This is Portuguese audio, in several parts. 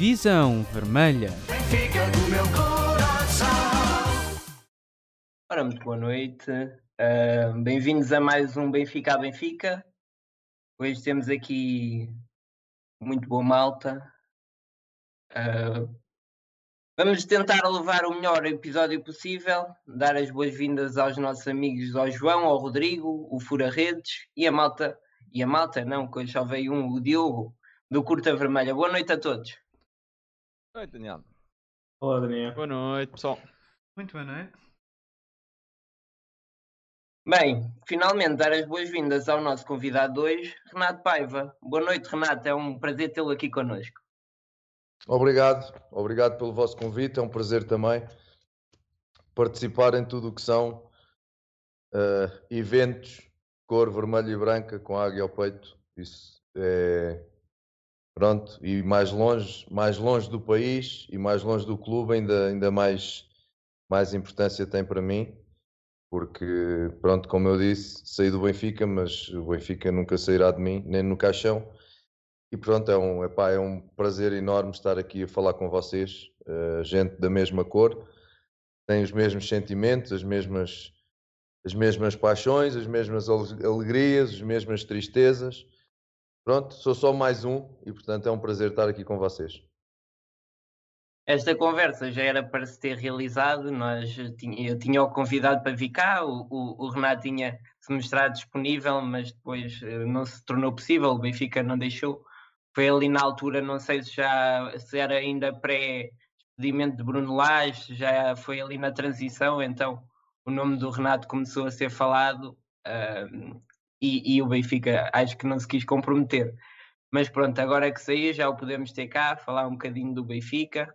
Visão Vermelha. Ora, muito boa noite. Uh, Bem-vindos a mais um Benfica a Benfica. Hoje temos aqui muito boa malta. Uh, vamos tentar levar o melhor episódio possível, dar as boas-vindas aos nossos amigos, ao João, ao Rodrigo, o Fura Redes e a malta, e a malta não, que hoje só veio um, o Diogo, do Curta Vermelha. Boa noite a todos. Oi, Daniel. Olá, Daniel. Boa noite, pessoal. Muito boa noite. Bem, finalmente dar as boas-vindas ao nosso convidado de hoje, Renato Paiva. Boa noite, Renato. É um prazer tê-lo aqui connosco. Obrigado, obrigado pelo vosso convite. É um prazer também participar em tudo o que são uh, eventos cor vermelha e branca com águia ao peito. Isso é pronto e mais longe, mais longe do país e mais longe do clube ainda ainda mais mais importância tem para mim porque, pronto, como eu disse, saí do Benfica, mas o Benfica nunca sairá de mim, nem no caixão. E pronto, é um, epá, é um prazer enorme estar aqui a falar com vocês, uh, gente da mesma cor, tem os mesmos sentimentos, as mesmas, as mesmas paixões, as mesmas alegrias, as mesmas tristezas. Pronto, sou só mais um e, portanto, é um prazer estar aqui com vocês. Esta conversa já era para se ter realizado, nós, eu tinha o convidado para vir cá, o, o, o, Renato tinha se mostrado disponível, mas depois eh, não se tornou possível, o Benfica não deixou. Foi ali na altura, não sei se já se era ainda pré-despedimento de Bruno Lage, já foi ali na transição, então o nome do Renato começou a ser falado uh, e, e o Benfica acho que não se quis comprometer. Mas pronto, agora que saiu já o podemos ter cá, falar um bocadinho do Benfica,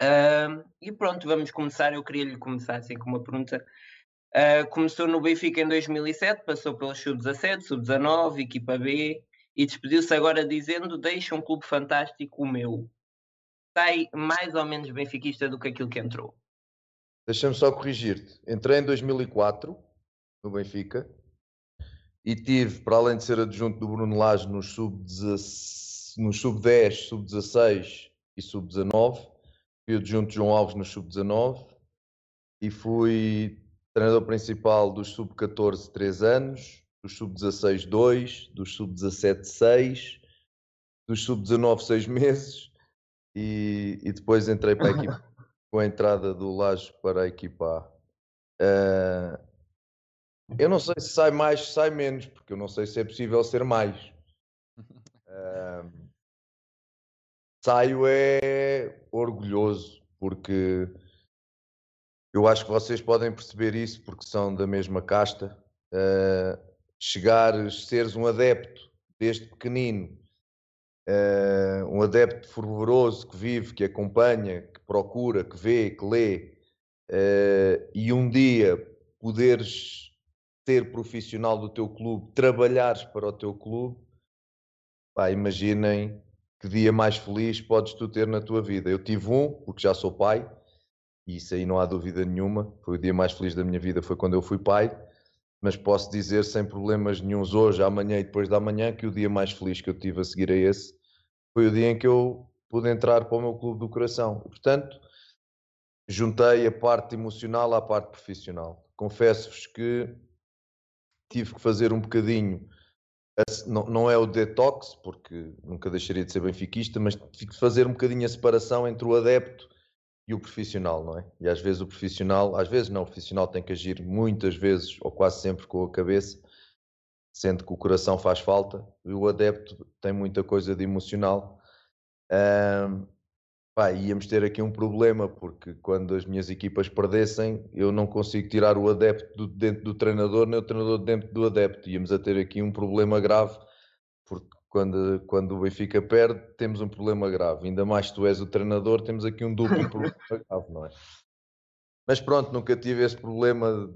Uh, e pronto, vamos começar. Eu queria lhe começar assim com uma pergunta. Uh, começou no Benfica em 2007, passou pelos sub-17, sub-19, equipa B e despediu-se agora dizendo: Deixa um clube fantástico, o meu. Sai mais ou menos benfiquista do que aquilo que entrou. Deixa-me só corrigir-te. Entrei em 2004 no Benfica e tive, para além de ser adjunto do Bruno Lage nos sub-10, sub-16 e sub-19, fui adjunto de João Alves no Sub-19 e fui treinador principal dos Sub-14 3 anos, dos Sub-16 2, dos Sub-17 6, dos Sub-19 6 meses e, e, depois entrei para a equipa com a entrada do Laje para a equipa A. Uh, eu não sei se sai mais, se sai menos, porque eu não sei se é possível ser mais. Uh, saio é orgulhoso, porque eu acho que vocês podem perceber isso, porque são da mesma casta. Uh, chegares, seres um adepto desde pequenino, uh, um adepto fervoroso que vive, que acompanha, que procura, que vê, que lê, uh, e um dia poderes ser profissional do teu clube, trabalhares para o teu clube, pá, imaginem que dia mais feliz podes tu ter na tua vida? Eu tive um, porque já sou pai, e isso aí não há dúvida nenhuma. Foi o dia mais feliz da minha vida, foi quando eu fui pai. Mas posso dizer sem problemas nenhums hoje, amanhã e depois da manhã que o dia mais feliz que eu tive a seguir a esse foi o dia em que eu pude entrar para o meu clube do coração. Portanto, juntei a parte emocional à parte profissional. Confesso-vos que tive que fazer um bocadinho não, não é o detox, porque nunca deixaria de ser benfiquista, mas fico de fazer um bocadinho a separação entre o adepto e o profissional, não é? E às vezes o profissional, às vezes não, o profissional tem que agir muitas vezes ou quase sempre com a cabeça, sendo que o coração faz falta, e o adepto tem muita coisa de emocional. Um, Pá, íamos ter aqui um problema, porque quando as minhas equipas perdessem, eu não consigo tirar o adepto do, dentro do treinador, nem o treinador dentro do adepto. Íamos a ter aqui um problema grave, porque quando, quando o Benfica perde, temos um problema grave. Ainda mais se tu és o treinador, temos aqui um duplo problema grave, não é? Mas pronto, nunca tive esse problema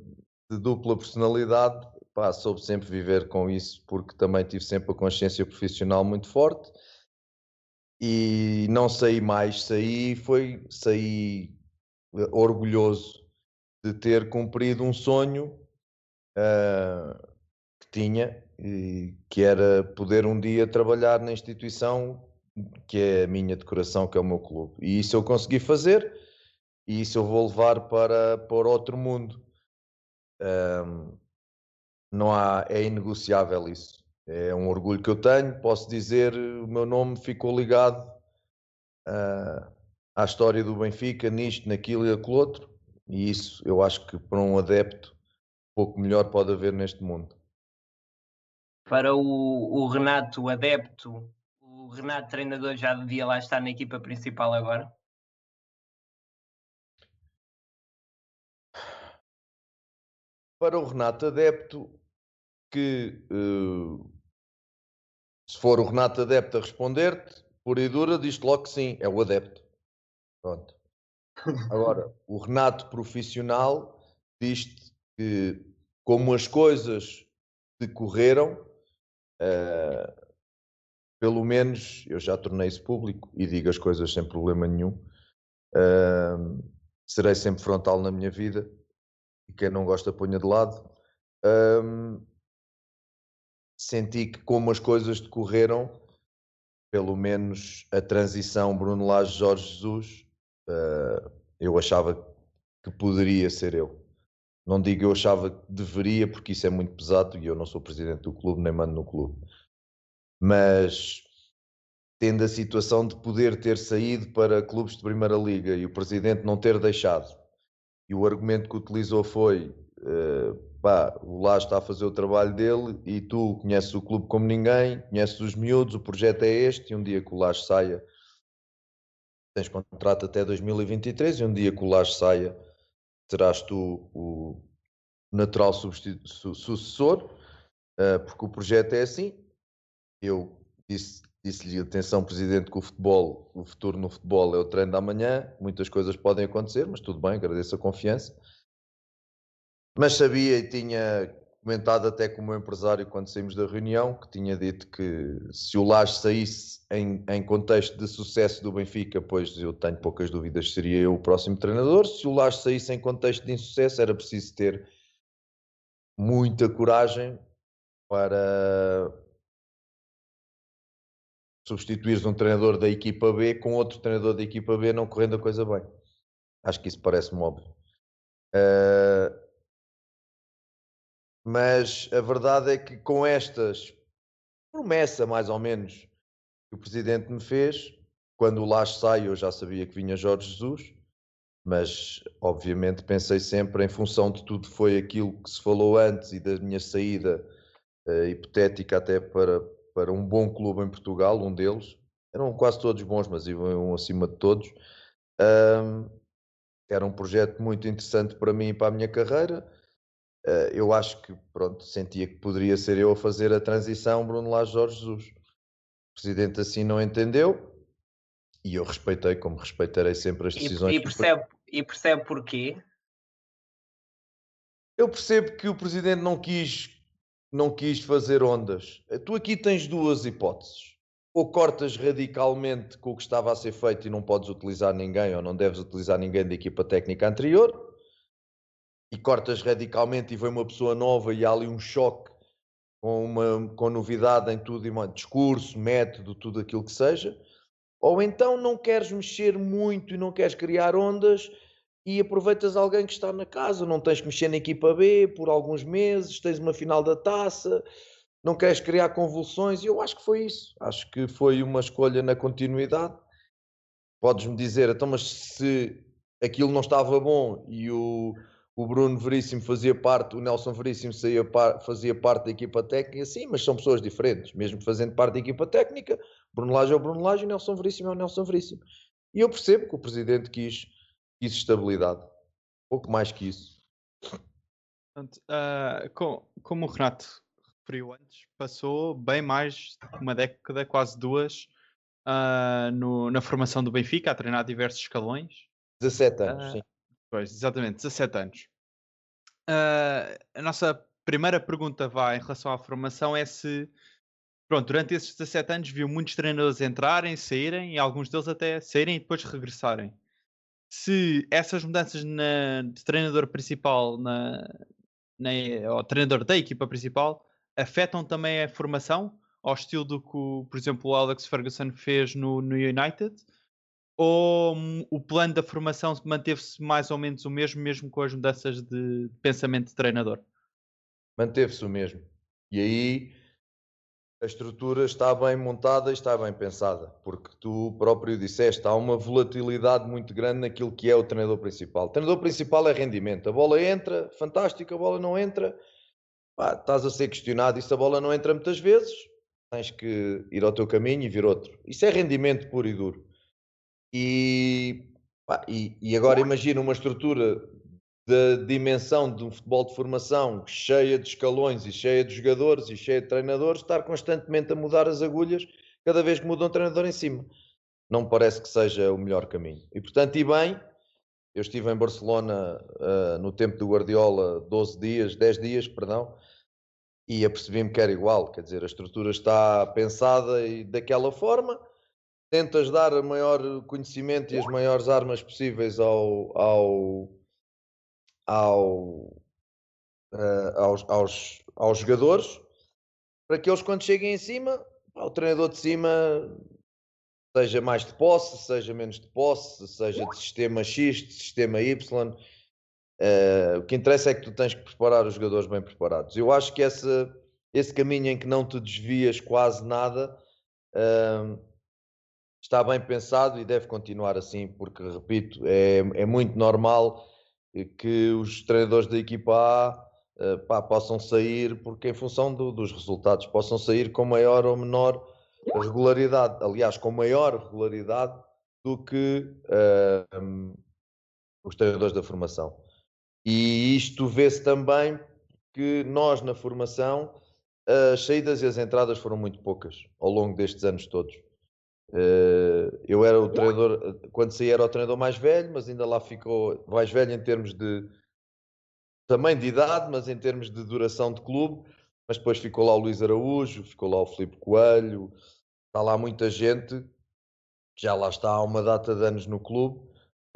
de dupla personalidade. Pá, soube sempre viver com isso, porque também tive sempre a consciência profissional muito forte e não saí mais, saí foi saí eh, orgulhoso de ter cumprido um sonho uh, que tinha e que era poder um dia trabalhar na instituição que é a minha decoração, que é o meu clube. E isso eu consegui fazer e isso eu vou levar para, para outro mundo. Um, não há, é inegociável isso. É um orgulho que eu tenho. Posso dizer, o meu nome ficou ligado uh, à história do Benfica, nisto, naquilo e aquilo outro. E isso eu acho que para um adepto, pouco melhor pode haver neste mundo. Para o, o Renato adepto, o Renato treinador já devia lá estar na equipa principal agora? Para o Renato adepto, que uh, se for o Renato adepto a responder-te, por e dura, diz logo que sim, é o adepto. Pronto. Agora, o Renato profissional diz-te que como as coisas decorreram, uh, pelo menos eu já tornei isso público e digo as coisas sem problema nenhum. Uh, serei sempre frontal na minha vida e quem não gosta ponha de lado. Um, senti que como as coisas decorreram, pelo menos a transição Bruno Lage Jorge Jesus, uh, eu achava que poderia ser eu. Não digo eu achava que deveria, porque isso é muito pesado e eu não sou presidente do clube, nem mando no clube. Mas tendo a situação de poder ter saído para clubes de Primeira Liga e o presidente não ter deixado, e o argumento que utilizou foi: uh, pá, o Lá está a fazer o trabalho dele e tu conheces o clube como ninguém, conheces os miúdos, o projeto é este, e um dia que o Lage saia, tens contrato até 2023, e um dia que o Lage saia, terás tu o natural sucessor, uh, porque o projeto é assim. Eu disse disse-lhe atenção, presidente, que o futebol, o futuro no futebol é o treino da manhã, muitas coisas podem acontecer, mas tudo bem, agradeço a confiança. Mas sabia e tinha comentado até com o meu empresário quando saímos da reunião, que tinha dito que se o Lage saísse em, em contexto de sucesso do Benfica, pois eu tenho poucas dúvidas seria eu o próximo treinador. Se o Lage saísse em contexto de insucesso, era preciso ter muita coragem para substituires um treinador da equipa B com outro treinador da equipa B não correndo a coisa bem. Acho que isso parece-me óbvio. Uh, mas a verdade é que com estas promessa, mais ou menos, que o presidente me fez, quando o Laje sai, eu já sabia que vinha Jorge Jesus, mas obviamente pensei sempre em função de tudo foi aquilo que se falou antes e da minha saída uh, hipotética até para, para um bom clube em Portugal, um deles. Eram quase todos bons, mas iam acima de todos. Um, era um projeto muito interessante para mim e para a minha carreira. Uh, eu acho que, pronto, sentia que poderia ser eu a fazer a transição Bruno Lage Jorge Jesus. O presidente assim não entendeu e eu respeitei, como respeitarei sempre as decisões. E, e percebe, e percebe porquê? Eu percebo que o presidente não quis não quis fazer ondas. Tu aqui tens duas hipóteses. Ou cortas radicalmente com o que estava a ser feito e não podes utilizar ninguém, ou não deves utilizar ninguém da equipa técnica anterior, e cortas radicalmente e vem uma pessoa nova e há ali um choque com, uma, com novidade em tudo, discurso, método, tudo aquilo que seja. Ou então não queres mexer muito e não queres criar ondas e aproveitas alguém que está na casa, não tens que mexer na equipa B por alguns meses, tens uma final da taça, não queres criar convulsões, e eu acho que foi isso. Acho que foi uma escolha na continuidade. Podes-me dizer, então, mas se aquilo não estava bom e o, o Bruno Veríssimo fazia parte, o Nelson Veríssimo saía, fazia parte da equipa técnica, sim, mas são pessoas diferentes, mesmo fazendo parte da equipa técnica, Bruno Lage é o Bruno Lage e o Nelson Veríssimo é o Nelson Veríssimo. E eu percebo que o presidente quis quis estabilidade. Pouco mais que isso. Portanto, uh, com, como o Renato referiu antes, passou bem mais uma década, quase duas, uh, no, na formação do Benfica, a treinar diversos escalões. 17 anos, uh, sim. Pois, exatamente, 17 anos. a nossa primeira pergunta vai em relação à formação é se, pronto, durante esses 17 anos viu muitos treinadores entrarem, saírem e alguns deles até saírem e depois regressarem se essas mudanças na, de treinador principal na, na, ou treinador da equipa principal afetam também a formação ao estilo do que, por exemplo, o Alex Ferguson fez no, no United? Ou o plano da formação manteve-se mais ou menos o mesmo, mesmo com as mudanças de pensamento de treinador? Manteve-se o mesmo. E aí a estrutura está bem montada e está bem pensada, porque tu próprio disseste, há uma volatilidade muito grande naquilo que é o treinador principal. O treinador principal é rendimento. A bola entra, fantástico, a bola não entra, pá, estás a ser questionado e se a bola não entra muitas vezes, tens que ir ao teu caminho e vir outro. Isso é rendimento puro e duro. E, pá, e, e agora imagina uma estrutura da dimensão de um futebol de formação cheia de escalões e cheia de jogadores e cheia de treinadores, estar constantemente a mudar as agulhas cada vez que muda um treinador em cima. Não me parece que seja o melhor caminho. E portanto, e bem, eu estive em Barcelona uh, no tempo do Guardiola 12 dias, 10 dias, perdão, e apercebi-me que era igual, quer dizer, a estrutura está pensada e daquela forma, tentas dar o maior conhecimento e as maiores armas possíveis ao, ao ao, uh, aos, aos, aos jogadores para que eles, quando cheguem em cima, o treinador de cima seja mais de posse, seja menos de posse, seja de sistema X, de sistema Y. Uh, o que interessa é que tu tens que preparar os jogadores bem preparados. Eu acho que esse, esse caminho em que não te desvias quase nada uh, está bem pensado e deve continuar assim, porque, repito, é, é muito normal que os treinadores da equipa A uh, pá, possam sair, porque em função do, dos resultados, possam sair com maior ou menor regularidade. Aliás, com maior regularidade do que uh, os treinadores da formação. E isto vê-se também que nós, na formação, as saídas e as entradas foram muito poucas ao longo destes anos todos. Uh, eu era o treinador, quando saí era o treinador mais velho, mas ainda lá ficou mais velho em termos de também de idade, mas em termos de duração de clube. Mas depois ficou lá o Luís Araújo, ficou lá o Filipe Coelho, está lá muita gente que já lá está há uma data de anos no clube.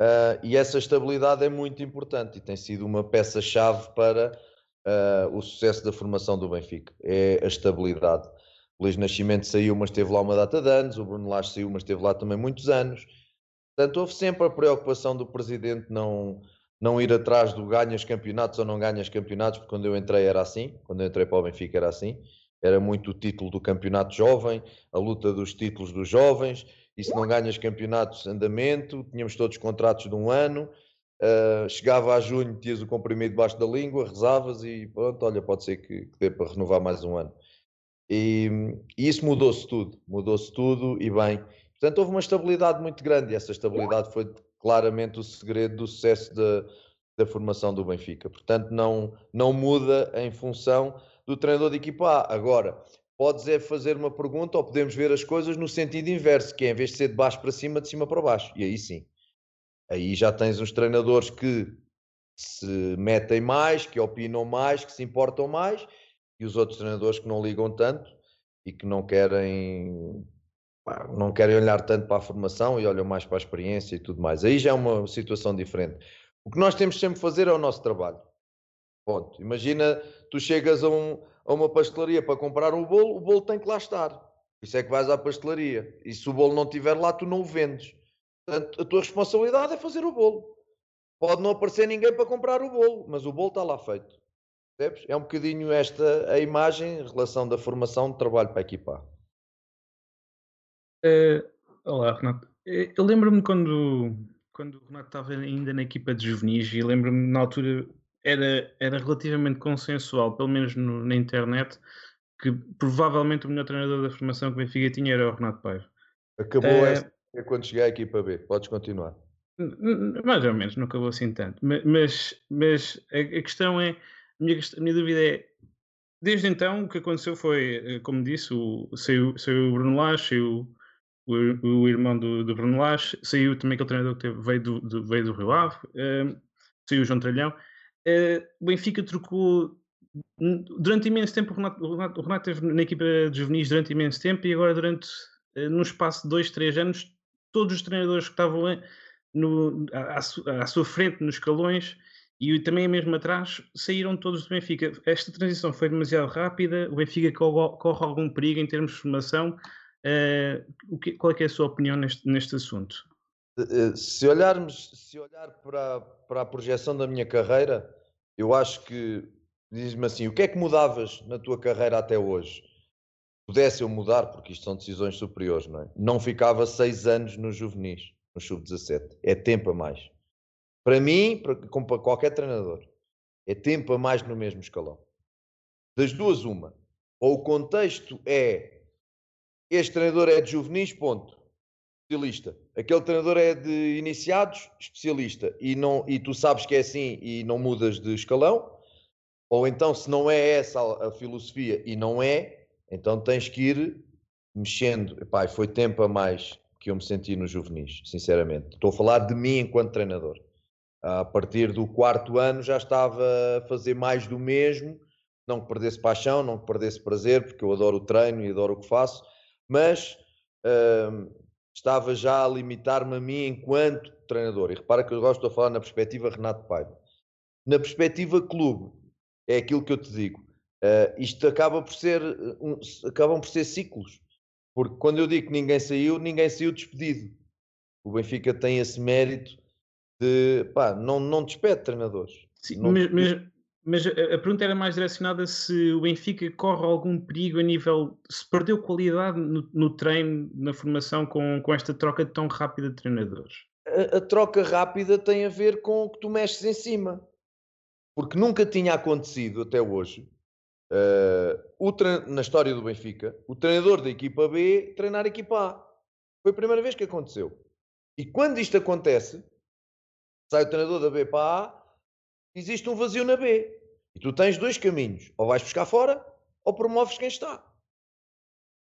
Uh, e essa estabilidade é muito importante e tem sido uma peça-chave para o sucesso da formação do Benfica. É a estabilidade. O Luís Nascimento saiu, mas esteve lá uma data de anos. O Bruno Lage saiu, mas esteve lá também muitos anos. Portanto, houve sempre a preocupação do presidente não, não ir atrás do ganhas campeonatos ou não ganhas campeonatos, porque quando eu entrei era assim, quando eu entrei para o Benfica era assim. Era muito o título do campeonato jovem, a luta dos títulos dos jovens, e se não ganhas campeonatos, andamento, tínhamos todos contratos de um ano, uh, chegava a junho, tinhas o comprimido debaixo da língua, rezavas e pronto, olha, pode ser que, que dê para renovar mais um ano. E, e isso mudou-se tudo, mudou-se tudo e bem. Portanto, houve uma estabilidade muito grande e essa estabilidade foi claramente o segredo do sucesso da, da formação do Benfica. Portanto, não, não muda em função do treinador de equipa A. Agora, podes é fazer uma pergunta ou podemos ver as coisas no sentido inverso, que é em vez de ser de baixo para cima, de cima para baixo. E aí sim. Aí já tens uns treinadores que se metem mais, que opinam mais, que se importam mais e os outros treinadores que não ligam tanto e que não querem não querem olhar tanto para a formação e olham mais para a experiência e tudo mais. Aí já é uma situação diferente. O que nós temos sempre de fazer é o nosso trabalho. Ponto. Imagina, tu chegas a, um, a uma pastelaria para comprar um bolo, o bolo tem que lá estar. Isso é que vais à pastelaria. E se o bolo não estiver lá, tu não o vendes. Portanto, a tua responsabilidade é fazer o bolo. Pode não aparecer ninguém para comprar o bolo, mas o bolo está lá feito. É um bocadinho esta a imagem, a relação da formação de trabalho para a equipa. Uh, olá, Renato. Eh, eu lembro-me quando, quando o Renato estava ainda na equipa de juvenis e lembro-me na altura era, era relativamente consensual, pelo menos no, na internet, que provavelmente o melhor treinador da formação que o Benfica tinha era o Renato Paiva. Acabou essa quando cheguei à equipa B. Podes continuar. Mais ou menos, não acabou assim tanto. Mas, mas a, a questão é a minha, a minha dúvida é, desde então o que aconteceu foi, eh, como disse, o, saiu, saiu o Bruno Lage, saiu o, o irmão do, do, Bruno Lage, saiu também aquele treinador que teve, veio, do, do, veio do Rio Ave, uh, saiu o João Tralhão. Uh, o Benfica trocou durante imenso tempo, o Renato, o Renato, o Renato na equipa de juvenis durante imenso tempo e agora durante, uh, espaço de dois, três anos, todos os treinadores que estavam no, à, à, sua frente nos escalões e também mesmo atrás saíram todos do Benfica. Esta transição foi demasiado rápida, o Benfica corre, algum perigo em termos de formação. Uh, que, qual é, é, a sua opinião neste, neste assunto? Eh, se olharmos, se olhar para, para a projeção da minha carreira, eu acho que diz-me assim: o que é que mudavas na tua carreira até hoje? Pudesse eu mudar, porque isto são decisões superiores, não é? Não ficava seis anos no juvenis, no sub-17. É tempo a mais. Para mim, para, como para qualquer treinador, é tempo a mais no mesmo escalão. Das duas, uma. Ou o contexto é este treinador é de juvenis, ponto. Especialista. Aquele treinador é de iniciados, especialista. E, não, e tu sabes que é assim e não mudas de escalão. Ou então, se não é essa a filosofia e não é, então tens que ir mexendo. Epá, foi tempo a mais que eu me senti no juvenis, sinceramente. Estou a falar de mim enquanto treinador. A partir do quarto ano já estava a fazer mais do mesmo, não que perdesse paixão, não que perdesse prazer, porque eu adoro o treino e adoro o que faço, mas uh, estava já a limitar-me a mim enquanto treinador. E repara que eu gosto de falar na perspectiva Renato Paiva. Na perspectiva clube, é aquilo que eu te digo. Uh, isto acaba por ser, um, acabam por ser ciclos. Porque quando eu digo que ninguém saiu, ninguém saiu despedido. O Benfica tem esse mérito de pá, não, não despede treinadores. Sim, não mas, mas, mas, a pergunta era mais direcionada se o Benfica corre algum perigo a nível. se perdeu qualidade no, no treino, na formação, com, com esta troca tão rápida de treinadores. A, a, troca rápida tem a ver com o que tu mexes em cima. Porque nunca tinha acontecido até hoje, uh, na história do Benfica, o treinador da equipa B treinar a equipa A. Foi a primeira vez que aconteceu. E quando isto acontece, sai o treinador da B para a existe um vazio na B. E tu tens dois caminhos. Ou vais buscar fora, ou promoves quem está.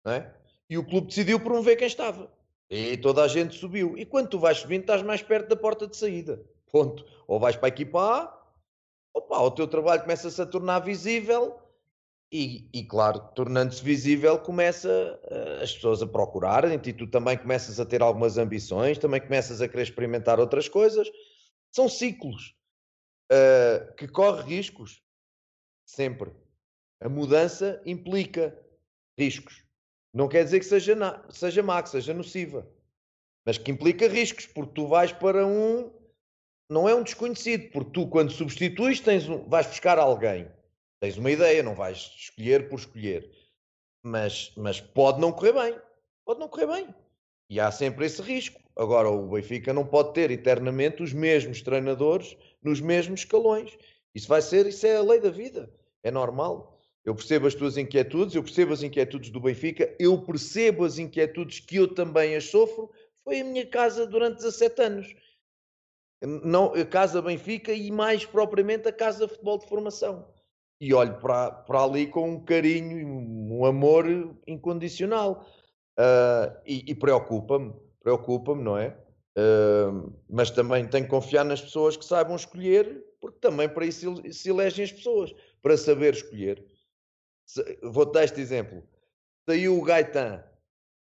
É? E o clube decidiu promover quem estava. E toda a gente subiu. E quando tu vais subindo, estás mais perto da porta de saída. Ponto. Ou vais para a equipa A, opa, o teu trabalho começa-se a tornar visível e, e claro, tornando-se visível, começa uh, as pessoas a procurarem-te e tu também começas a ter algumas ambições, também começas a querer experimentar outras coisas são ciclos uh, que corre riscos sempre. A mudança implica riscos. Não quer dizer que seja, na, seja má, que seja nociva, mas que implica riscos, porque tu vais para um. Não é um desconhecido, porque tu, quando substituis, tens um, vais buscar alguém. Tens uma ideia, não vais escolher por escolher. Mas, mas pode não correr bem. Pode não correr bem. E há sempre esse risco. Agora, o Benfica não pode ter eternamente os mesmos treinadores nos mesmos escalões. Isso vai ser, isso é a lei da vida. É normal. Eu percebo as tuas inquietudes, eu percebo as inquietudes do Benfica, eu percebo as inquietudes que eu também as sofro. Foi a minha casa durante 17 anos. Não, a Casa Benfica e mais propriamente a Casa de Futebol de Formação. E olho para, para ali com um carinho e um amor incondicional. Uh, e, preocupa-me, preocupa-me, não é? Uh, mas também tenho que confiar nas pessoas que saibam escolher, porque também para isso se elegem as pessoas, para saber escolher. Vou-te dar este exemplo. Saiu o Gaetan,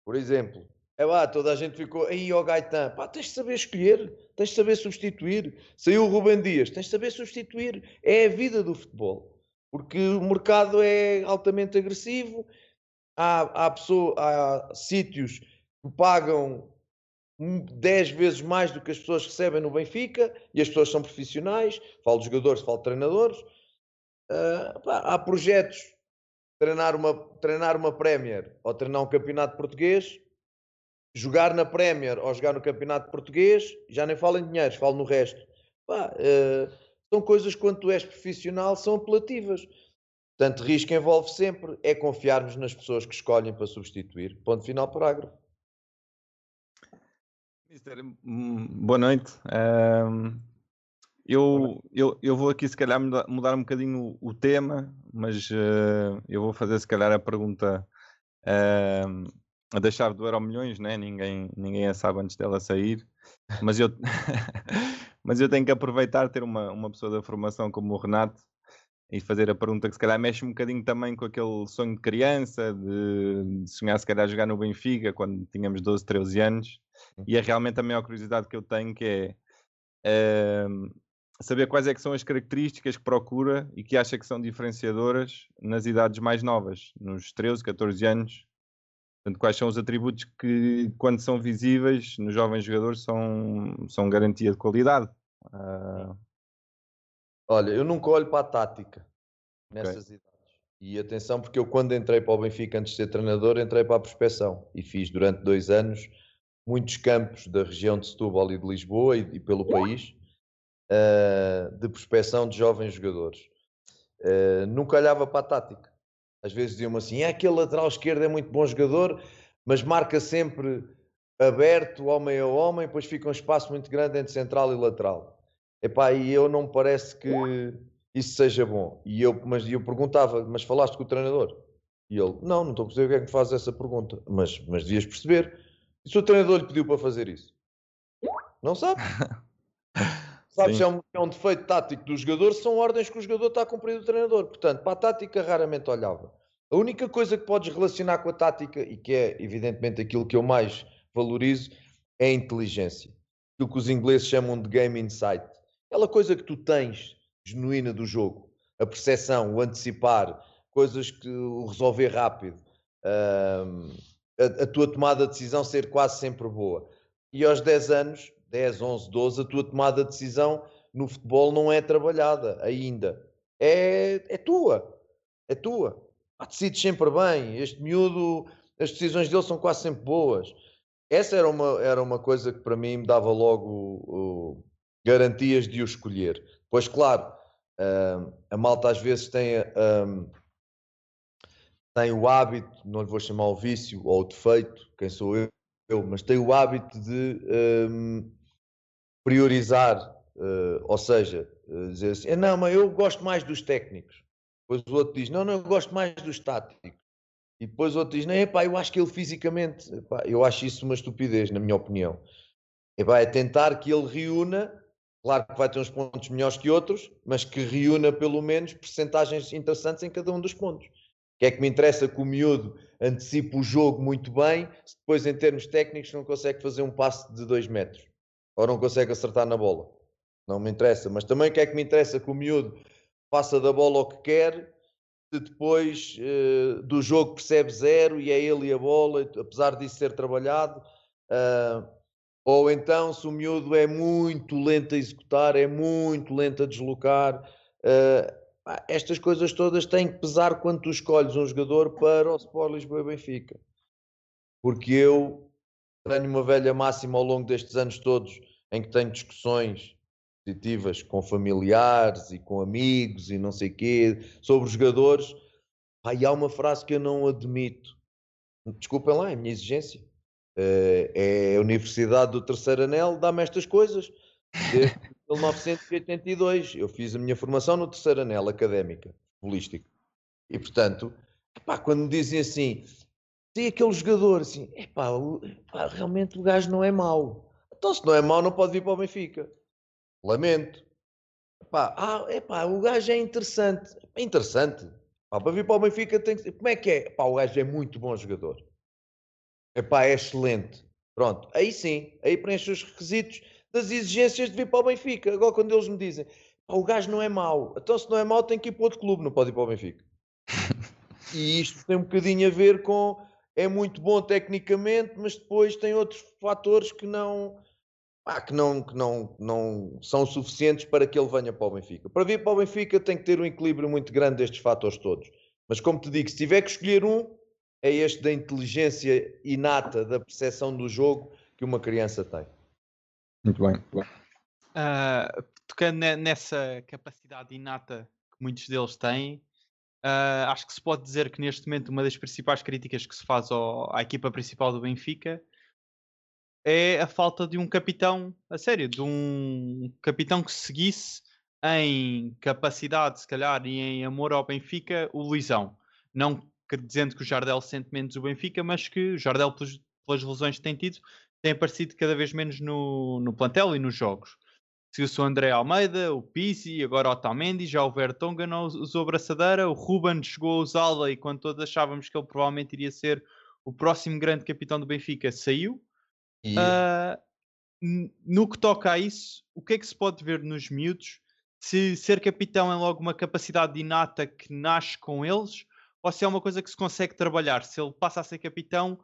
por exemplo. É lá, toda a gente ficou, aí ó Gaetan, pá, tens de saber escolher, tens de saber substituir. Saiu o Ruben Dias, tens de saber substituir. É a vida do futebol. Porque o mercado é altamente agressivo há, há, pessoa, há sítios que pagam 10 vezes mais do que as pessoas recebem no Benfica e as pessoas são profissionais. Falo de jogadores, falo de treinadores. Uh, pá, há projetos. Treinar uma, treinar uma Premier ou treinar um campeonato português, jogar na Premier ou jogar no campeonato português, já nem falo em dinheiros, falo no resto. Pá, uh, são coisas quando tu és profissional, são apelativas. Portanto, risco envolve sempre, é confiarmos nas pessoas que escolhem para substituir. Ponto final, parágrafo. Mister, boa noite. Um, eu, eu, eu vou aqui, se calhar, mudar um bocadinho o, tema, mas uh, eu vou fazer, se calhar, a pergunta uh, a deixar do Euro Milhões, né? ninguém, ninguém a sabe antes dela sair, mas eu, mas eu tenho que aproveitar ter uma, uma pessoa da formação como o Renato e fazer a pergunta que se calhar mexe um bocadinho também com aquele sonho de criança, de, de sonhar se calhar jogar no Benfica quando tínhamos 12, 13 anos, e é realmente a maior curiosidade que eu tenho que é uh, saber quais é que são as características que procura e que acha que são diferenciadoras nas idades mais novas, nos 13, 14 anos. Portanto, quais são os atributos que, quando são visíveis nos jovens jogadores, são, são garantia de qualidade. Uh... Olha, eu nunca olho para a tática nessas okay. idades. E atenção, porque eu quando entrei para o Benfica antes de ser treinador, entrei para a prospeção e fiz durante dois anos muitos campos da região de Setúbal e de Lisboa e, e pelo país uh, de prospecção de jovens jogadores. Uh, nunca olhava para a tática. Às vezes diziam-me assim: é aquele lateral esquerdo é muito bom jogador, mas marca sempre aberto, homem a homem, depois fica um espaço muito grande entre central e lateral. Epá, e eu não me parece que isso seja bom. E eu, mas eu perguntava, mas falaste com o treinador? E ele, não, não estou a perceber o que é que me faz essa pergunta. Mas, mas devias perceber. E se o treinador lhe pediu para fazer isso? Não sabe. Sabes, é um, é um, defeito tático do jogador, são ordens que o jogador está a cumprir do treinador. Portanto, para a tática raramente olhava. A única coisa que podes relacionar com a tática, e que é evidentemente aquilo que eu mais valorizo, é a inteligência. Aquilo que os ingleses chamam de game insight. Aquela coisa que tu tens genuína do jogo. A percepção, o antecipar, coisas que o resolver rápido. a, a tua tomada de decisão ser quase sempre boa. E aos 10 anos, 10, 11, 12, a tua tomada de decisão no futebol não é trabalhada ainda. É, é tua. É tua. Ah, decides sempre bem. Este miúdo, as decisões dele são quase sempre boas. Essa era uma, era uma coisa que para mim me dava logo garantias de o escolher. Pois, claro, uh, a malta às vezes tem, tem o hábito, não lhe vou chamar o vício ou o defeito, quem sou eu, eu mas tem o hábito de um, priorizar, uh, ou seja, uh, dizer assim, não, mas eu gosto mais dos técnicos. Depois o outro diz, não, não, eu gosto mais dos táticos. E depois o outro diz, não, epá, eu acho que ele fisicamente, epá, eu acho isso uma estupidez, na minha opinião. Epá, é tentar que ele reúna, claro que vai ter uns pontos melhores que outros, mas que reúna pelo menos percentagens interessantes em cada um dos pontos. O que é que me interessa que o miúdo antecipe o jogo muito bem, se depois em termos técnicos não consegue fazer um passe de 2 metros ou não consegue acertar na bola. Não me interessa. Mas também o que é que me interessa que o miúdo faça da bola o que quer, se depois uh, do jogo percebe zero e é ele e a bola, apesar disso ser trabalhado. Uh, ou então, se o miúdo é muito lento a executar, é muito lento a deslocar. Uh, estas coisas todas têm que pesar quando tu escolhes um jogador para o Sport Lisboa e Benfica. Porque eu tenho uma velha máxima ao longo destes anos todos em que tenho discussões positivas com familiares e com amigos e não sei quê, sobre jogadores, e há uma frase que eu não admito. Desculpem lá, é a minha exigência. Uh, é a Universidade do Terceiro Anel, dá-me estas coisas. Desde 1982. Eu fiz a minha formação no Terceiro Anel, académica, futbolística. E, portanto, pá, quando me dizem assim, tem aquele jogador assim, epá, pá, realmente o gajo não é mau. Então, se não é mau, não pode vir para o Benfica. Lamento. Epá, ah, epá, o gajo é interessante. É interessante. Epá, para vir para o Benfica tem que... Como é que é? Epá, o gajo é muito bom jogador. Epá, é excelente. Pronto, aí sim, aí preenche os requisitos das exigências de vir para o Benfica. Agora, quando eles me dizem, o gajo não é mau, então se não é mau, tem que ir para outro clube, não pode ir para o Benfica. e isto tem um bocadinho a ver com é muito bom tecnicamente, mas depois tem outros fatores que não ah, que, não, que não, não são suficientes para que ele venha para o Benfica. Para vir para o Benfica tem que ter um equilíbrio muito grande destes fatores todos. Mas como te digo, se tiver que escolher um, é este da inteligência inata, da percepção do jogo que uma criança tem. Muito bem. Muito bem. Uh, tocando nessa capacidade inata que muitos deles têm, uh, acho que se pode dizer que neste momento uma das principais críticas que se faz ao, à equipa principal do Benfica é a falta de um capitão, a sério, de um capitão que seguisse em capacidade, se calhar, e em amor ao Benfica, o Luizão. Não dizendo que o Jardel sente menos o Benfica, mas que o Jardel, pelas, pelas lesões que tem tido, tem aparecido cada vez menos no, no plantel e nos jogos. Seguiu-se o André Almeida, o Pizzi, agora o Otamendi, já o Vertonghen não usou braçadeira, o Ruben chegou a usá-la e quando todos achávamos que ele provavelmente iria ser o próximo grande capitão do Benfica, saiu. Uh, no que toca a isso, o que é que se pode ver nos miúdos se ser capitão é logo uma capacidade inata que nasce com eles, ou se é uma coisa que se consegue trabalhar, se ele passa a ser capitão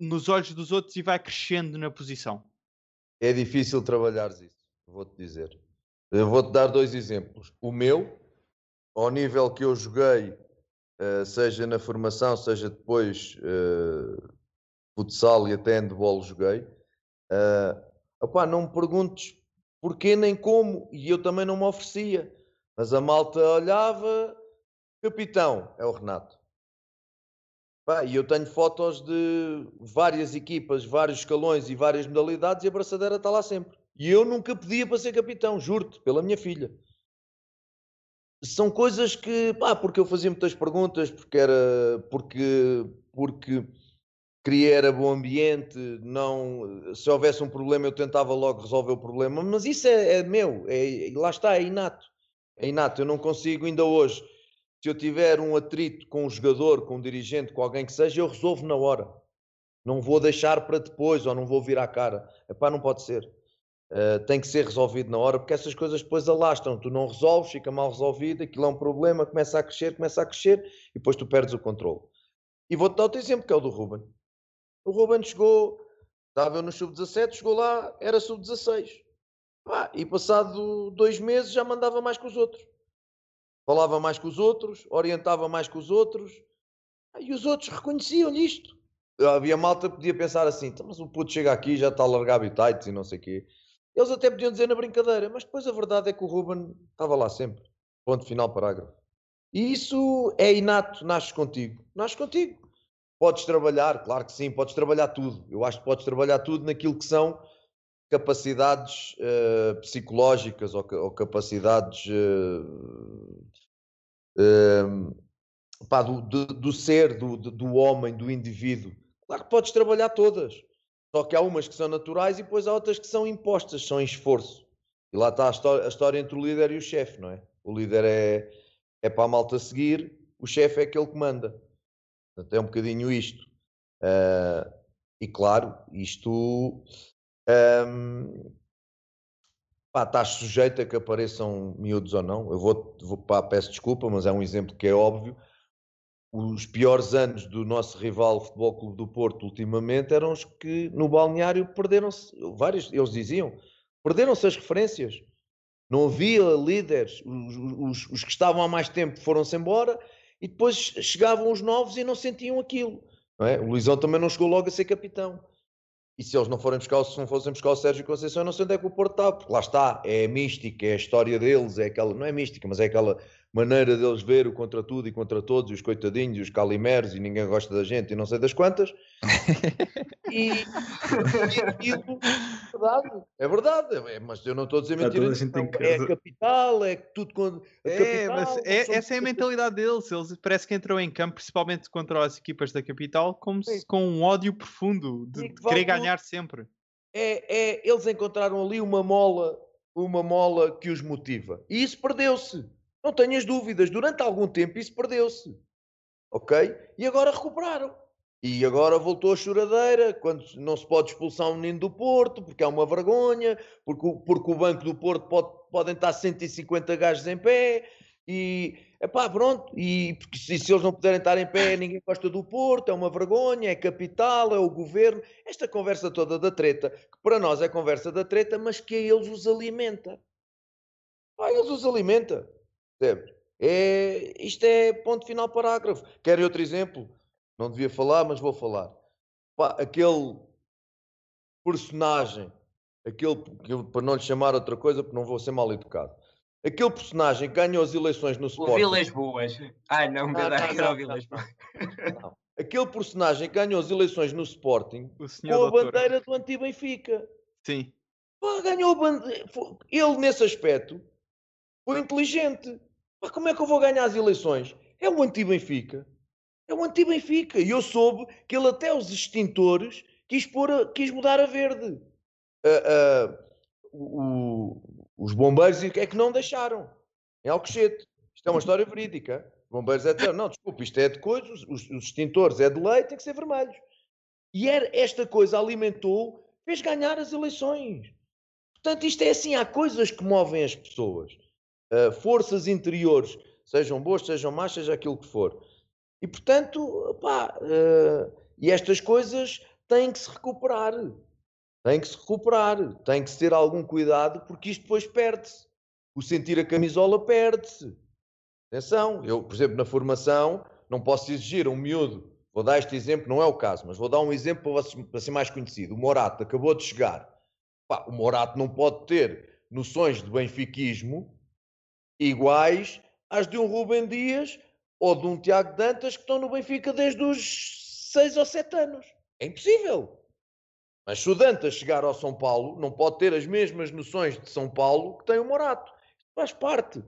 nos olhos dos outros e vai crescendo na posição. É difícil trabalhar isso, vou-te dizer. Vou-te dar dois exemplos. O meu, ao nível que eu joguei, uh, seja na formação, seja depois uh, futsal e até handball joguei, uh, opá, não me perguntes porquê nem como, e eu também não me oferecia. Mas a malta olhava, capitão, é o Renato. E eu tenho fotos de várias equipas, vários escalões e várias modalidades e a braçadeira está lá sempre. E eu nunca pedia para ser capitão, juro-te, pela minha filha. São coisas que, pá, porque eu fazia muitas perguntas, porque era, porque, porque queria era bom ambiente, não, se houvesse um problema eu tentava logo resolver o problema, mas isso é, é meu, é, lá está, é inato. É inato, eu não consigo ainda hoje se eu tiver um atrito com um jogador, com um dirigente, com alguém que seja, eu resolvo na hora. Não vou deixar para depois ou não vou virar a cara. Epá, não pode ser. Uh, tem que ser resolvido na hora porque essas coisas depois alastram. Tu não resolves, fica mal resolvido, aquilo é um problema, começa a crescer, começa a crescer e depois tu perdes o controle. E vou-te dar outro exemplo que é o do Ruben. O Ruben chegou, estava no sub-17, chegou lá, era sub-16. E passado dois meses já mandava mais que os outros falava mais que os outros, orientava mais que os outros, e os outros reconheciam-lhe isto. Havia malta que podia pensar assim, então, mas o puto chega aqui já está a largar habitats e não sei o quê. Eles até podiam dizer na brincadeira, mas depois a verdade é que o Ruben estava lá sempre. Ponto final, parágrafo. E isso é inato, nasces contigo. Nasces contigo. Podes trabalhar, claro que sim, podes trabalhar tudo. Eu acho que podes trabalhar tudo naquilo que são capacidades uh, psicológicas ou, ou capacidades uh, uh, pá, do, do, do, ser, do, do homem, do indivíduo. Claro que podes trabalhar todas, só que há umas que são naturais e depois há outras que são impostas, são em esforço. E lá está a história, a história entre o líder e o chefe, não é? O líder é, é para a malta seguir, o chefe é aquele que manda. Portanto, é um bocadinho isto. E claro, isto um, pá, estás sujeito a que apareçam miúdos ou não. Eu vou, vou pá, peço desculpa, mas é um exemplo que é óbvio. Os piores anos do nosso rival Futebol Clube do Porto ultimamente eram os que no balneário perderam-se, vários, eles diziam, perderam-se as referências. Não havia líderes, os, os, os que estavam há mais tempo foram-se embora e depois chegavam os novos e não sentiam aquilo. Não é? O Luizão também não chegou logo a ser capitão. E se eles não forem buscar, se não fossem buscar o Sérgio Conceição, eu não sei onde é que o Porto está, porque lá está, é a mística, é a história deles, é aquela, não é mística, mas é aquela maneira deles ver o contra tudo e contra todos, e os coitadinhos, e os calimeros, e ninguém gosta da gente, e não sei das quantas. e, e aquilo, é verdade, é verdade, é, mas eu não estou a dizer mentira. É a capital, é tudo com. É, capital, mas é, essa é a mentalidade deles. Eles parece que entram em campo, principalmente contra as equipas da capital, como se, com um ódio profundo de, de querer ganhar sempre. É, é, eles encontraram ali uma mola, uma mola que os motiva. E isso perdeu-se. Não tenhas dúvidas, durante algum tempo isso perdeu-se. Ok? E agora recuperaram. E agora voltou a choradeira, quando não se pode expulsar um menino do Porto, porque é uma vergonha, porque, porque o banco do Porto pode, podem estar 150 gajos em pé, e pá, pronto, e porque se, se, eles não puderem estar em pé, ninguém gosta do Porto, é uma vergonha, é capital, é o governo. Esta conversa toda da treta, que para nós é conversa da treta, mas que a eles os alimenta. Pá, eles os alimenta. É, isto é ponto final parágrafo. Querem outro exemplo? Não devia falar, mas vou falar. Pá, aquele personagem, aquele, para não lhe chamar outra coisa, porque não vou ser mal educado. Aquele personagem que ganhou as eleições no Sporting. O Vilas Boas. Ai, não, não, não, não, Vilas Boas. Aquele personagem que ganhou as eleições no Sporting com a doutor. bandeira do anti-Benfica. Sim. Pá, ganhou a bandeira. Ele, nesse aspecto, foi inteligente. Mas como é que eu vou ganhar as eleições? É o anti-Benfica. É o anti-Benfica. E eu soube que ele até os extintores quis, pôr a, quis mudar a verde. Uh, uh, o, os bombeiros é que não deixaram. Em Alcochete. Isto é uma história verídica. Bombeiros é de... Não, desculpa, isto é de coisa. Os, os, extintores é de lei, tem que ser vermelhos. E era, esta coisa alimentou, fez ganhar as eleições. Portanto, isto é assim, há coisas que movem as pessoas. Uh, forças interiores, sejam boas, sejam más, seja aquilo que for. E portanto, pá, uh, e estas coisas têm que se recuperar. Têm que se recuperar, tem que se ter algum cuidado, porque isto depois perde-se. O sentir a camisola perde-se. Atenção, eu, por exemplo, na formação, não posso exigir um miúdo, vou dar este exemplo, não é o caso, mas vou dar um exemplo para ser mais conhecido. O Morato acabou de chegar. Pá, o Morato não pode ter noções de benfiquismo iguais às de um Rubem Dias ou de um Tiago Dantas que estão no Benfica desde os 6 ou 7 anos. É impossível. Mas se o Dantas chegar ao São Paulo, não pode ter as mesmas noções de São Paulo que tem o Morato. Faz parte.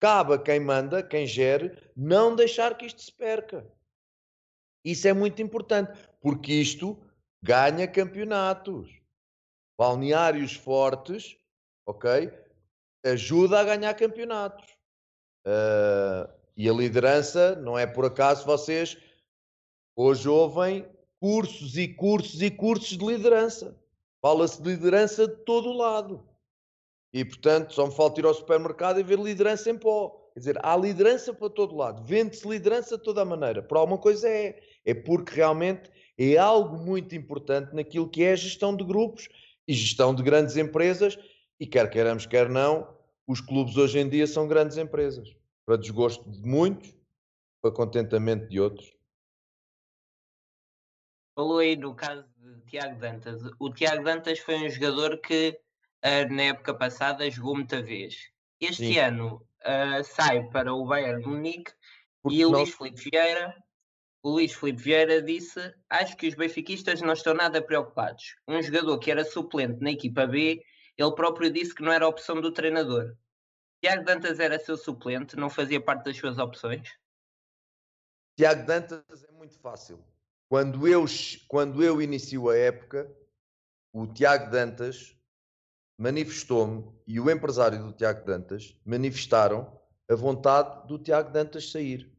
Cabe a quem manda, quem gere, não deixar que isto se perca. Isso é muito importante, porque isto ganha campeonatos. Balneários fortes, ok? Ajuda a ganhar campeonatos. Uh, e a liderança, não é por acaso vocês hoje ouvem cursos e cursos e cursos de liderança. Fala-se de liderança de todo o lado. E, portanto, só me falta ir ao supermercado e ver liderança em pó. Quer dizer, há liderança para todo lado. Vende-se liderança de toda a maneira. Por alguma coisa é. É porque realmente é algo muito importante naquilo que é a gestão de grupos e gestão de grandes empresas. E quer queiramos, quer não, os clubes hoje em dia são grandes empresas. Para desgosto de muitos, para contentamento de outros. Falou aí no caso de Tiago Dantas. O Tiago Dantas foi um jogador que uh, na época passada jogou muita vez. Este Sim. ano uh, sai para o Bayern Munique Porque e o Luís Filipe Vieira o Luís Filipe Vieira disse: Acho que os benfiquistas não estão nada preocupados. Um jogador que era suplente na equipa B, ele próprio disse que não era opção do treinador. Tiago Dantas era seu suplente, não fazia parte das suas opções? Tiago Dantas é muito fácil. Quando eu, quando eu inicio a época, o Tiago Dantas manifestou-me e o empresário do Tiago Dantas manifestaram a vontade do Tiago Dantas sair.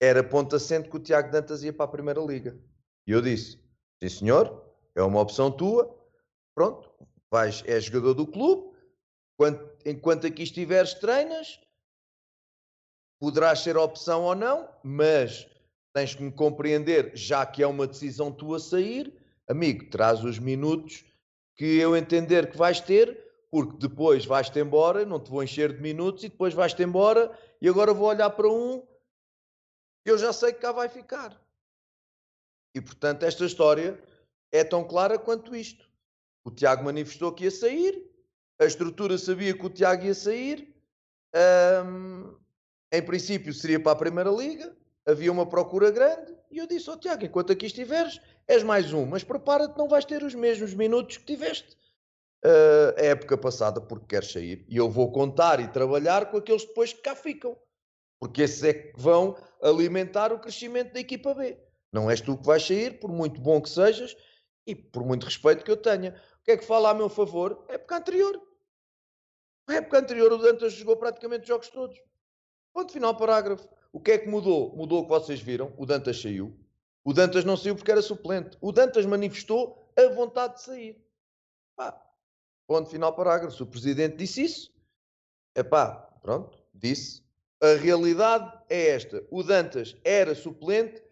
Era ponto assente que o Tiago Dantas ia para a Primeira Liga. E eu disse: sim senhor, é uma opção tua, pronto, vais, és jogador do clube, enquanto, enquanto aqui estiveres treinas, poderás ser opção ou não, mas tens que me compreender, já que é uma decisão tua sair, amigo, traz os minutos que eu entender que vais ter, porque depois vais-te embora, não te vou encher de minutos e depois vais-te embora e agora vou olhar para um eu já sei que cá vai ficar. E portanto, esta história é tão clara quanto isto. O Tiago manifestou que ia sair, a estrutura sabia que o Tiago ia sair, hum, em princípio seria para a Primeira Liga, havia uma procura grande, e eu disse ao oh, Tiago: enquanto aqui estiveres, és mais um, mas prepara-te, não vais ter os mesmos minutos que tiveste uh, a época passada, porque queres sair. E eu vou contar e trabalhar com aqueles depois que cá ficam, porque esses é que vão alimentar o crescimento da equipa B. Não és tu que vais sair, por muito bom que sejas e por muito respeito que eu tenha. O que é que fala a meu favor? A época anterior. Na época anterior o Dantas jogou praticamente os jogos todos. Ponto final, parágrafo. O que é que mudou? Mudou o que vocês viram. O Dantas saiu. O Dantas não saiu porque era suplente. O Dantas manifestou a vontade de sair. Pá. Ponto final, parágrafo. Se o presidente disse isso, é pá, pronto, disse. A realidade é esta. O Dantas era suplente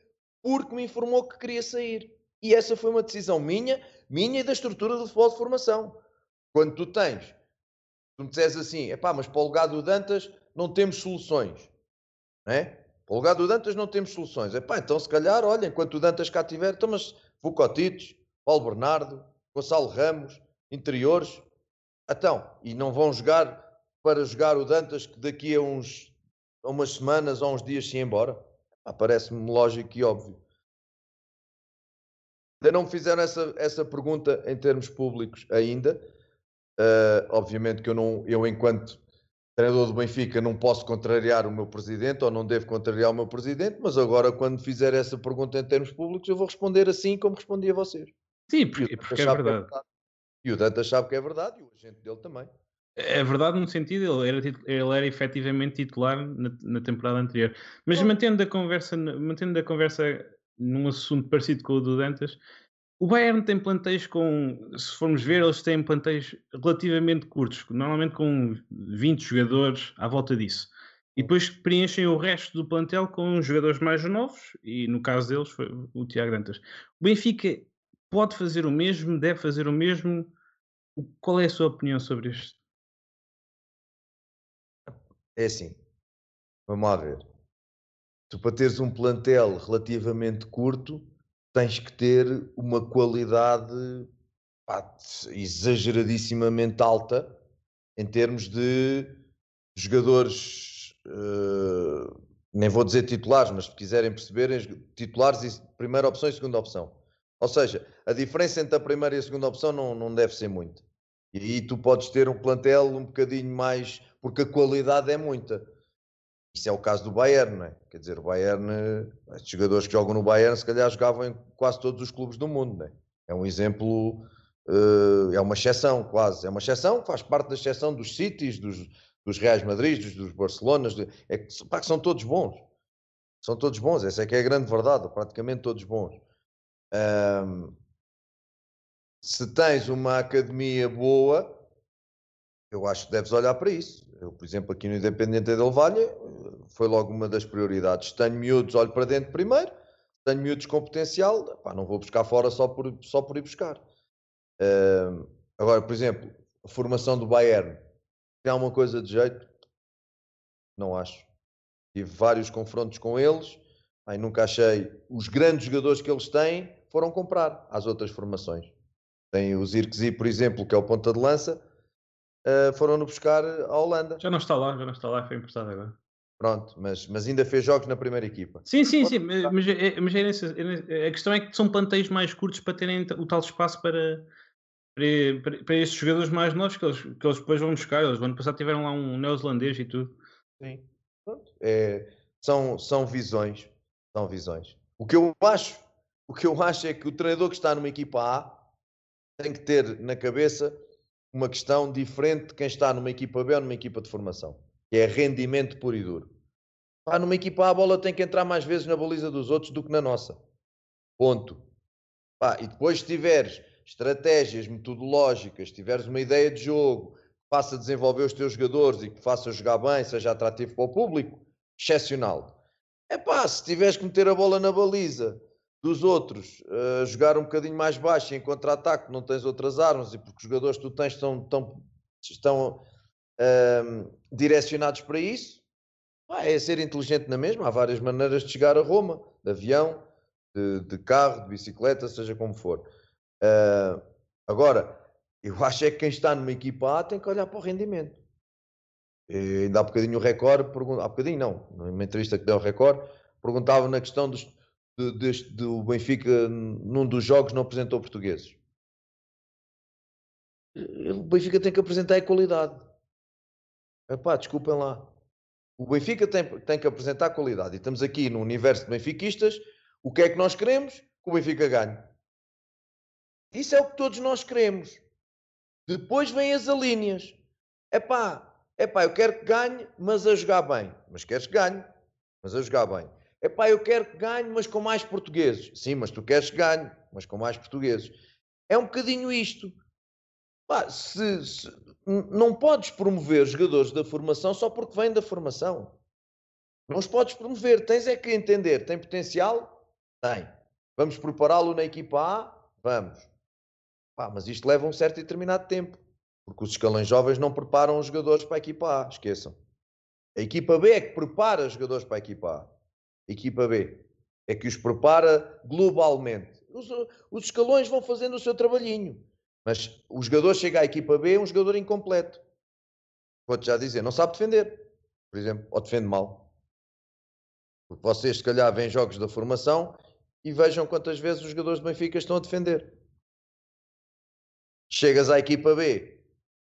porque me informou que queria sair. E essa foi uma decisão minha, minha e da estrutura do futebol de formação. Quando tu tens, tu me dizes assim, epá, mas para o lugar do Dantas não temos soluções. Não é? Para o lugar do Dantas não temos soluções. Epá, então se calhar, olha, enquanto o Dantas cá estiver, então mas Vucotitos, Paulo Bernardo, Gonçalo Ramos, interiores, então, e não vão jogar para jogar o Dantas que daqui a uns a umas semanas ou uns dias se embora? Parece-me lógico e óbvio. Ainda não me fizeram essa, essa pergunta em termos públicos ainda. Uh, obviamente que eu, não, eu, enquanto treinador do Benfica, não posso contrariar o meu presidente ou não devo contrariar o meu presidente, mas agora, quando fizer essa pergunta em termos públicos, eu vou responder assim como respondi a vocês. Sim, porque, porque é, é verdade. é verdade. E o Dantas sabe que é verdade e o agente dele também. É verdade no sentido, ele era, ele era efetivamente titular na, na temporada anterior. Mas mantendo a conversa, mantendo a conversa num assunto parecido com o do Dantas, o Bayern tem plantéis com, se formos ver, eles têm plantéis relativamente curtos, normalmente com 20 jogadores à volta disso. E depois preenchem o resto do plantel com jogadores mais novos, e no caso deles foi o Tiago Dantas. O Benfica pode fazer o mesmo, deve fazer o mesmo. Qual é a sua opinião sobre isto? É assim, vamos lá ver. Tu para teres um plantel relativamente curto, tens que ter uma qualidade pá, exageradissimamente alta em termos de jogadores, uh, nem vou dizer titulares, mas se quiserem perceberem, titulares e primeira opção e segunda opção. Ou seja, a diferença entre a primeira e a segunda opção não, não deve ser muito. E aí tu podes ter um plantel um bocadinho mais, porque a qualidade é muita. Isso é o caso do Bayern, não é? Quer dizer, o Bayern, estes jogadores que jogam no Bayern, se calhar jogavam em quase todos os clubes do mundo, não é? É um exemplo, uh, é uma exceção, quase. É uma exceção, faz parte da exceção dos Cities, dos, dos Reais Madrid, dos, dos Barcelonas, é, que são todos bons. São todos bons, essa é que é a grande verdade, praticamente todos bons. Um, se tens uma academia boa, eu acho que deves olhar para isso. Eu, por exemplo, aqui no Independente Del Valle, foi logo uma das prioridades. Tenho miúdos, olho para dentro primeiro. Tenho miúdos com potencial, pá, não vou buscar fora só por, só por ir buscar. Uh, agora, por exemplo, a formação do Bayern. Tem alguma coisa de jeito? Não acho. Tive vários confrontos com eles. Aí nunca achei. Os grandes jogadores que eles têm foram comprar às outras formações. Tem o Zirkzee, por exemplo, que é o ponta de lança uh, foram-no buscar à Holanda. Já não está lá, já não está lá, foi emprestado agora. Pronto, mas, mas ainda fez jogos na primeira equipa. Sim, sim, sim, mas, é, mas é, é, a questão é que são planteios mais curtos para terem o tal espaço para, para, para estes jogadores mais novos que eles, que eles depois vão buscar. Eles vão passar tiveram lá um neozelandês e tudo. Sim, pronto. É, são, são visões, são visões. O que eu acho, o que eu acho é que o treinador que está numa equipa A tem que ter na cabeça uma questão diferente de quem está numa equipa B ou numa equipa de formação, que é rendimento puro e duro. Pá, numa equipa A, a bola tem que entrar mais vezes na baliza dos outros do que na nossa. Ponto. Pá, e depois, se tiveres estratégias metodológicas, se tiveres uma ideia de jogo, que faça desenvolver os teus jogadores e que faça jogar bem, seja atrativo para o público, excepcional. É pá, se tiveres que meter a bola na baliza dos outros uh, jogar um bocadinho mais baixo em contra-ataque, não tens outras armas e porque os jogadores que tu tens estão, estão, estão uh, direcionados para isso, é ser inteligente na mesma. Há várias maneiras de chegar a Roma, de avião, de, de carro, de bicicleta, seja como for. Uh, agora, eu acho é que quem está numa equipa A tem que olhar para o rendimento. E ainda há bocadinho o recorde, há bocadinho não, numa entrevista que deu ao recorde, perguntava na questão dos, de, deste, do Benfica num dos jogos não apresentou portugueses. O Benfica tem que apresentar a qualidade. Epá, desculpem lá. O Benfica tem, tem que apresentar qualidade. E estamos aqui no universo de benfiquistas. O que é que nós queremos? Que o Benfica ganhe. Isso é o que todos nós queremos. Depois vêm as alíneas. Epá, epá, eu quero que ganhe, mas a jogar bem. Mas queres que ganhe, mas a jogar bem. Epá, eu quero que ganhe, mas com mais portugueses. Sim, mas tu queres que ganhe, mas com mais portugueses. É um bocadinho isto. Pá, se, se, não podes promover jogadores da formação só porque vêm da formação. Não os podes promover. Tens é que entender. Tem potencial? Tem. Vamos prepará-lo na equipa A? Vamos. Pá, mas isto leva um certo e determinado tempo. Porque os escalões jovens não preparam os jogadores para a equipa A. Esqueçam. A equipa B é que prepara os jogadores para a equipa A equipa B. É que os prepara globalmente. Os, os escalões vão fazendo o seu trabalhinho. Mas o jogador chega à equipa B, é um jogador incompleto. Vou-te já dizer, não sabe defender, por exemplo, ou defende mal. Porque vocês, se calhar, veem jogos da formação e vejam quantas vezes os jogadores do Benfica estão a defender. Chegas à equipa B,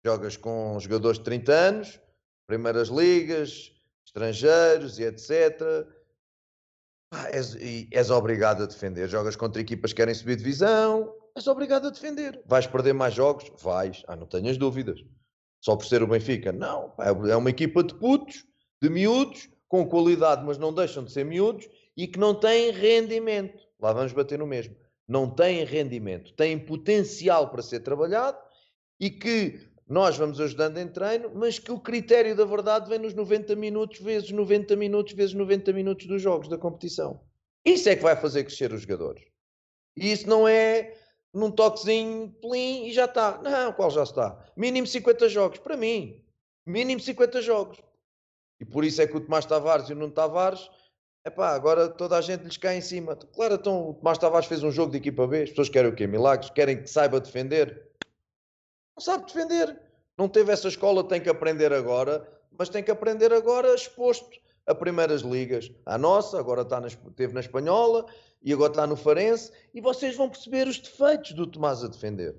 jogas com jogadores de 30 anos, primeiras ligas, estrangeiros e etc ah, és, és obrigado a defender. Jogas contra equipas que querem subir divisão, és obrigado a defender. Vais perder mais jogos? Vais. Ah, não tenhas dúvidas. Só por ser o Benfica? Não. É uma equipa de putos, de miúdos, com qualidade, mas não deixam de ser miúdos e que não têm rendimento. Lá vamos bater no mesmo. não têm rendimento, têm potencial para ser trabalhado e que nós vamos ajudando em treino, mas que o critério da verdade vem nos 90 minutos vezes 90 minutos vezes 90 minutos dos jogos da competição. Isso é que vai fazer crescer os jogadores. E isso não é num toquezinho, plim, e já está. Não, qual já está? Mínimo 50 jogos, para mim. Mínimo 50 jogos. E por isso é que o Tomás Tavares e o Nuno Tavares, epá, agora toda a gente lhes cai em cima. Claro, então o Tomás Tavares fez um jogo de equipa B, as pessoas querem o quê? Milagres? Querem que saiba defender? Não sabe defender. Não teve essa escola, tem que aprender agora, mas tem que aprender agora exposto a primeiras ligas. A nossa, agora está na, teve na Espanhola e agora está no Farense, e vocês vão perceber os defeitos do Tomás a defender.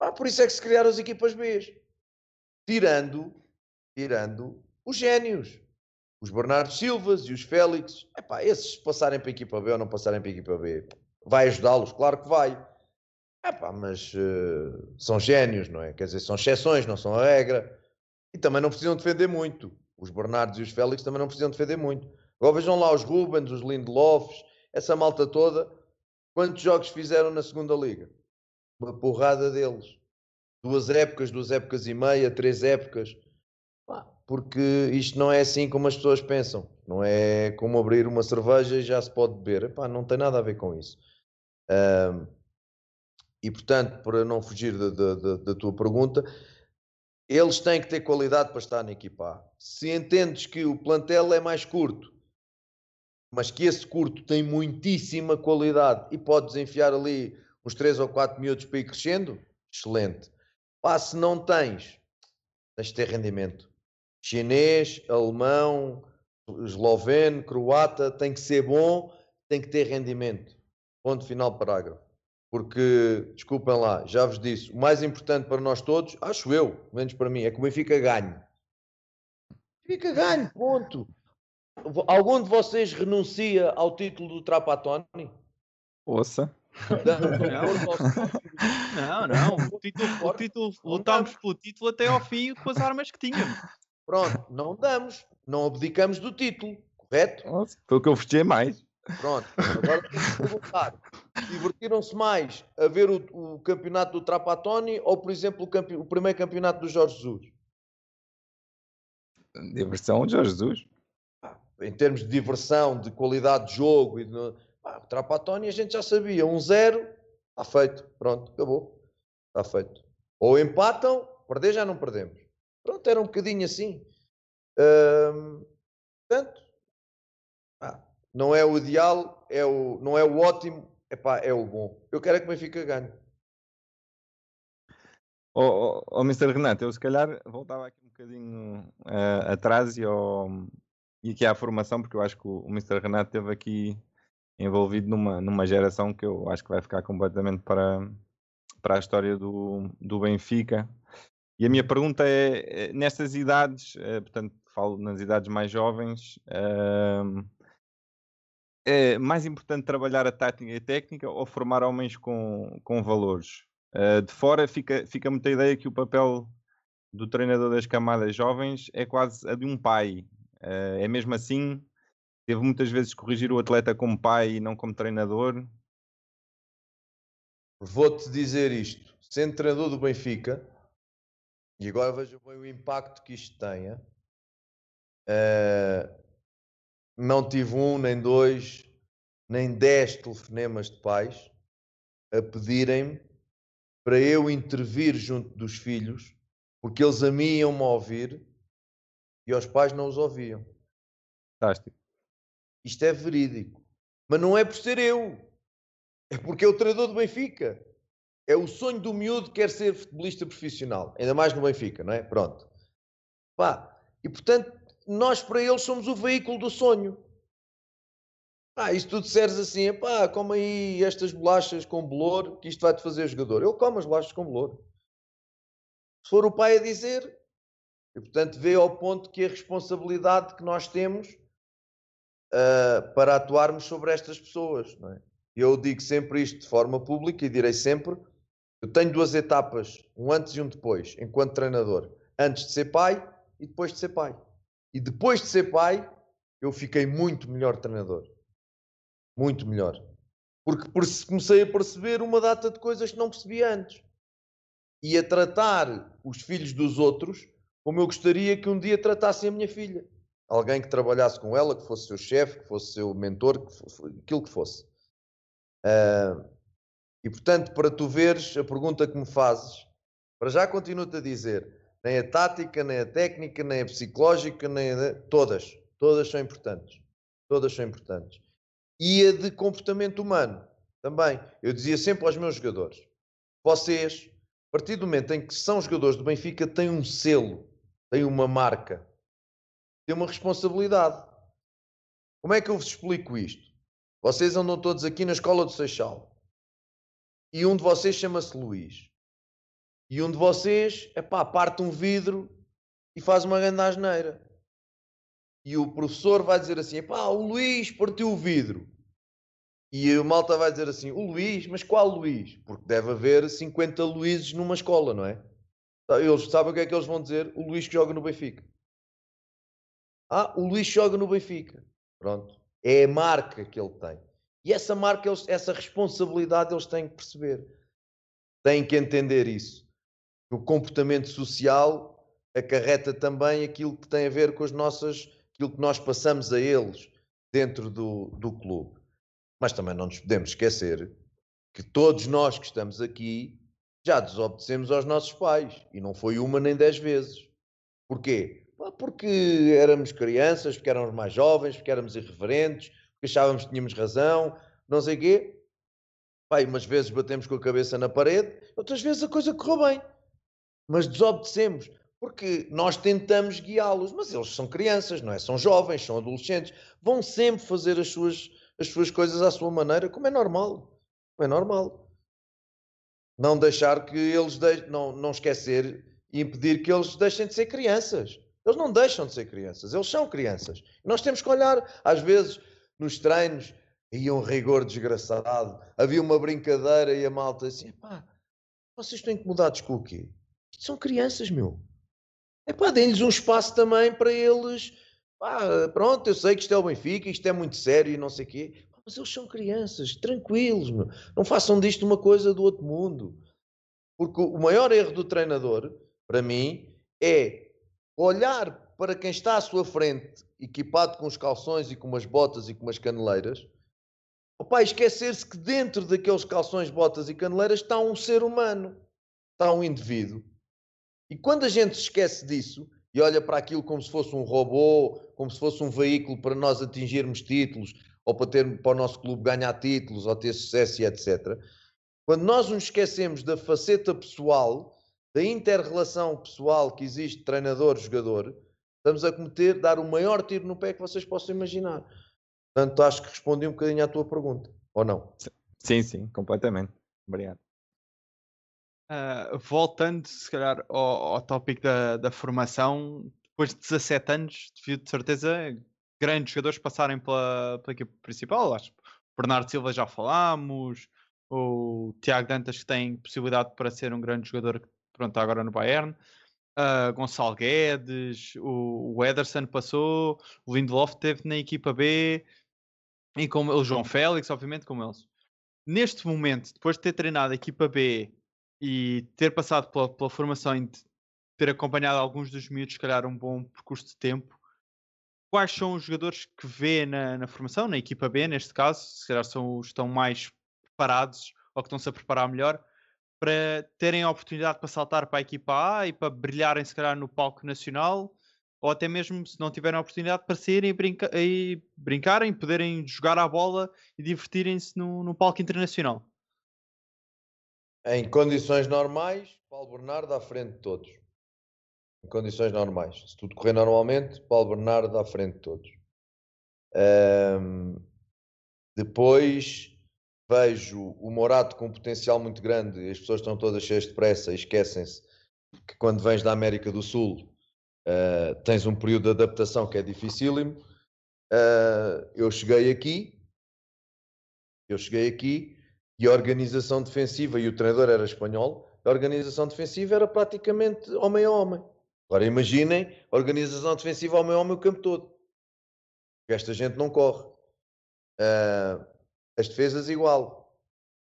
Ah, por isso é que se criaram as equipas B. Tirando, tirando os génios. Os Bernardo Silvas e os Félix. Epá, esses passarem para a equipa B ou não passarem para a equipa B, vai ajudá-los? Claro que vai. Epá, mas uh, são génios, não é? Quer dizer, são exceções, não são a regra. E também não precisam defender muito. Os Bernardos e os Félix também não precisam defender muito. Agora vejam lá os Rubens, os Lindelofs, essa malta toda. Quantos jogos fizeram na segunda liga? Uma porrada deles. Duas épocas, duas épocas e meia, três épocas. Porque isto não é assim como as pessoas pensam. Não é como abrir uma cerveja e já se pode beber. Epá, não tem nada a ver com isso. Um, e portanto, para não fugir da, tua pergunta, eles têm que ter qualidade para estar na equipa A. Se entendes que o plantel é mais curto, mas que esse curto tem muitíssima qualidade e podes enfiar ali uns 3 ou 4 minutos para ir crescendo, excelente. Pá, se não tens, tens de ter rendimento. Chinês, alemão, esloveno, croata, tem que ser bom, tem que ter rendimento. Ponto final, parágrafo. Porque, desculpem lá, já vos disse, o mais importante para nós todos, acho eu, menos para mim, é que o Benfica ganhe. Benfica ganhe, ponto. Algum de vocês renuncia ao título do Trapatoni? Ouça. Não, não. O título, o título lutámos pelo título até ao fim com as armas que tínhamos. Pronto, não damos, não abdicamos do título, correto? Nossa, foi o que eu festejei mais. Pronto, agora tenho que perguntar: divertiram-se mais a ver o, o, campeonato do Trapatoni ou, por exemplo, o, campe... o, primeiro campeonato do Jorge Jesus? Diversão de Jorge Jesus. Em termos de diversão, de qualidade de jogo e de... Ah, o Trapatoni a gente já sabia: 1-0, um está feito, pronto, acabou, está feito. Ou empatam, perder já não perdemos. Pronto, era um bocadinho assim. Hum, portanto, ah, não é o ideal, é o, não é o ótimo, epá, é o bom. Eu quero é que o Benfica ganhe. Oh, oh, oh, Mr. Renato, eu se calhar voltava aqui um bocadinho uh, atrás e, ao, e aqui à formação, porque eu acho que o, o Mr. Renato esteve aqui envolvido numa, numa geração que eu acho que vai ficar completamente para, para a história do, do Benfica. E a minha pergunta é, é nestas idades, uh, portanto, falo nas idades mais jovens, uh, é mais importante trabalhar a tática e a técnica ou formar homens com, com valores? Uh, de fora fica, fica muita ideia que o papel do treinador das camadas jovens é quase a de um pai. Uh, é mesmo assim? Teve muitas vezes corrigir o atleta como pai e não como treinador? Vou-te dizer isto. Sendo treinador do Benfica, e agora veja bem o impacto que isto tenha, uh, não tive um, nem dois, nem dez telefonemas de pais a pedirem-me para eu intervir junto dos filhos, porque eles a mim iam-me ouvir e aos pais não os ouviam. Fantástico. Isto é verídico. Mas não é por ser eu. É porque é o treinador do Benfica. É o sonho do miúdo que quer ser futebolista profissional. Ainda mais no Benfica, não é? Pronto. Pá. E portanto, nós para eles somos o veículo do sonho. Ah, e se tu disseres assim, pá, come aí estas bolachas com bolor, que isto vai-te fazer jogador. Eu como as bolachas com bolor. Se for o pai a dizer, e portanto vê ao ponto que a responsabilidade que nós temos uh, para atuarmos sobre estas pessoas. Não é? Eu digo sempre isto de forma pública e direi sempre: eu tenho duas etapas, um antes e um depois, enquanto treinador. Antes de ser pai e depois de ser pai. E depois de ser pai, eu fiquei muito melhor treinador. Muito melhor. Porque comecei a perceber uma data de coisas que não percebia antes. E a tratar os filhos dos outros como eu gostaria que um dia tratassem a minha filha. Alguém que trabalhasse com ela, que fosse seu chefe, que fosse seu mentor, que fosse, aquilo que fosse. Uh, e portanto, para tu veres a pergunta que me fazes, para já continuo-te a dizer: nem a tática, nem a técnica, nem a psicológica, nem a... todas, todas são importantes. Todas são importantes. E a de comportamento humano também. Eu dizia sempre aos meus jogadores: vocês, a partir do momento em que são jogadores do Benfica, têm um selo, têm uma marca, têm uma responsabilidade. Como é que eu vos explico isto? Vocês andam todos aqui na escola do Seixal. E um de vocês chama-se Luís. E um de vocês, é pá, parte um vidro e faz uma grande asneira. E o professor vai dizer assim: pá, o Luís partiu o vidro. E o malta vai dizer assim: o Luís, mas qual Luís? Porque deve haver 50 Luíses numa escola, não é? Eles sabem o que é que eles vão dizer? O Luís que joga no Benfica. Ah, o Luís joga no Benfica. Pronto. É a marca que ele tem. E essa marca, essa responsabilidade eles têm que perceber. Têm que entender isso. O comportamento social acarreta também aquilo que tem a ver com as nossas, aquilo que nós passamos a eles dentro do, do clube. Mas também não nos podemos esquecer que todos nós que estamos aqui já desobedecemos aos nossos pais. E não foi uma nem dez vezes. Porquê? Porque éramos crianças, porque éramos mais jovens, porque éramos irreverentes, porque achávamos que tínhamos razão, não sei o quê. Pai, umas vezes batemos com a cabeça na parede, outras vezes a coisa correu bem. Mas desobedecemos, porque nós tentamos guiá-los, mas eles são crianças, não é? São jovens, são adolescentes, vão sempre fazer as suas, as suas coisas à sua maneira, como é normal. Como é normal. Não deixar que eles, de... não, não esquecer e impedir que eles deixem de ser crianças. Eles não deixam de ser crianças, eles são crianças. Nós temos que olhar, às vezes, nos treinos, e um rigor desgraçado. Havia uma brincadeira e a malta assim: pá, vocês estão incomodados com o quê? Isto são crianças, meu. É pá, deem-lhes um espaço também para eles. Pá, pronto, eu sei que isto é o Benfica, isto é muito sério e não sei o quê. Mas eles são crianças, tranquilos, meu. Não façam disto uma coisa do outro mundo. Porque o maior erro do treinador, para mim, é olhar para quem está à sua frente, equipado com os calções e com umas botas e com umas caneleiras, opa, esquecer-se que dentro daqueles calções, botas e caneleiras está um ser humano, está um indivíduo. E quando a gente esquece disso e olha para aquilo como se fosse um robô, como se fosse um veículo para nós atingirmos títulos, ou para, ter, para o nosso clube ganhar títulos, ou ter sucesso e etc. Quando nós nos esquecemos da faceta pessoal, da inter-relação pessoal que existe treinador-jogador, estamos a cometer, dar o maior tiro no pé que vocês possam imaginar. Portanto, acho que respondi um bocadinho à tua pergunta, ou não? Sim, sim, completamente. Obrigado. Uh, voltando, se calhar, ao, ao tópico da, da, formação, depois de 17 anos, devido de certeza grandes jogadores passarem pela, pela equipe principal. Acho Bernardo Silva já falámos, o Tiago Dantas que tem possibilidade para ser um grande jogador pronto, está agora no Bayern. Uh, Gonçalo Guedes, o, o Ederson passou, o Lindelof esteve na equipa B, e como o João Félix, obviamente, como eles. Neste momento, depois de ter treinado a equipa B e ter passado pela, pela formação e ter acompanhado alguns dos miúdos, se calhar um bom percurso de tempo, quais são os jogadores que vê na, na formação, na equipa B, neste caso, se calhar são estão mais preparados ou que estão-se a preparar melhor, para terem a oportunidade para saltar para a equipa A e para brilharem, se calhar, no palco nacional, ou até mesmo se não tiverem a oportunidade para saírem e, brinca e brincarem, poderem jogar à bola e divertirem-se no, no palco internacional. Em condições normais, Paulo Bernardo à frente de todos. Em condições normais. Se tudo correr normalmente, Paulo Bernardo à frente de todos. Um, depois vejo o Morato com um potencial muito grande, as pessoas estão todas cheias de pressa e esquecem-se que quando vens da América do Sul uh, tens um período de adaptação que é dificílimo. Uh, eu cheguei aqui, eu cheguei aqui e a organização defensiva, e o treinador era espanhol, a organização defensiva era praticamente homem a homem. Agora imaginem a organização defensiva homem a homem o campo todo. Esta gente não corre. Uh, As defesas igual.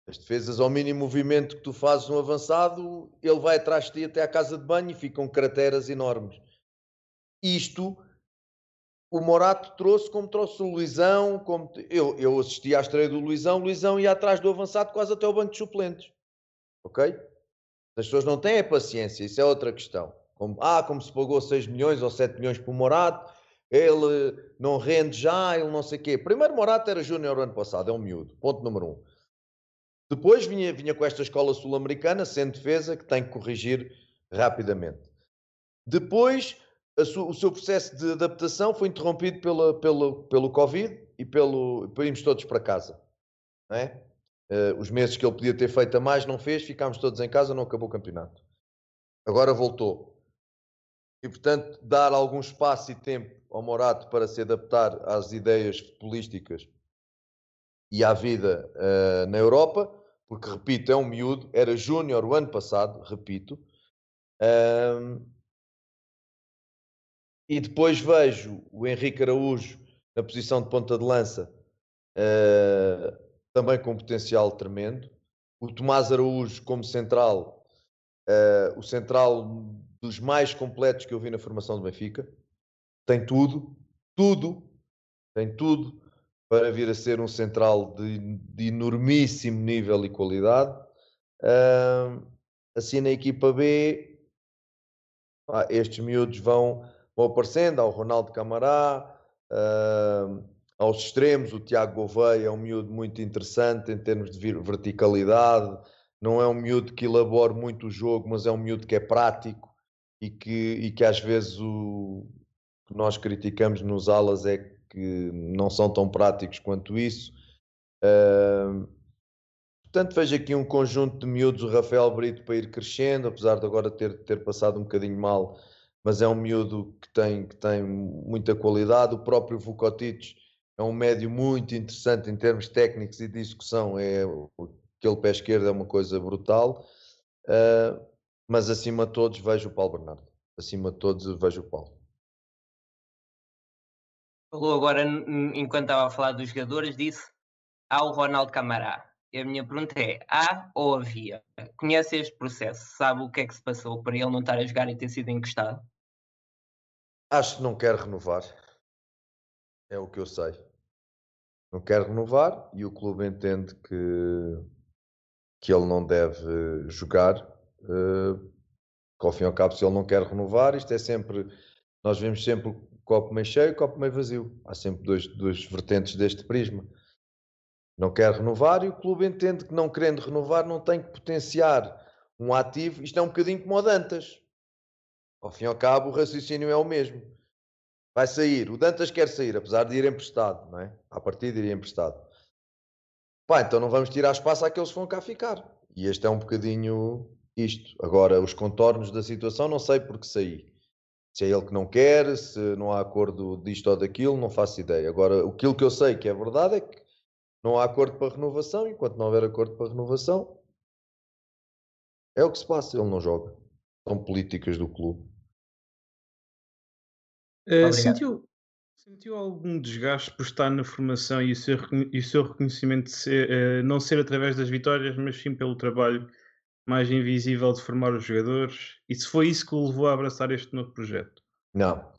As defesas, ao mínimo movimento que tu fazes no avançado, ele vai atrás de ti até à casa de banho e ficam crateras enormes. Isto o Morato trouxe como trouxe o Luizão. Como... Eu, eu assisti à estreia do Luizão, o Luizão ia atrás do avançado quase até o banco de suplentes. Ok? As pessoas não têm a paciência, isso é outra questão. Como, ah, como se pagou 6 milhões ou 7 milhões por Morato, ele não rende já, ele não sei o quê. Primeiro Morato era júnior ano passado, é um miúdo. Ponto número um. Depois vinha, vinha com esta escola sul-americana, sem defesa, que tem que corrigir rapidamente. Depois, o seu processo de adaptação foi interrompido pela, pelo, pelo Covid e pelo, irmos todos para casa. É? Uh, os meses que ele podia ter feito a mais, não fez, ficámos todos em casa, não acabou o campeonato. Agora voltou. E, portanto, dar algum espaço e tempo ao Morato para se adaptar às ideias futebolísticas e à vida uh, na Europa porque, repito, é um miúdo, era júnior o ano passado, repito. Um, e depois vejo o Henrique Araújo na posição de ponta de lança, uh, também com potencial tremendo. O Tomás Araújo como central, uh, o central dos mais completos que eu vi na formação do Benfica. Tem tudo, tudo, tem tudo para vir a ser um central de, de enormíssimo nível e qualidade. Uh, assim na equipa B, ah, estes miúdos vão, vão aparecendo, ao Ronaldo Camará, uh, aos extremos, o Tiago Gouveia é um miúdo muito interessante em termos de verticalidade, não é um miúdo que elabora muito o jogo, mas é um miúdo que é prático e que, e que às vezes o que nós criticamos nos alas é que não são tão práticos quanto isso. Uh, portanto, vejo aqui um conjunto de miúdos, o Rafael Brito para ir crescendo, apesar de agora ter, ter passado um bocadinho mal, mas é um miúdo que tem, que tem muita qualidade. O próprio Vukotic é um médio muito interessante em termos técnicos e de execução. É, aquele pé esquerdo é uma coisa brutal. Uh, mas acima de todos vejo o Paulo Bernardo. Acima de todos vejo o Paulo. Falou agora, enquanto estava a falar dos jogadores, disse há o Ronaldo Camará. E a minha pergunta é: há ou havia? Conhece este processo? Sabe o que é que se passou para ele não estar a jogar e ter sido encostado? Acho que não quer renovar. É o que eu sei. Não quer renovar e o clube entende que, que ele não deve jogar. Uh, que ao fim e ao cabo, se ele não quer renovar, isto é sempre. Nós vemos sempre copo meio cheio, copo meio vazio. Há sempre dois, duas vertentes deste prisma. Não quer renovar e o clube entende que não querendo renovar não tem que potenciar um ativo. Isto é um bocadinho como o Dantas. Ao fim e ao cabo, o raciocínio é o mesmo. Vai sair. O Dantas quer sair, apesar de ir emprestado, não é? A partir de ir emprestado. Pá, então não vamos tirar espaço àqueles que vão cá ficar. E este é um bocadinho isto. Agora, os contornos da situação, não sei porque saí. Se é ele que não quer, se não há acordo disto ou daquilo, não faço ideia. Agora, aquilo que eu sei que é verdade é que não há acordo para renovação. Enquanto não houver acordo para renovação, é o que se passa. Ele não joga. São políticas do clube. Uh, sentiu, sentiu algum desgaste por estar na formação e o seu, e o seu reconhecimento ser, uh, não ser através das vitórias, mas sim pelo trabalho mais invisível de formar os jogadores? E se foi isso que o levou a abraçar este novo projeto? Não.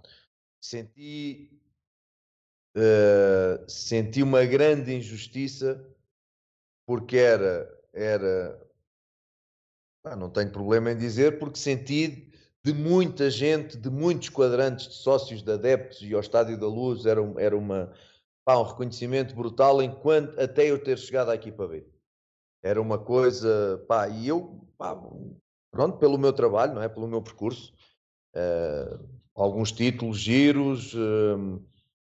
Senti. Uh, senti uma grande injustiça porque era. era ah, não tenho problema em dizer, porque senti de muita gente, de muitos quadrantes de sócios de adeptos e ao Estádio da Luz, era, era uma, pá, um reconhecimento brutal enquanto até eu ter chegado aqui para ver. Era uma coisa, pá, e eu, pá, pronto, pelo meu trabalho, não é? Pelo meu percurso, uh, alguns títulos, giros, uh,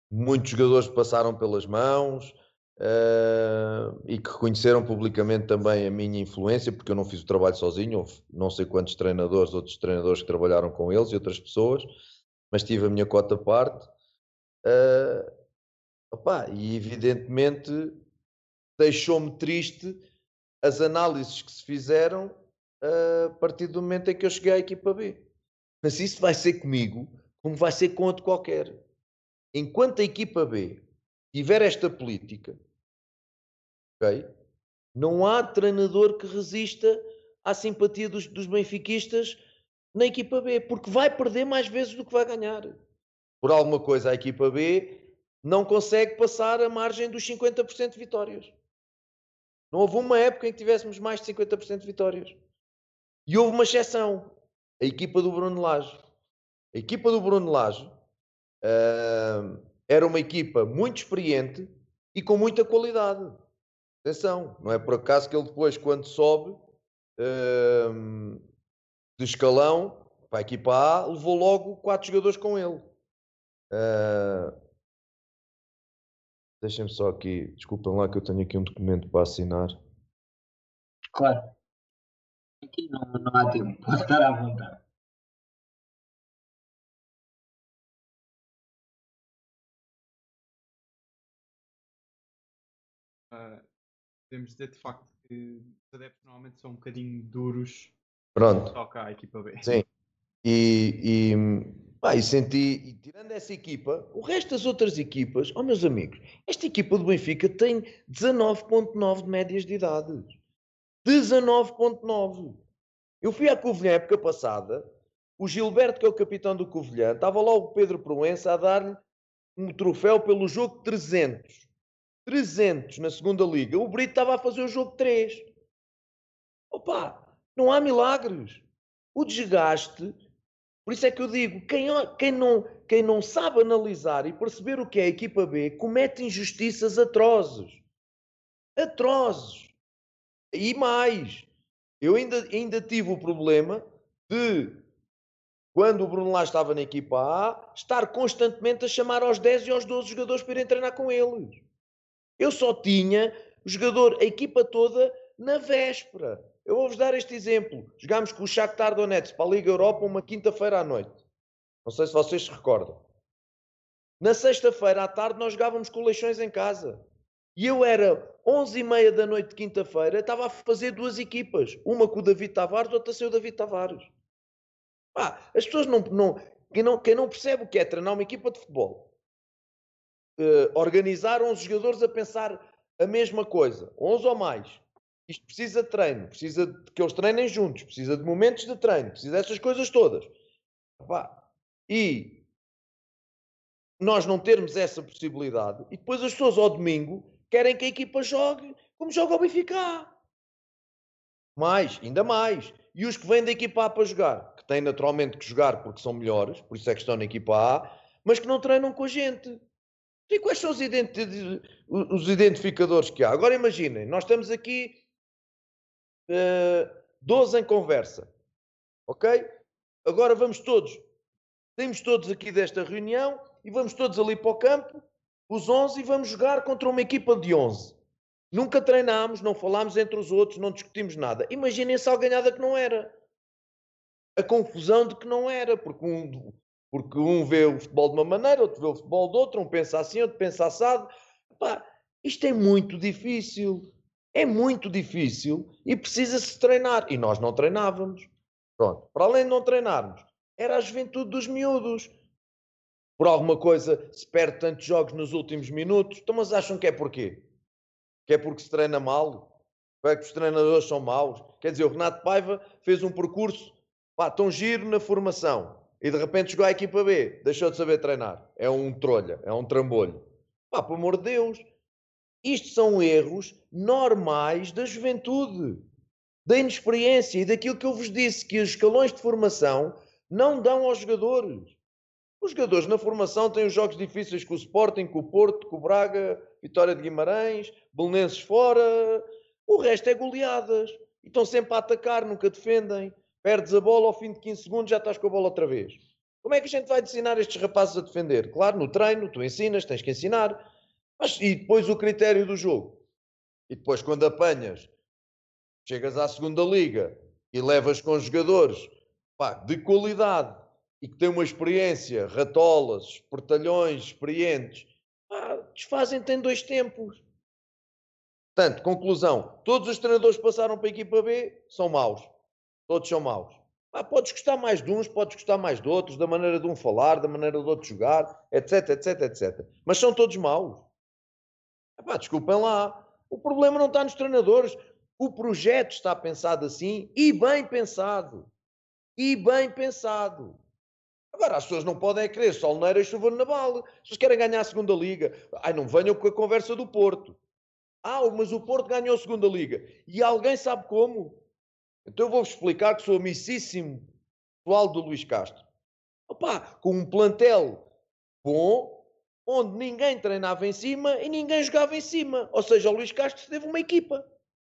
muitos jogadores passaram pelas mãos uh, e que reconheceram publicamente também a minha influência, porque eu não fiz o trabalho sozinho, houve não sei quantos treinadores, outros treinadores que trabalharam com eles e outras pessoas, mas tive a minha cota parte. Uh, e evidentemente deixou-me triste as análises que se fizeram a partir do momento em que eu cheguei à equipa B. Mas isso vai ser comigo, como vai ser com outro qualquer. Enquanto a equipa B tiver esta política, ok? Não há treinador que resista à simpatia dos, dos benfiquistas na equipa B, porque vai perder mais vezes do que vai ganhar. Por alguma coisa, a equipa B não consegue passar a margem dos 50% de vitórias. Não houve uma época em que tivéssemos mais de 50% de vitórias. E houve uma exceção, a equipa do Bruno Lage. A equipa do Bruno Lage uh, era uma equipa muito experiente e com muita qualidade. Atenção, não é por acaso que ele depois, quando sobe uh, de escalão para a equipa A, levou logo quatro jogadores com ele. Uh, Deixem-me só aqui, desculpem lá que eu tenho aqui um documento para assinar. Claro. Aqui não, não há tempo, pode estar à vontade. Uh, podemos dizer de facto que os adeptos normalmente são um bocadinho duros Pronto. toca à equipa B. Sim. E, e, pá, e senti, e tirando essa equipa, o resto das outras equipas, oh, meus amigos, esta equipa do Benfica tem 19.9 de médias de idade. 19.9. Eu fui à Covilhã época passada, o Gilberto, que é o capitão do Covilhã, estava lá o Pedro Proença a dar-lhe um troféu pelo jogo 300. 300 na segunda liga. O Brito estava a fazer o jogo 3. Opa, não há milagres. O desgaste, por isso é que eu digo, quem, quem, não, quem não sabe analisar e perceber o que é a equipa B, comete injustiças atrozes. Atrozes. E mais, eu ainda, ainda tive o problema de, quando o Bruno lá estava na equipa A, estar constantemente a chamar aos 10 e aos 12 jogadores para irem treinar com eles. Eu só tinha o jogador, a equipa toda, na véspera. Eu vou-vos dar este exemplo. Jogámos com o Shakhtar Donetsk para a Liga Europa uma quinta-feira à noite. Não sei se vocês se recordam. Na sexta-feira à tarde nós jogávamos com em casa. E eu era 11 e meia da noite de quinta-feira, estava a fazer duas equipas. Uma com o David Tavares, outra sem o David Tavares. Ah, as pessoas não, não, quem não... Quem não percebe o que é treinar uma equipa de futebol, uh, organizar 11 jogadores a pensar a mesma coisa, 11 ou mais, isto precisa de treino, precisa de que eles treinem juntos, precisa de momentos de treino, precisa dessas coisas todas. E nós não termos essa possibilidade, e depois as pessoas ao domingo querem que a equipa jogue como joga o Benfica. Mais, ainda mais. E os que vêm da equipa A para jogar, que têm naturalmente que jogar porque são melhores, por isso é que estão na equipa A, mas que não treinam com a gente. E quais são os, identi os identificadores que há? Agora imaginem, nós estamos aqui uh, eh, 12 em conversa. Ok? Agora vamos todos, temos todos aqui desta reunião e vamos todos ali para o campo, os 11, e vamos jogar contra uma equipa de 11. Nunca treinámos, não falámos entre os outros, não discutimos nada. Imaginem se alguém nada que não era. A confusão de que não era, porque um, porque um vê o futebol de uma maneira, outro vê o futebol de outra, um pensa assim, outro pensa assado. Epá, isto é muito difícil. É muito difícil e precisa-se treinar. E nós não treinávamos. Pronto. Para além de não treinarmos, era a juventude dos miúdos. Por alguma coisa se perde tantos jogos nos últimos minutos. Então, mas acham que é porquê? Que é porque se treina mal? É que os treinadores são maus? Quer dizer, o Renato Paiva fez um percurso pá, tão giro na formação e de repente chegou à equipa B, deixou de saber treinar. É um trolha, é um trambolho. Pá, pelo amor de Deus, isto são erros normais da juventude, da inexperiência e daquilo que eu vos disse, que os escalões de formação não dão aos jogadores. Os jogadores na formação têm os jogos difíceis com o Sporting, com o Porto, com o Braga, Vitória de Guimarães, Belenenses fora. O resto é goleadas. E estão sempre a atacar, nunca defendem. Perdes a bola, ao fim de 15 segundos já estás com a bola outra vez. Como é que a gente vai ensinar estes rapazes a defender? Claro, no treino, tu ensinas, tens que ensinar. Mas, e depois o critério do jogo. E depois, quando apanhas, chegas à segunda liga e levas com jogadores pá, de qualidade e que têm uma experiência, ratolas, espertalhões, experientes, desfazem-te em dois tempos. Portanto, conclusão: todos os treinadores que passaram para a equipa B são maus. Todos são maus. Ah, podes gostar mais de uns, podes gostar mais de outros, da maneira de um falar, da maneira do outro jogar, etc, etc, etc. Mas são todos maus. Epá, desculpem lá. O problema não está nos treinadores. O projeto está pensado assim e bem pensado. E bem pensado. Agora, as pessoas não podem querer solneira e chuva na bala. As pessoas querem ganhar a segunda liga. Ai, não venham com a conversa do Porto. Ah, mas o Porto ganhou a segunda liga. E alguém sabe como? Então eu vou-vos explicar que sou amicíssimo pessoal do Luís Castro. Opa, com um plantel bom, onde ninguém treinava em cima e ninguém jogava em cima. Ou seja, o Luís Castro teve uma equipa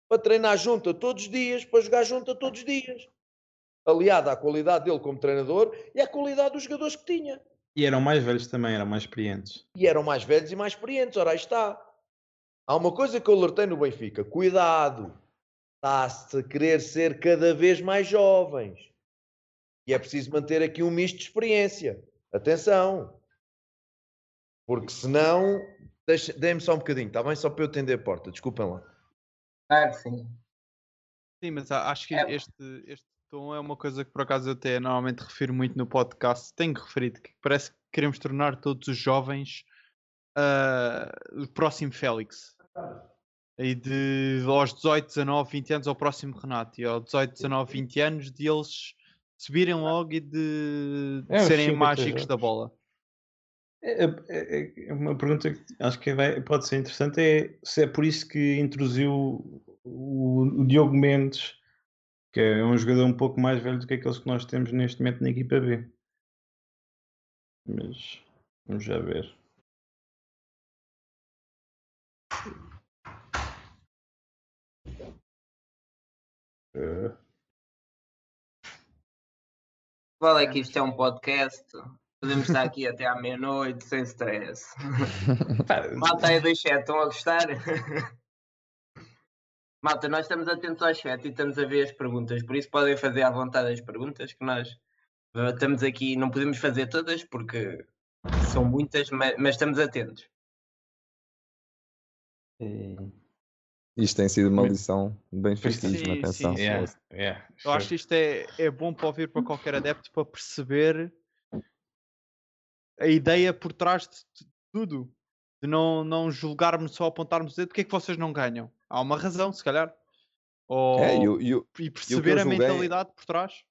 para treinar junta todos os dias, para jogar junta todos os dias. Aliado à qualidade dele como treinador e à qualidade dos jogadores que tinha. E eram mais velhos também, eram mais experientes. E eram mais velhos e mais experientes. Ora, aí está. Há uma coisa que eu alertei no Benfica: cuidado, está-se a querer ser cada vez mais jovens. E é preciso manter aqui um misto de experiência. Atenção. Porque senão. Dê-me só um bocadinho, está bem? Só para eu atender a porta, desculpem lá. Claro, sim. Sim, mas acho que É. este, este tom é uma coisa que por acaso eu até normalmente refiro muito no podcast. Tenho referido que parece que queremos tornar todos os jovens ah, o próximo Félix. Aí de aos 18, 19, 20 anos ao próximo Renato. E aos 18, 19, 20 anos de eles subirem logo e de, de É, serem mágicos da bola. É, é- é uma pergunta que acho que vai- pode ser interessante é se é por isso que introduziu o, o Diogo Mendes, que é um jogador um pouco mais velho do que aqueles que nós temos neste momento na equipa B. Mas vamos já ver. Vale é que isto é um podcast. Podemos estar aqui até à meia-noite sem stress. Malta aí do chat, estão a gostar? Malta, nós estamos atentos ao chat e estamos a ver as perguntas, por isso podem fazer à vontade as perguntas que nós estamos aqui, não podemos fazer todas porque são muitas, ma- mas, estamos atentos. eh, Isto tem sido uma lição benfiquismo, Sim, atenção. sim, yeah, yeah, Eu acho que isto é, é bom para ouvir para qualquer adepto para perceber a ideia por trás de tudo. De não, não julgarmos só apontarmos o dedo, porque é que vocês não ganham? Há uma razão, se calhar. Ou, É, e, o- e perceber eu a mentalidade por trás.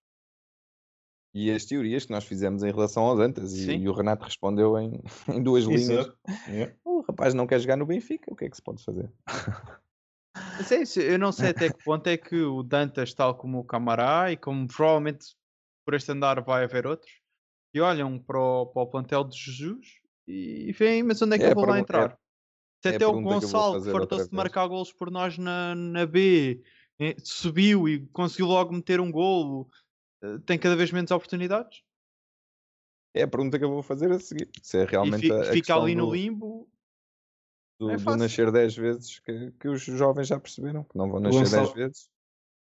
e as teorias que nós fizemos em relação aos Antas, e, e o Renato respondeu em, em duas linhas. Exato. Yeah. O rapaz não quer jogar no Benfica, o que é que se pode fazer? Mas é isso, eu não sei até que ponto é que o Dantas, tal como o Camará, e como provavelmente por este andar vai haver outros, e olham para o, para o plantel de Jesus e veem, mas onde é que É eu vou lá é- entrar? Se é a até o eu vou Gonçalo, que fartou-se de marcar golos por nós na, na B, eh, subiu e conseguiu logo meter um golo, eh, tem cada vez menos oportunidades É a pergunta que eu vou fazer a seguir. Se é e realmente fi- a, a fica ali no limbo. Do, é do nascer 10 vezes que, que os jovens já perceberam, que não vão nascer Gonçalo- 10 vezes.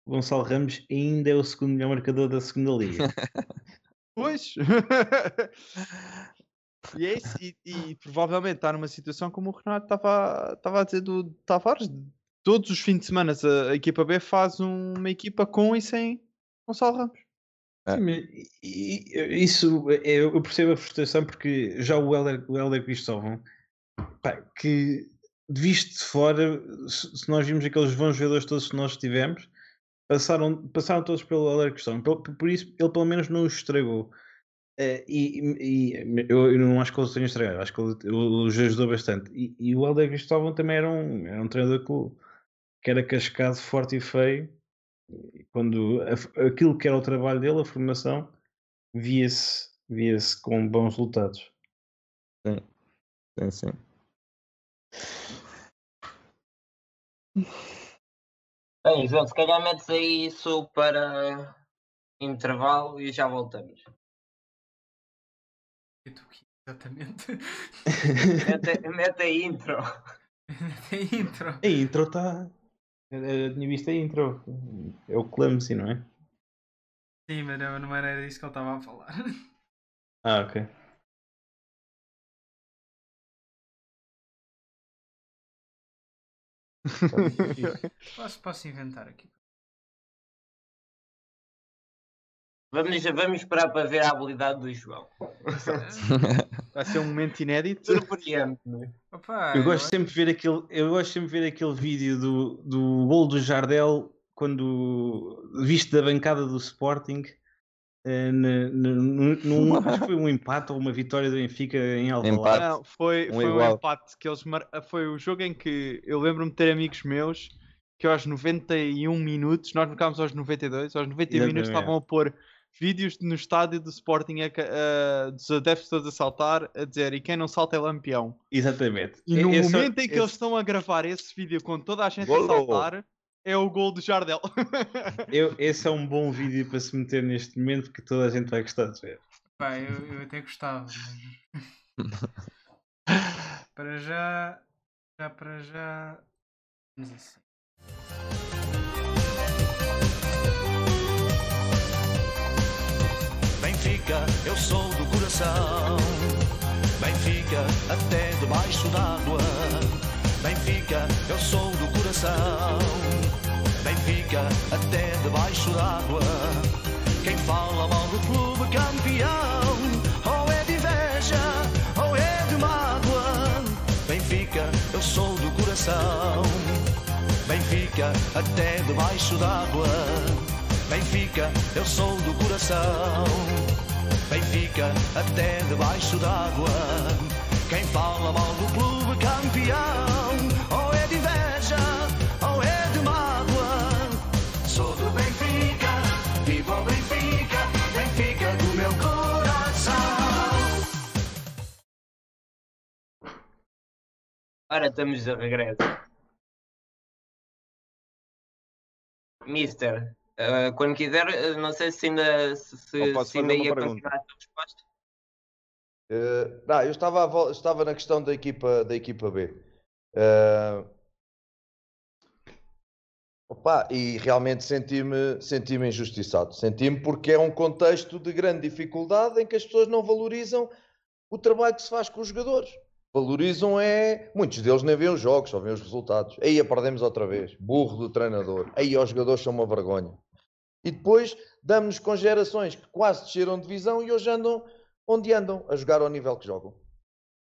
Gonçalo Ramos ainda é o segundo melhor marcador da segunda liga. Pois. e é isso. E, e provavelmente está numa situação como o Renato estava estava a dizer do Tavares. Todos os fins de semana a, a equipa B faz um- uma equipa com e sem Gonçalo Ramos. É. Sim, isso eu percebo a frustração porque já o Helder, o Cristóvão pá, que visto de fora, se se nós vimos aqueles bons jogadores todos que nós tivemos, passaram, passaram todos pelo Helder Cristóvão. Por, por isso ele pelo menos não os estragou. Eh, e, e- eu, eu não acho que ele tenha estragado, acho que ele, os ajudou bastante. E, e o Helder Cristóvão também era um, era um treinador que, que era cascado, forte e feio quando a- aquilo que era o trabalho dele, a formação, via-se via-se com bons resultados. Sim, sim. Bem, João, se calhar metes aí isso para intervalo e já voltamos. Eu tô aqui, Exatamente. Mete, mete a intro. Tem intro. A intro está. Eu tinha visto a intro. É o Clumsy, não é? Sim, mas não, era disso que ele estava a falar. Ah, ok. Posso, posso inventar aqui. Vamos, vamos esperar para ver a habilidade do João. Vai ser um momento inédito. Surpreende-me. Opa, Eu gosto sempre de ver aquele, eu gosto sempre de ver aquele vídeo do, do gol do Jardel quando visto da bancada do Sporting num, num- acho que foi um empate ou uma vitória do Benfica em Alvalade. Não, foi, Um foi o igual. empate que eles mar... foi o jogo em que eu lembro-me de ter amigos meus que aos 91 minutos, nós marcámos aos 92, aos 91 minutos Exatamente. estavam a pôr vídeos no estádio do Sporting a, a- dos adeptos todos a saltar, a dizer e quem não salta é lampião. Exatamente. E no Esse- momento em que eles esse- estão a gravar esse vídeo com toda a gente a saltar, é o gol do Jardel. eu- esse é um bom vídeo para se meter neste momento porque toda a gente vai gostar de ver. Pá, eu, eu até gostava. mas- para já. Já para já. Vamos assim. Benfica, eu sou do coração. Benfica, até debaixo d'água. Benfica, eu sou do coração. Benfica, até debaixo d'água. Quem fala mal do clube campeão, ou é de inveja, ou é de mágoa. Benfica, eu sou do coração. Benfica, até debaixo d'água. Benfica, eu sou do coração. Benfica, até debaixo d'água. Quem fala mal do clube campeão, ou é de inveja, ou é de mágoa. Sou do Benfica, viva o Benfica, Benfica do meu coração. Ora, estamos de regresso. Mister, eh, quando quiser, eh, não sei se ainda, se, se, ainda ia pergunta? continuar a tua resposta. Eh, não, eu estava, estava na questão da equipa, da equipa B. Eh, opa, e realmente senti-me senti injustiçado. Senti-me porque é um contexto de grande dificuldade em que as pessoas não valorizam o trabalho que se faz com os jogadores. Valorizam é. Muitos deles nem veem os jogos, só veem os resultados. Aí a perdemos outra vez. Burro do treinador. Aí os jogadores são uma vergonha. E depois damos com gerações que quase desceram de divisão e hoje andam onde andam a jogar ao nível que jogam.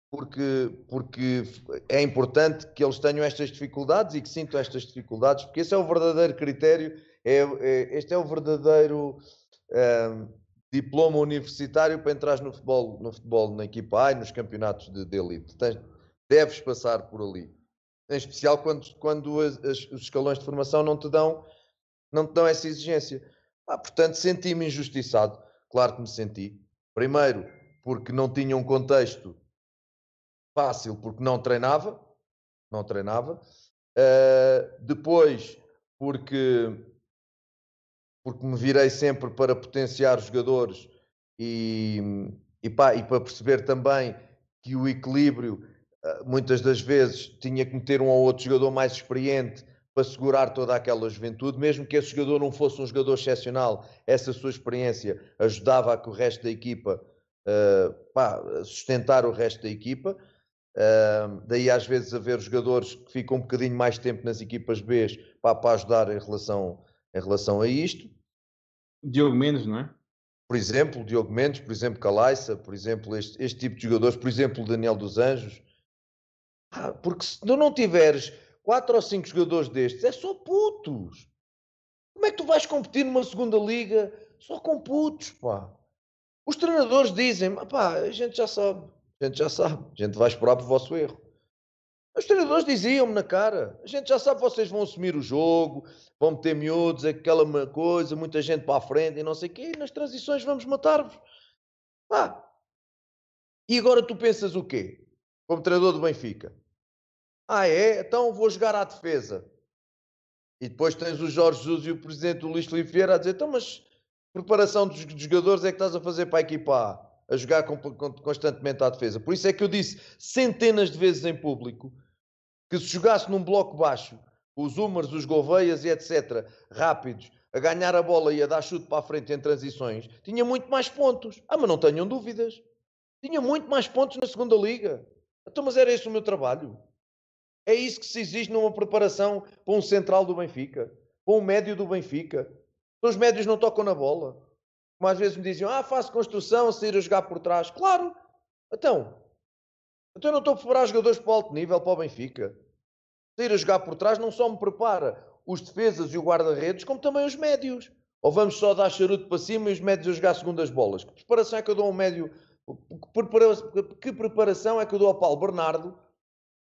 Porque, porque é importante que eles tenham estas dificuldades e que sintam estas dificuldades, porque esse é o verdadeiro critério, é, é- este é o verdadeiro ahm, diploma universitário para entrar no futebol, no futebol na equipa A e nos campeonatos de, de elite. Tens- deves passar por ali. Em especial quando, quando as- as- os escalões de formação não te dão, não te dão essa exigência. Ah, portanto, senti-me injustiçado. Claro que me senti. Primeiro, porque não tinha um contexto fácil, porque não treinava. Não treinava. Ah, depois, porque, porque me virei sempre para potenciar jogadores e, e, pá, e para perceber também que o equilíbrio, ah, muitas das vezes, tinha que meter um ou outro jogador mais experiente para segurar toda aquela juventude, mesmo que esse jogador não fosse um jogador excepcional, essa sua experiência ajudava a que o resto da equipa uh, pá, sustentar o resto da equipa. Uh, daí às vezes haver jogadores que ficam um bocadinho mais tempo nas equipas B pá, para ajudar em relação, em relação a isto. Diogo Mendes, não é? Por exemplo, Diogo Mendes, por exemplo, Calaissa, por exemplo, este, este tipo de jogadores, por exemplo, Daniel dos Anjos. Ah, porque se tu não tiveres quatro ou cinco jogadores destes, é só putos. Como é que tu vais competir numa segunda liga só com putos, pá? Os treinadores dizem, pá, a gente já sabe, a gente já sabe, a gente vai esperar pelo vosso erro. Os treinadores diziam-me na cara, a gente já sabe, vocês vão assumir o jogo, vão meter miúdos, aquela coisa, muita gente para a frente e não sei o quê, e nas transições vamos matar-vos. Pá. E agora tu pensas o quê? Como treinador do Benfica. Ah, é? Então vou jogar à defesa. E depois tens o Jorge Jesus e o presidente do Luís Filipe Vieira a dizer: então, mas preparação dos, jogadores é que estás a fazer para a equipa A, a jogar constantemente à defesa. Por isso é que eu disse centenas de vezes em público que se jogasse num bloco baixo, os Úmares, os Gouveias e etc., rápidos, a ganhar a bola e a dar chute para a frente em transições, tinha muito mais pontos. Ah, mas não tenham dúvidas. Tinha muito mais pontos na segunda liga. Então, mas era esse o meu trabalho. É isso que se exige numa preparação para um central do Benfica, para um médio do Benfica. Os médios não tocam na bola. Como às vezes me diziam, ah, faço construção, sair a jogar por trás. Claro, então, então eu não estou a preparar jogadores para o alto nível, para o Benfica. Sair a jogar por trás não só me prepara os defesas e o guarda-redes, como também os médios. Ou vamos só dar charuto para cima e os médios a jogar segundas bolas? Que preparação é que eu dou a um médio? Que preparação é que eu dou ao Paulo Bernardo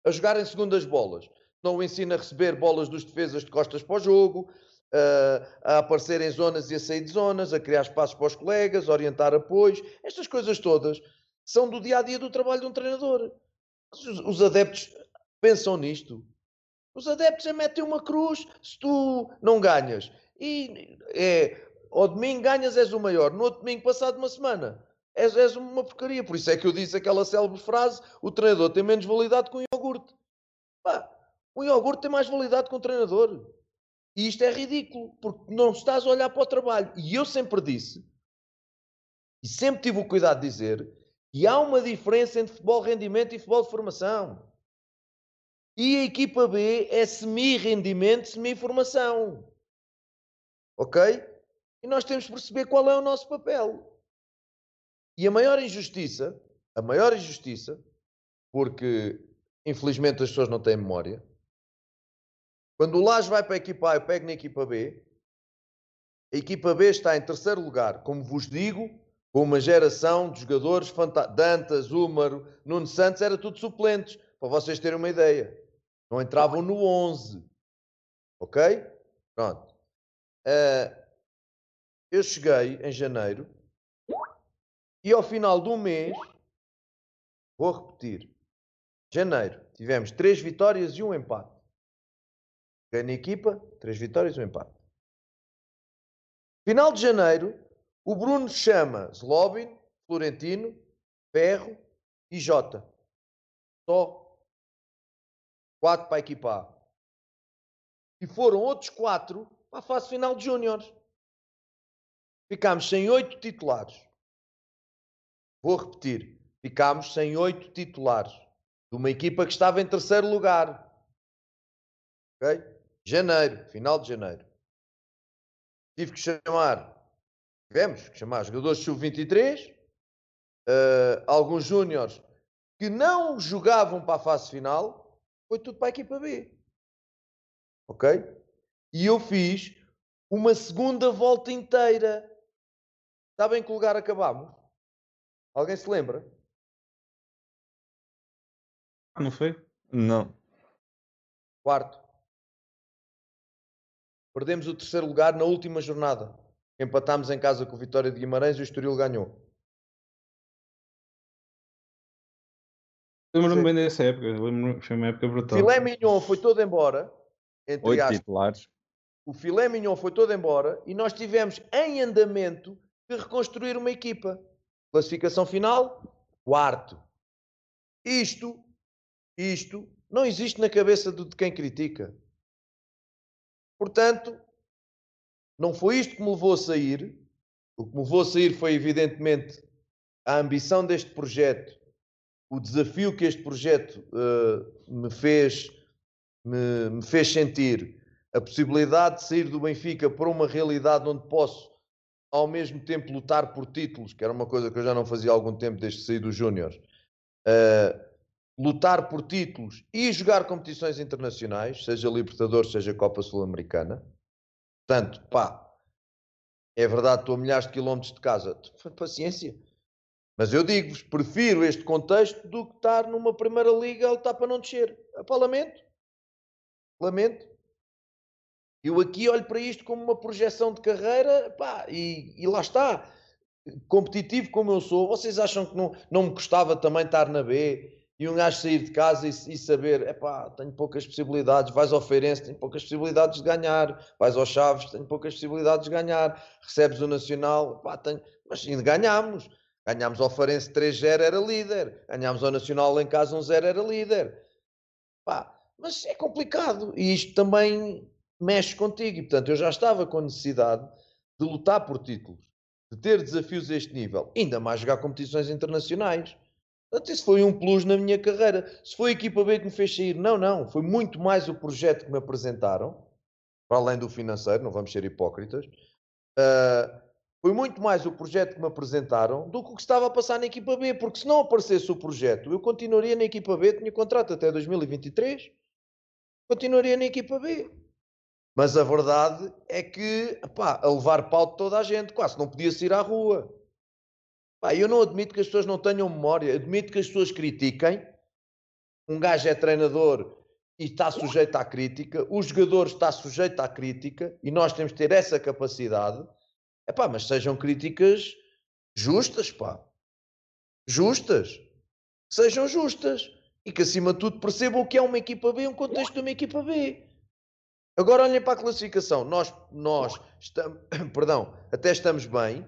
a jogar em segundas bolas? Não o ensino a receber bolas dos defesas de costas para o jogo, a, a aparecer em zonas e a sair de zonas, a criar espaços para os colegas, orientar apoios. Estas coisas todas são do dia a dia do trabalho de um treinador. Os, os adeptos pensam nisto. Os adeptos é metem uma cruz se tu não ganhas. E é, ao domingo ganhas, és o maior. No outro domingo, passado uma semana, és, és uma porcaria. Por isso é que eu disse aquela célebre frase: o treinador tem menos validade que um iogurte. Pá, um iogurte tem mais validade que um treinador. E isto é ridículo, porque não estás a olhar para o trabalho. E eu sempre disse, e sempre tive o cuidado de dizer, que há uma diferença entre futebol rendimento e futebol de formação. E a equipa B é semi-rendimento, semi-formação. Ok? E nós temos que perceber qual é o nosso papel. E a maior injustiça, a maior injustiça, porque infelizmente as pessoas não têm memória, quando o Laje vai para a equipa A, eu pego na equipa B, a equipa B está em terceiro lugar, como vos digo, com uma geração de jogadores fantásticos. Dantas, Húmaro, Nuno Santos, era tudo suplentes, para vocês terem uma ideia. Não entravam no 11. Ok? Pronto. Ah, eu cheguei em janeiro e ao final do mês, vou repetir, janeiro, tivemos três vitórias e um empate. Ganhei equipa, três vitórias e um empate. Final de janeiro, o Bruno chama Zlobin, Florentino, Ferro e Jota. Só quatro para a equipa A. E foram outros quatro para a fase final de Júniores. Ficámos sem oito titulares. Vou repetir. Ficámos sem oito titulares. De uma equipa que estava em terceiro lugar. Ok? Janeiro, final de janeiro. Tive que chamar, tivemos que chamar jogadores sub-23, eh, alguns júniores que não jogavam para a fase final, foi tudo para a equipa B. Ok? E eu fiz uma segunda volta inteira. Sabem em que lugar acabámos? Alguém se lembra? Não foi? Não. Quarto. Perdemos o terceiro lugar na última jornada. Empatámos em casa com o Vitória de Guimarães e o Estoril ganhou. Lembro-me bem dessa época. Lembro-me que foi uma época brutal. Filé Mignon foi todo embora. Entre Oito aspas. titulares. O filé mignon foi todo embora e nós tivemos em andamento de reconstruir uma equipa. Classificação final, quarto. Isto, isto não existe na cabeça de quem critica. Portanto, não foi isto que me levou a sair. O que me levou a sair foi, evidentemente, a ambição deste projeto, o desafio que este projeto eh, me fez me, me fez sentir a possibilidade de sair do Benfica para uma realidade onde posso ao mesmo tempo lutar por títulos, que era uma coisa que eu já não fazia há algum tempo desde saí dos Júniores, eh, lutar por títulos e jogar competições internacionais, seja Libertadores, seja Copa Sul-Americana. Portanto, pá, é verdade, estou a milhares de quilómetros de casa. Paciência. Mas eu digo-vos, prefiro este contexto do que estar numa primeira liga a lutar para não descer. Epá, lamento. Lamento. Eu aqui olho para isto como uma projeção de carreira, pá, e, e lá está. Competitivo como eu sou, vocês acham que não, não me gostava também estar na B e um gajo sair de casa e, e saber, epá, tenho poucas possibilidades, vais ao Feirense, tenho poucas possibilidades de ganhar, vais ao Chaves, tenho poucas possibilidades de ganhar, recebes o Nacional, pá, tenho... mas ainda ganhámos. Ganhámos ao Feirense 3-0, era líder. Ganhámos ao Nacional em casa 1-0, era líder. Pá, mas é complicado e isto também mexe contigo. E portanto, eu já estava com necessidade de lutar por títulos, de ter desafios a este nível, ainda mais jogar competições internacionais. Portanto, isso foi um plus na minha carreira. Se foi a equipa B que me fez sair, não, não. Foi muito mais o projeto que me apresentaram, para além do financeiro, não vamos ser hipócritas. Ah, foi muito mais o projeto que me apresentaram do que o que estava a passar na equipa B, porque se não aparecesse o projeto, eu continuaria na equipa B, tinha contrato até 2023, continuaria na equipa B. Mas a verdade é que, pá, a levar pau de toda a gente, quase não podia sair à rua. Pá, eu não admito que as pessoas não tenham memória, admito que as pessoas critiquem. Um gajo é treinador e está sujeito à crítica, o jogador está sujeito à crítica e nós temos que ter essa capacidade. Mas sejam críticas justas, pá. Justas. Sejam justas. E que acima de tudo percebam o que é uma equipa B, um contexto de uma equipa B. Agora olhem para a classificação. Nós, nós estamos, perdão, até estamos bem,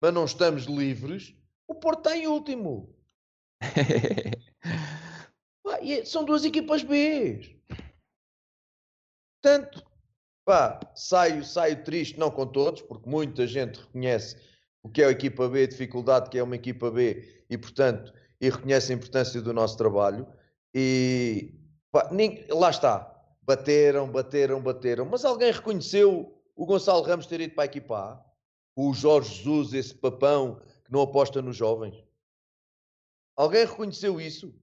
mas não estamos livres. O Porto está em último. Pá, e é- são duas equipas B. Portanto, pá, saio, saio triste, não com todos, porque muita gente reconhece o que é a equipa B, a dificuldade que é uma equipa B e, portanto, e reconhece a importância do nosso trabalho. E pá, nin- lá está, bateram, bateram, bateram, mas alguém reconheceu o Gonçalo Ramos ter ido para a equipa? O Jorge Jesus, esse papão que não aposta nos jovens? Alguém reconheceu isso?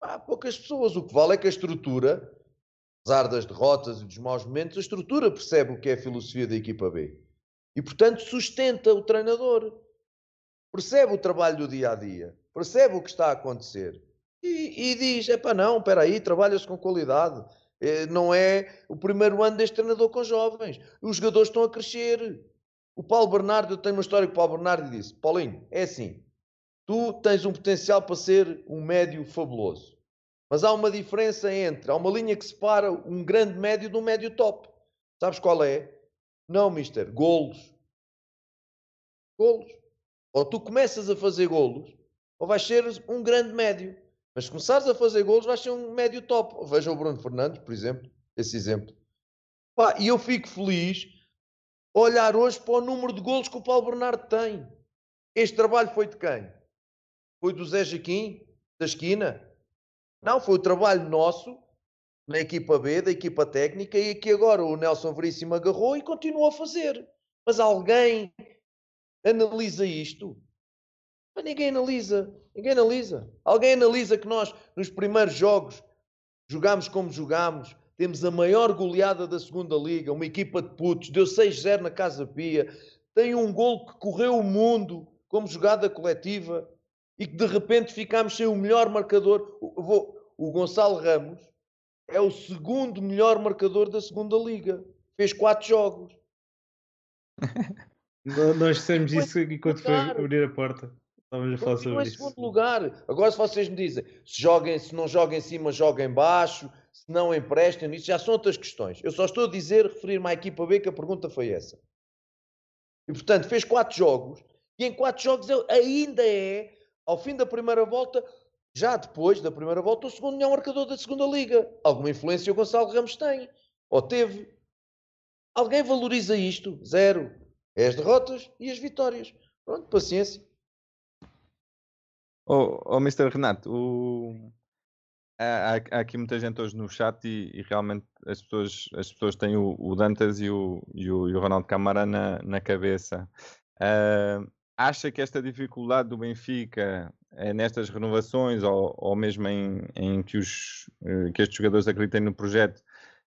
Há poucas pessoas. O que vale é que a estrutura, apesar das derrotas e dos maus momentos, a estrutura percebe o que é a filosofia da equipa B. E, portanto, sustenta o treinador. Percebe o trabalho do dia a dia. Percebe o que está a acontecer. E, e diz: é para não, espera aí, trabalha-se com qualidade. Eh, Não é o primeiro ano deste treinador com jovens. Os jogadores estão a crescer. O Paulo Bernardo, eu tenho uma história com o Paulo Bernardo e disse: Paulinho, é assim, tu tens um potencial para ser um médio fabuloso. Mas há uma diferença entre, há uma linha que separa um grande médio de um médio top. Sabes qual é? Não, mister, golos. Golos. Ou tu começas a fazer golos, ou vais ser um grande médio. Mas se começares a fazer golos, vais ser um médio top. Veja o Bruno Fernandes, por exemplo, esse exemplo. Pá, e eu fico feliz olhar hoje para o número de golos que o Paulo Bernardo tem. Este trabalho foi de quem? Foi do Zé Jaquim, da esquina? Não, foi o trabalho nosso, na equipa B, da equipa técnica, e que agora o Nelson Veríssimo agarrou e continua a fazer. Mas alguém analisa isto? Mas ninguém analisa. Ninguém analisa. Alguém analisa que nós, nos primeiros jogos, jogámos como jogámos, temos a maior goleada da segunda liga, uma equipa de putos, deu 6-0 na Casa Pia, tem um gol que correu o mundo como jogada coletiva e que de repente ficámos sem o melhor marcador. O, Gonçalo Ramos é o segundo melhor marcador da segunda liga. Fez quatro jogos. Nós dissemos isso enquanto foi abrir a porta. Estávamos a falar sobre em isso. segundo lugar. Agora, se vocês me dizem, se, joguem, se não jogam em cima, joguem em baixo, se não emprestem, isso já são outras questões. Eu só estou a dizer, referir-me à equipa B, que a pergunta foi essa. E, portanto, fez quatro jogos, e em quatro jogos ainda é, ao fim da primeira volta, já depois da primeira volta, o segundo melhor marcador da segunda liga. Alguma influência o Gonçalo Ramos tem, ou teve. Alguém valoriza isto? Zero. É as derrotas e as vitórias. Pronto, paciência. Oh, oh Mr. Renato, o- há, há- aqui muita gente hoje no chat e, e realmente as pessoas, as pessoas têm o, o Dantas e o, e o, e o Ronaldo Camara na, na cabeça. Ah, acha que esta dificuldade do Benfica eh, nestas renovações ou, ou mesmo em, em que, os, eh, que estes jogadores acreditem no projeto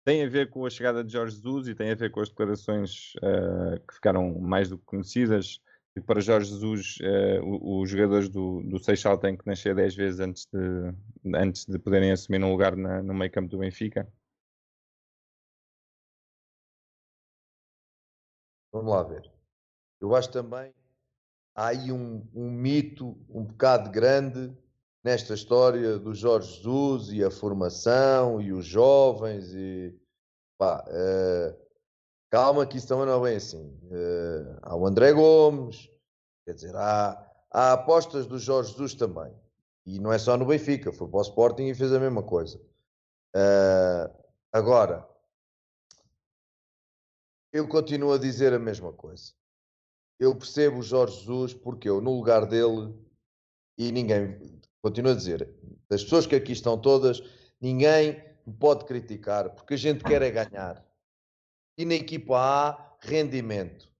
tem a ver com a chegada de Jorge Jesus e tem a ver com as declarações ah, que ficaram mais do que conhecidas e para Jorge Jesus, eh, os jogadores do, do Seixal têm que nascer 10 vezes antes de, antes de poderem assumir um lugar na- no meio campo do Benfica. Vamos lá ver. Eu acho também há aí um, um mito um bocado grande nesta história do Jorge Jesus e a formação e os jovens e pá, eh, calma que isso também não é bem assim. Eh, há o André Gomes, quer dizer, há, há apostas do Jorge Jesus também. E não é só no Benfica, foi para o Sporting e fez a mesma coisa. Eh, agora, eu continuo a dizer a mesma coisa. Eu percebo o Jorge Jesus porque eu, no lugar dele, e ninguém, continuo a dizer, das pessoas que aqui estão todas, ninguém me pode criticar, porque a gente quer é ganhar. E na equipa A, rendimento.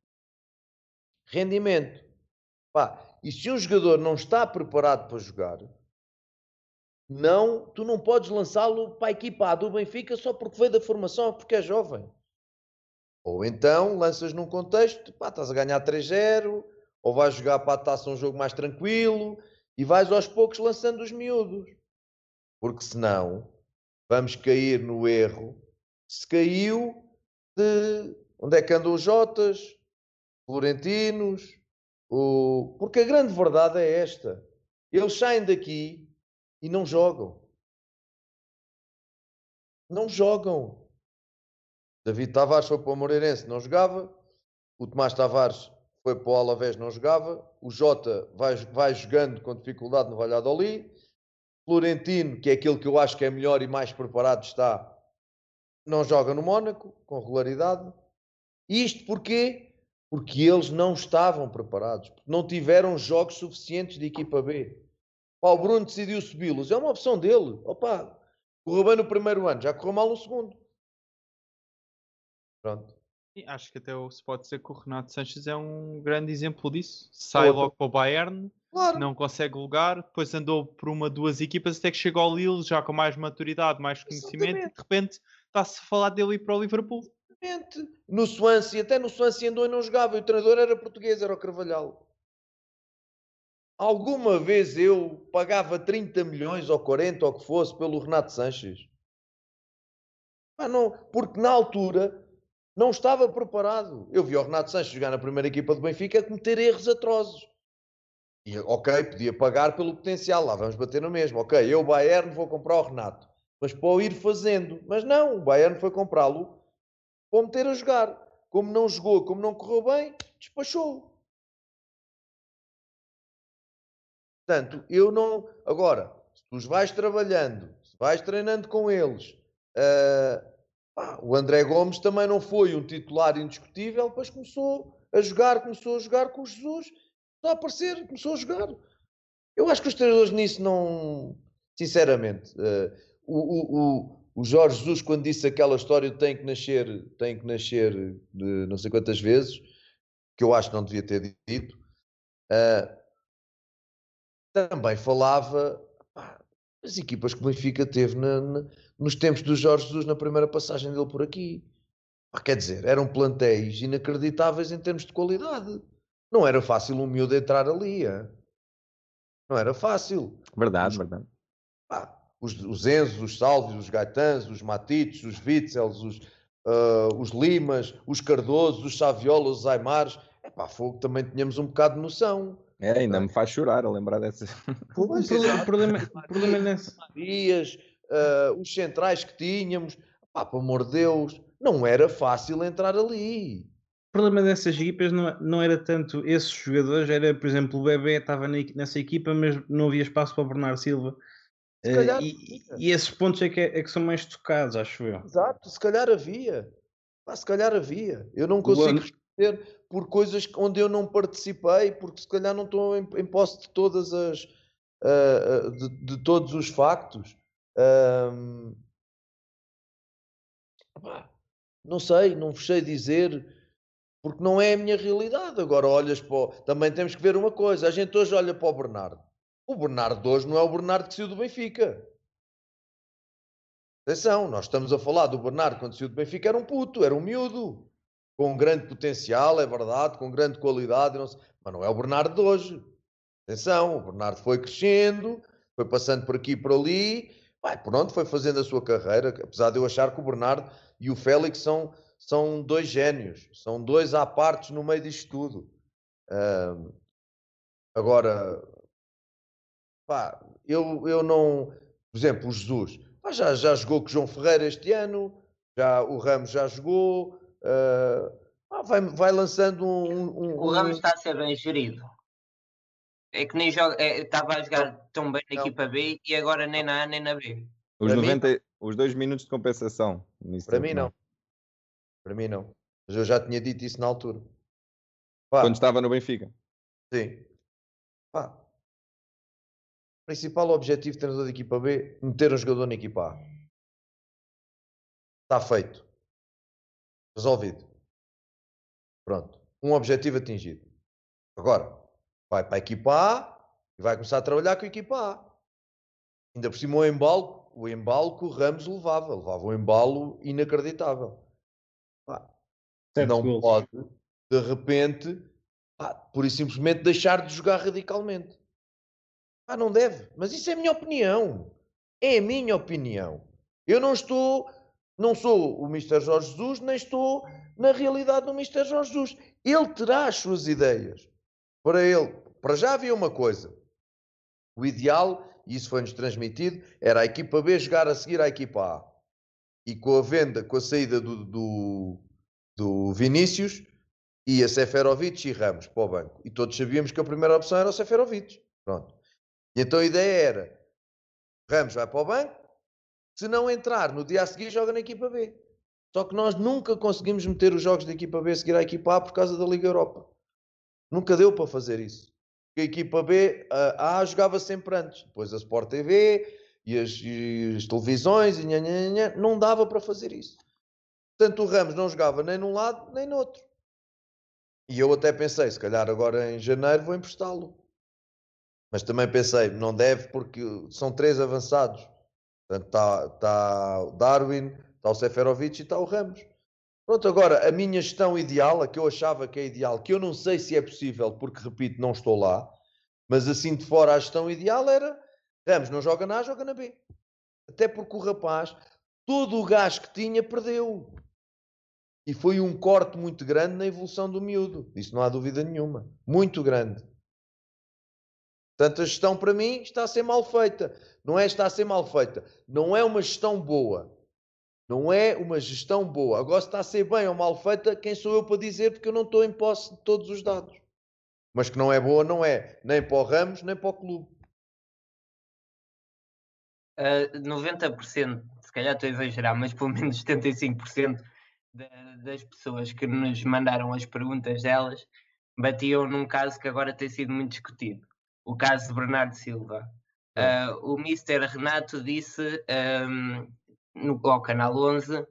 rendimento. Pá, e se um jogador não está preparado para jogar, não, tu não podes lançá-lo para a equipa A do Benfica só porque veio da formação ou porque é jovem. Ou então lanças num contexto, pá, estás a ganhar 3-0, ou vais jogar para a taça um jogo mais tranquilo e vais aos poucos lançando os miúdos. Porque senão vamos cair no erro. Se caiu de onde é que andam os Jotas, Florentinos, o... porque a grande verdade é esta. Eles saem daqui e não jogam. Não jogam. David Tavares foi para o Moreirense, não jogava. O Tomás Tavares foi para o Alavés, não jogava. O Jota vai, vai jogando com dificuldade no Valladolid. Florentino, que é aquele que eu acho que é melhor e mais preparado está, não joga no Mónaco, com regularidade. Isto porquê? Porque eles não estavam preparados, porque não tiveram jogos suficientes de equipa B. Pá, o Bruno decidiu subi-los, é uma opção dele. Opa, correu bem no primeiro ano, já correu mal no segundo. Pronto. E acho que até se pode dizer que o Renato Sanches é um grande exemplo disso. Sai Outra. logo para o Bayern, Claro. não consegue lugar, depois andou por uma, duas equipas até que chega ao Lille, já com mais maturidade, mais conhecimento, e Exatamente. de repente está-se a falar dele ir para o Liverpool. No Swansea, até no Swansea andou e não jogava. E o treinador era português, era o Carvalhal. Alguma vez eu pagava 30 milhões ou 40 ou que fosse pelo Renato Sanches? Não, porque na altura não estava preparado. Eu vi o Renato Sanches jogar na primeira equipa do Benfica a cometer erros atrosos. E, ok, podia pagar pelo potencial, lá vamos bater no mesmo. Ok, eu, Bayern, vou comprar o Renato. Mas para o ir fazendo. Mas não, o Bayern foi comprá-lo para meter a jogar. Como não jogou, como não correu bem, despachou. Portanto, eu não. Agora, se tu vais trabalhando, se vais treinando com eles, ah, pá, o André Gomes também não foi um titular indiscutível, depois começou a jogar, começou a jogar com o Jesus, começou a aparecer, começou a jogar. Eu acho que os treinadores nisso não. Sinceramente, ah, o, o, o, o Jorge Jesus, quando disse aquela história de tem que nascer, tem que nascer de não sei quantas vezes, que eu acho que não devia ter dito, ah, também falava pá, das equipas que o Benfica teve na- na- nos tempos do Jorge Jesus na primeira passagem dele por aqui. Pá, quer dizer, eram plantéis inacreditáveis em termos de qualidade. Não era fácil um miúdo entrar ali. Não era fácil. Verdade, verdade. Os, os Enzos, os Salves, os Gaetans, os Matites, os Witzels, os, ah, os Limas, os Cardosos, os Saviolas, os Aimares. É pá, fogo, também tínhamos um bocado de noção. É, ainda me faz chorar a lembrar dessas. O Pois, problema, o problema, o problema nesse, Dias, ah, os centrais que tínhamos. Pá, pelo amor de Deus, não era fácil entrar ali. o problema dessas equipas não, não era tanto esses jogadores, era, por exemplo, o Bebé estava nessa equipa, mas não havia espaço para o Bernardo Silva. Eh, calhar e, e esses pontos é que, é, é que são mais tocados, acho eu. Exato, se calhar havia. Pá, se calhar havia. Eu não consigo responder por coisas onde eu não participei, porque se calhar não estou em, em posse de todas as ah, de, de todos os factos. Pá, não sei, não vos sei dizer, porque não é a minha realidade. Agora olhas para o... Também temos que ver uma coisa. A gente hoje olha para o Bernardo. O Bernardo hoje não é o Bernardo que saiu do Benfica. Atenção, nós estamos a falar do Bernardo quando saiu do Benfica, era um puto, era um miúdo, com grande potencial, é verdade, com grande qualidade, não sei- mas não é o Bernardo de hoje. Atenção, o Bernardo foi crescendo, foi passando por aqui e por ali, vai, pronto, foi fazendo a sua carreira, apesar de eu achar que o Bernardo e o Félix são, são dois génios, são dois à partes no meio disto tudo. Ahm, agora, pá, eu, eu não. Por exemplo, o Jesus pá, já, já jogou com o João Ferreira este ano, já, o Ramos já jogou. ah, pá, vai, vai lançando um. um- O Ramos está a ser bem gerido. É que nem joga, é, estava a jogar tão bem na Não. equipa B e agora nem na A nem na B. Os, Para mim, 90, os dois minutos de compensação. Para mim, não. Para mim, não. Mas eu já tinha dito isso na altura. Pá, Quando estava no Benfica. sim. Pá. Principal objetivo do treinador da equipa B: meter um jogador na equipa A. Está feito. Resolvido. Pronto. Um objetivo atingido. Agora, vai para a equipa A e vai começar a trabalhar com a equipa A. Ainda por cima o embalo, o embalo que o Ramos levava. Levava um embalo inacreditável. Pá, não golos. pode, de repente, pá, por e simplesmente deixar de jogar radicalmente. Ah, não deve. Mas isso é a minha opinião. É a minha opinião. Eu não estou, não sou o Mr. Jorge Jesus, nem estou na realidade do Mr. Jorge Jesus. Ele terá as suas ideias. Para ele, para já havia uma coisa. O ideal, e isso foi-nos transmitido, era a equipa B jogar a seguir à equipa A. E com a venda, com a saída do, do, do Vinícius, ia Seferovic e Ramos para o banco. E todos sabíamos que a primeira opção era o Seferovic. Pronto. E então a ideia era: Ramos vai para o banco, se não entrar no dia a seguir, joga na equipa B. Só que nós nunca conseguimos meter os jogos da equipa B a seguir à equipa A por causa da Liga Europa. Nunca deu para fazer isso. Porque a equipa B, a A jogava sempre antes. Depois a Sport TV e as, e as televisões, e nha, não dava para fazer isso. Portanto, o Ramos não jogava nem num lado nem no outro. E eu até pensei, se calhar agora em janeiro vou emprestá-lo. Mas também pensei, não deve porque são três avançados. Portanto, está tá o Darwin, está o Seferovic e está o Ramos. Pronto, agora, a minha gestão ideal, a que eu achava que é ideal, que eu não sei se é possível, porque, repito, não estou lá, mas assim de fora a gestão ideal era Ramos não joga na A, joga na B. Até porque o rapaz, todo o gás que tinha, perdeu. E foi um corte muito grande na evolução do miúdo. Isso não há dúvida nenhuma. Muito grande. Portanto, a gestão para mim está a ser mal feita. Não é está a ser mal feita. Não é uma gestão boa. Não é uma gestão boa. Agora, se está a ser bem ou mal feita, quem sou eu para dizer? Porque eu não estou em posse de todos os dados. Mas que não é boa, não é. Nem para o Ramos, nem para o clube. Uh, 90%, se calhar estou a exagerar, mas pelo menos 75% da, das pessoas que nos mandaram as perguntas delas batiam num caso que agora tem sido muito discutido. O caso de Bernardo Silva. Uh, o Mr. Renato disse um, no, ao Canal 11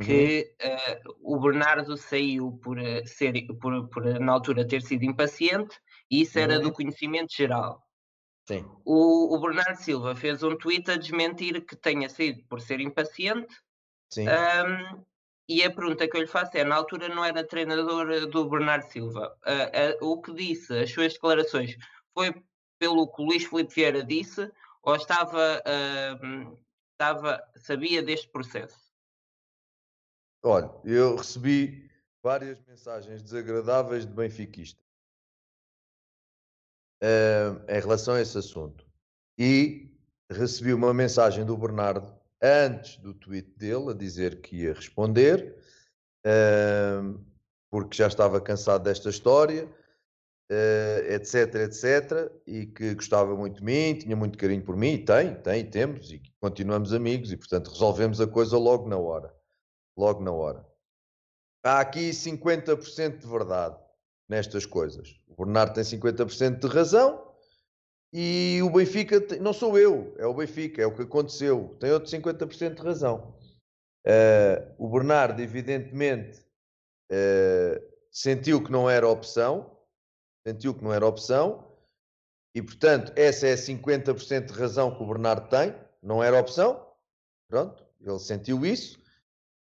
que uh, o Bernardo saiu por, uh, ser, por, por, na altura, ter sido impaciente e isso era do conhecimento geral. Sim. O, o, Bernardo Silva fez um tweet a desmentir que tenha sido por ser impaciente. Sim. Um, e a pergunta que eu lhe faço é: na altura não era treinador do Bernardo Silva. Uh, o que disse, as suas declarações, foi pelo que o Luís Filipe Vieira disse ou estava, estava sabia deste processo? Olha, eu recebi várias mensagens desagradáveis de benfiquistas uh, em relação a esse assunto. E recebi uma mensagem do Bernardo antes do tweet dele a dizer que ia responder, uh, porque já estava cansado desta história, uh, etc, etc, e que gostava muito de mim, tinha muito carinho por mim, e tem, tem, temos, e continuamos amigos, e portanto resolvemos a coisa logo na hora. Logo na hora. Há aqui 50% de verdade nestas coisas. O Bernardo tem 50% de razão e o Benfica, tem, não sou eu, é o Benfica, é o que aconteceu, tem outro 50% de razão. Uh, o Bernardo, evidentemente, uh, sentiu que não era opção, sentiu que não era opção, e portanto, essa é 50% de razão que o Bernardo tem, não era opção, pronto, ele sentiu isso.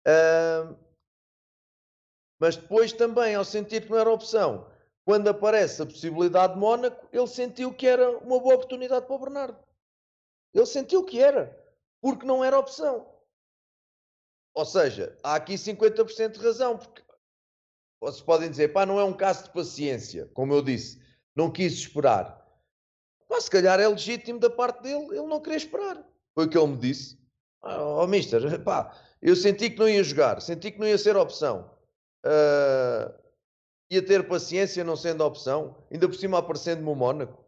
Uh, mas depois também, ao sentir que não era opção, quando aparece a possibilidade de Mónaco, ele sentiu que era uma boa oportunidade para o Bernardo. Ele sentiu que era, porque não era opção. Ou seja, há aqui 50% de razão, porque vocês podem dizer, pá, não é um caso de paciência, como eu disse, não quis esperar. Pá, se calhar é legítimo da parte dele, ele não queria esperar. Foi o que ele me disse. Ó, oh, mister, pá, eu senti que não ia jogar, senti que não ia ser opção. Uh, ia ter paciência não sendo opção, ainda por cima aparecendo-me o Mónaco.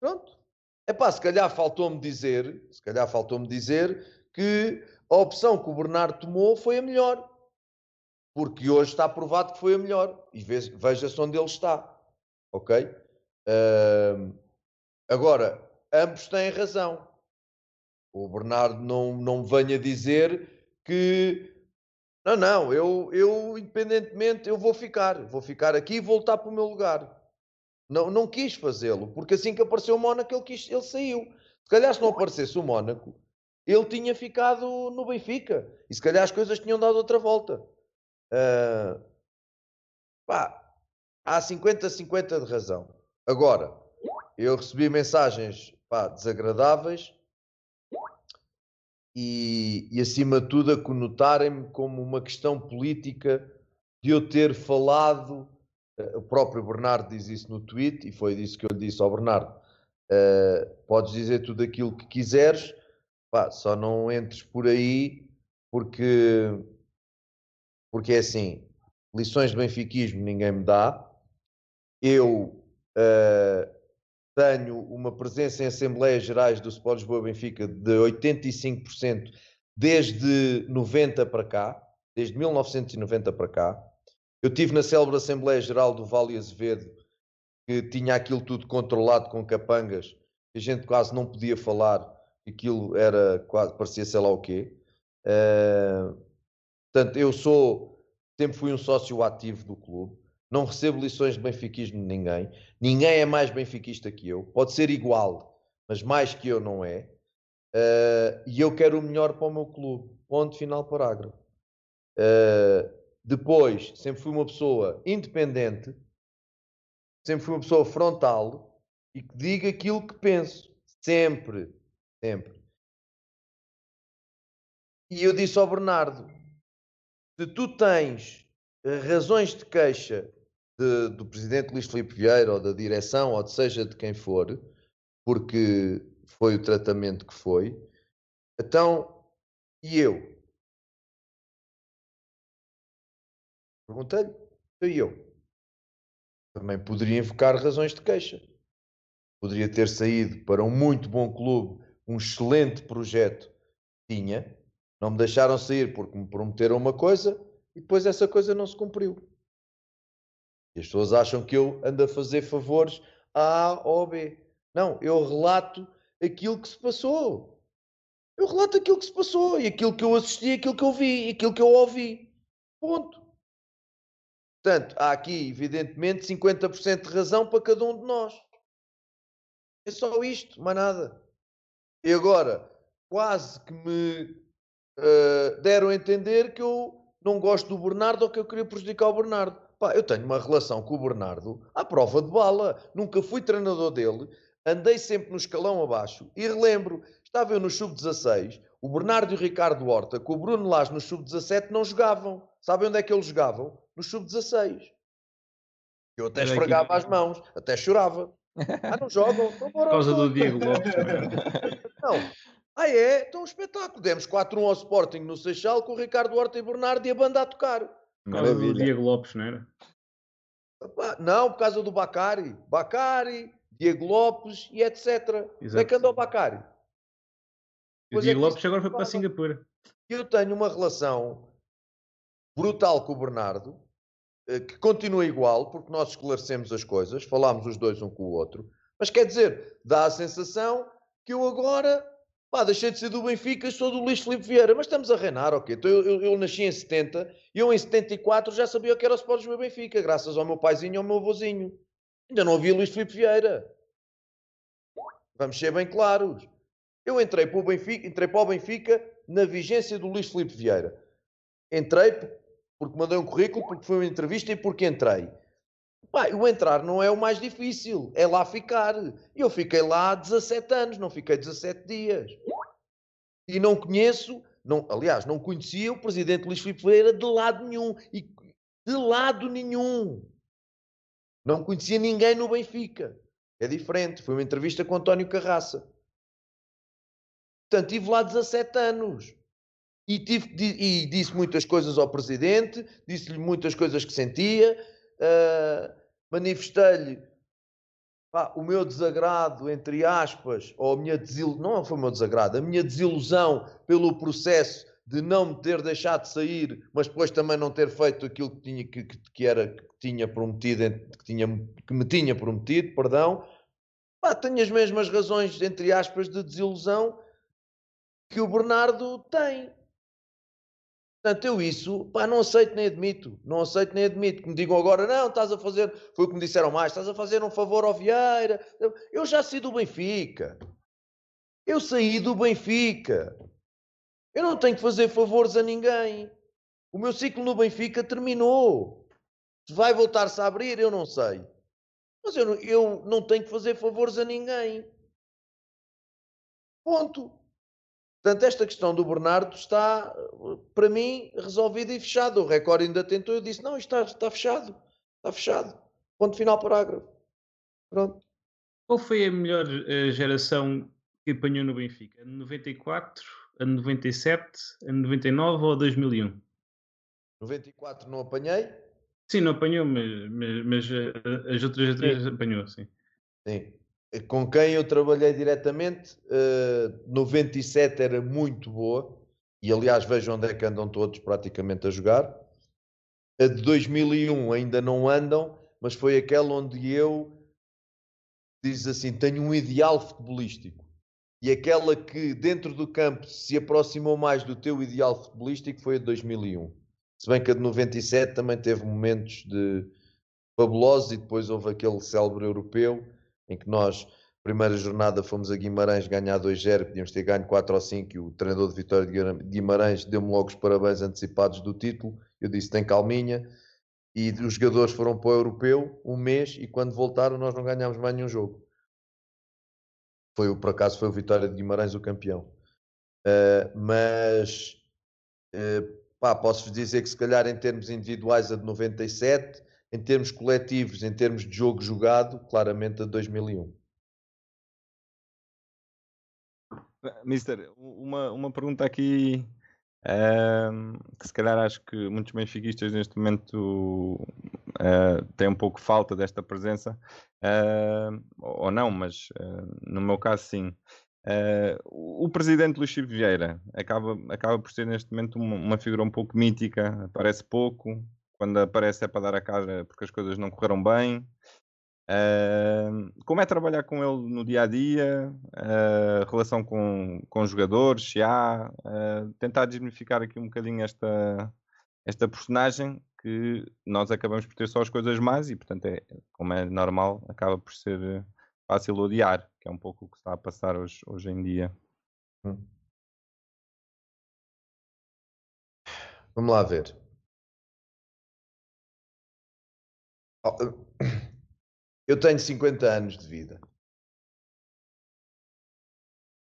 Pronto. É pá, se calhar faltou-me dizer, se calhar faltou-me dizer que a opção que o Bernardo tomou foi a melhor. Porque hoje está provado que foi a melhor. E veja-se onde ele está. Ok? Uh, agora, ambos têm razão. O Bernardo não, não venha dizer que não, não, eu, eu independentemente, eu vou ficar. Vou ficar aqui e voltar para o meu lugar. Não, não quis fazê-lo, porque assim que apareceu o Mónaco, ele, quis, ele saiu. Se calhar, se não aparecesse o Mónaco, ele tinha ficado no Benfica. E se calhar as coisas tinham dado outra volta. Ah, pá, há 50-50 de razão. Agora, eu recebi mensagens pá, desagradáveis e, e, acima de tudo, a conotarem-me como uma questão política de eu ter falado. eh, O próprio Bernardo diz isso no tweet e foi disso que eu lhe disse ao Bernardo. eh, podes dizer tudo aquilo que quiseres, pá, só não entres por aí porque, porque é assim: lições de benfiquismo ninguém me dá. Eu eh, tenho uma presença em Assembleias Gerais do Sport Lisboa Benfica de 85% desde 90 para cá, desde 1990 para cá. Eu tive na célebre Assembleia Geral do Vale Azevedo, que tinha aquilo tudo controlado com capangas, a gente quase não podia falar, aquilo era quase, parecia sei lá o quê. Eh, portanto, eu sou, sempre fui um sócio ativo do clube, não recebo lições de benfiquismo de ninguém, ninguém é mais benfiquista que eu, pode ser igual, mas mais que eu não é, Eh, e eu quero o melhor para o meu clube. Ponto final parágrafo. Eh, depois, sempre fui uma pessoa independente, sempre fui uma pessoa frontal e que diga aquilo que penso. Sempre, sempre. E eu disse ao Bernardo: se tu tens eh, razões de queixa de- do presidente Luís Filipe Vieira ou da direção ou de seja de quem for, porque foi o tratamento que foi, então, e eu? Perguntei-lhe, então e eu? Também poderia invocar razões de queixa. Poderia ter saído para um muito bom clube, um excelente projeto tinha. Não me deixaram sair porque me prometeram uma coisa e depois essa coisa não se cumpriu. E as pessoas acham que eu ando a fazer favores a A ou B. Não, eu relato aquilo que se passou. Eu relato aquilo que se passou e aquilo que eu assisti, aquilo que eu vi, e aquilo que eu ouvi. Ponto. Portanto, há aqui, evidentemente, 50% de razão para cada um de nós. É só isto, mais nada. E agora, quase que me eh, deram a entender que eu não gosto do Bernardo ou que eu queria prejudicar o Bernardo. Pá, eu tenho uma relação com o Bernardo à prova de bala. Nunca fui treinador dele. Andei sempre no escalão abaixo. E relembro, estava eu no sub-16, o Bernardo e o Ricardo Horta, com o Bruno Lage no sub-17, não jogavam. Sabem onde é que eles jogavam? No sub-16. Eu até Era esfregava as mãos, até chorava. Ah, não jogam? Então Por causa do Diego Lopes. não é? Não. Ah, é? Então um espetáculo. Demos 4-1 ao Sporting no Seixal com o Ricardo Horta e Bernardo e a banda a tocar. Por causa do. Diego Lopes, não era? Não, por causa do Bacari. Bacari, Diego Lopes e etc. Como é Exato. que anda o Bacari? E o Pois é Diego que Lopes agora foi para. Singapura. Eu tenho uma relação brutal com o Bernardo, eh, que continua igual, porque nós esclarecemos as coisas, falámos os dois um com o outro, mas quer dizer, dá a sensação que eu agora pá, deixei de ser do Benfica e sou do Luís Filipe Vieira, mas estamos a reinar, ok? Então eu, eu- eu nasci em 70 e eu em 74 já sabia que era o Sport Lisboa Benfica, graças ao meu paizinho e ao meu avôzinho. Ainda não havia Luís Filipe Vieira. Vamos ser bem claros. Eu entrei para o Benfica, entrei para o Benfica na vigência do Luís Filipe Vieira. Entrei porque mandei um currículo, porque foi uma entrevista e porque entrei. Pá, o entrar não é o mais difícil, é lá ficar. E eu fiquei lá 17 anos, não fiquei 17 dias. E não conheço, não, aliás, não conhecia o presidente Luís Filipe Vieira de lado nenhum. E de lado nenhum. Não conhecia ninguém no Benfica. É diferente. Foi uma entrevista com António Carraça. Portanto, tive lá 17 anos. E, tive, e disse muitas coisas ao presidente, disse-lhe muitas coisas que sentia, ah, manifestei-lhe o meu desagrado, entre aspas, ou a minha desilusão, não foi o meu desagrado, a minha desilusão pelo processo de não me ter deixado de sair, mas depois também não ter feito aquilo que tinha, que- que era, que tinha prometido, que, tinha, que me tinha prometido, perdão. Pá, tenho as mesmas razões, entre aspas, de desilusão que o Bernardo tem. Portanto, eu isso, pá, não aceito nem admito. Não aceito nem admito. Que me digam agora, não, estás a fazer, foi o que me disseram mais, estás a fazer um favor ao Vieira. Eu já saí do Benfica. Eu saí do Benfica. Eu não tenho que fazer favores a ninguém. O meu ciclo no Benfica terminou. Se vai voltar-se a abrir, eu não sei. Mas eu não, eu não tenho que fazer favores a ninguém. Ponto. Portanto, esta questão do Bernardo está, para mim, resolvida e fechada. O recorde ainda tentou, eu disse, não, isto está, está fechado. Está fechado. Ponto final, parágrafo. Pronto. Qual foi a melhor eh, geração que apanhou no Benfica? A de 94, a de 97, a de 99 ou a 2001? 94 não apanhei. Sim, não apanhou, mas, mas, mas eh, as outras três apanhou, sim. Sim. Com quem eu trabalhei diretamente, uh, 97 era muito boa, e aliás vejo onde é que andam todos praticamente a jogar. A de 2001 ainda não andam, mas foi aquela onde eu, diz assim, tenho um ideal futebolístico. E aquela que dentro do campo se aproximou mais do teu ideal futebolístico foi a de 2001. Se bem que a de 97 também teve momentos de fabulosos e depois houve aquele célebre europeu em que nós, primeira jornada, fomos a Guimarães ganhar 2-0, podíamos ter ganho 4 ou 5 e o treinador de Vitória de Guimarães deu-me logo os parabéns antecipados do título. Eu disse: tem calminha. E os jogadores foram para o europeu um mês e quando voltaram nós não ganhámos mais nenhum jogo. Foi, por acaso foi o Vitória de Guimarães o campeão. Uh, mas uh, pá, posso-vos dizer que se calhar em termos individuais a de 97 em termos coletivos, em termos de jogo jogado, claramente a 2001. Mister, uma, uma pergunta aqui uh, que se calhar acho que muitos benfiquistas neste momento uh, têm um pouco falta desta presença, uh, ou não, mas no meu caso sim. o presidente Luís Chico Vieira acaba, acaba por ser neste momento uma, uma figura um pouco mítica, aparece pouco, quando aparece é para dar a cara porque as coisas não correram bem. Uh, como é trabalhar com ele no dia a dia, uh, relação com, com jogadores, se há, uh, tentar desmificar aqui um bocadinho esta, esta personagem que nós acabamos por ter só as coisas más e, portanto, é, como é normal, acaba por ser fácil odiar, que é um pouco o que está a passar hoje, hoje em dia. Hum. Vamos lá ver. Eu tenho 50 anos de vida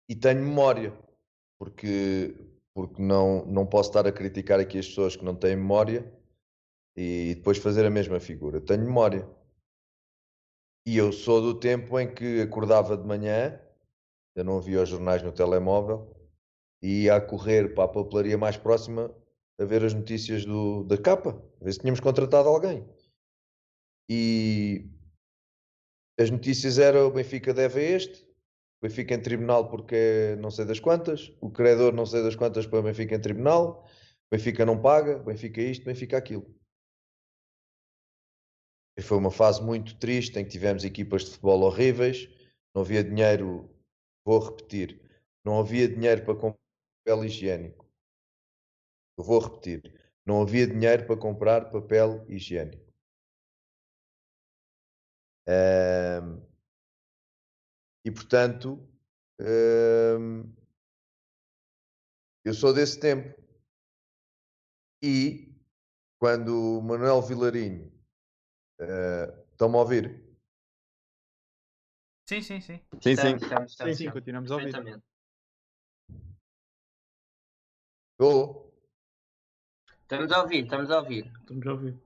e tenho memória, porque, porque não, não posso estar a criticar aqui as pessoas que não têm memória e depois fazer a mesma figura. tenho memória. E eu sou do tempo em que acordava de manhã, eu não via os jornais no telemóvel, e ia a correr para a papelaria mais próxima a ver as notícias do, da capa, a ver se tínhamos contratado alguém. E as notícias eram o Benfica deve a este, o Benfica em tribunal porque não sei das quantas, o credor não sei das quantas para o Benfica em tribunal, o Benfica não paga, o Benfica isto, o Benfica aquilo. E foi uma fase muito triste em que tivemos equipas de futebol horríveis, não havia dinheiro, vou repetir, não havia dinheiro para comprar papel higiênico. Eu vou repetir, não havia dinheiro para comprar papel higiênico. Um, e portanto, um, eu sou desse tempo. E quando o Manuel Vilarinho uh, estão-me a ouvir? Sim, sim, sim. Sim, sim. Estamos, estamos, sim, sim, continuamos a ouvir. Estou. Estamos a ouvir, estamos a ouvir. Estamos a ouvir.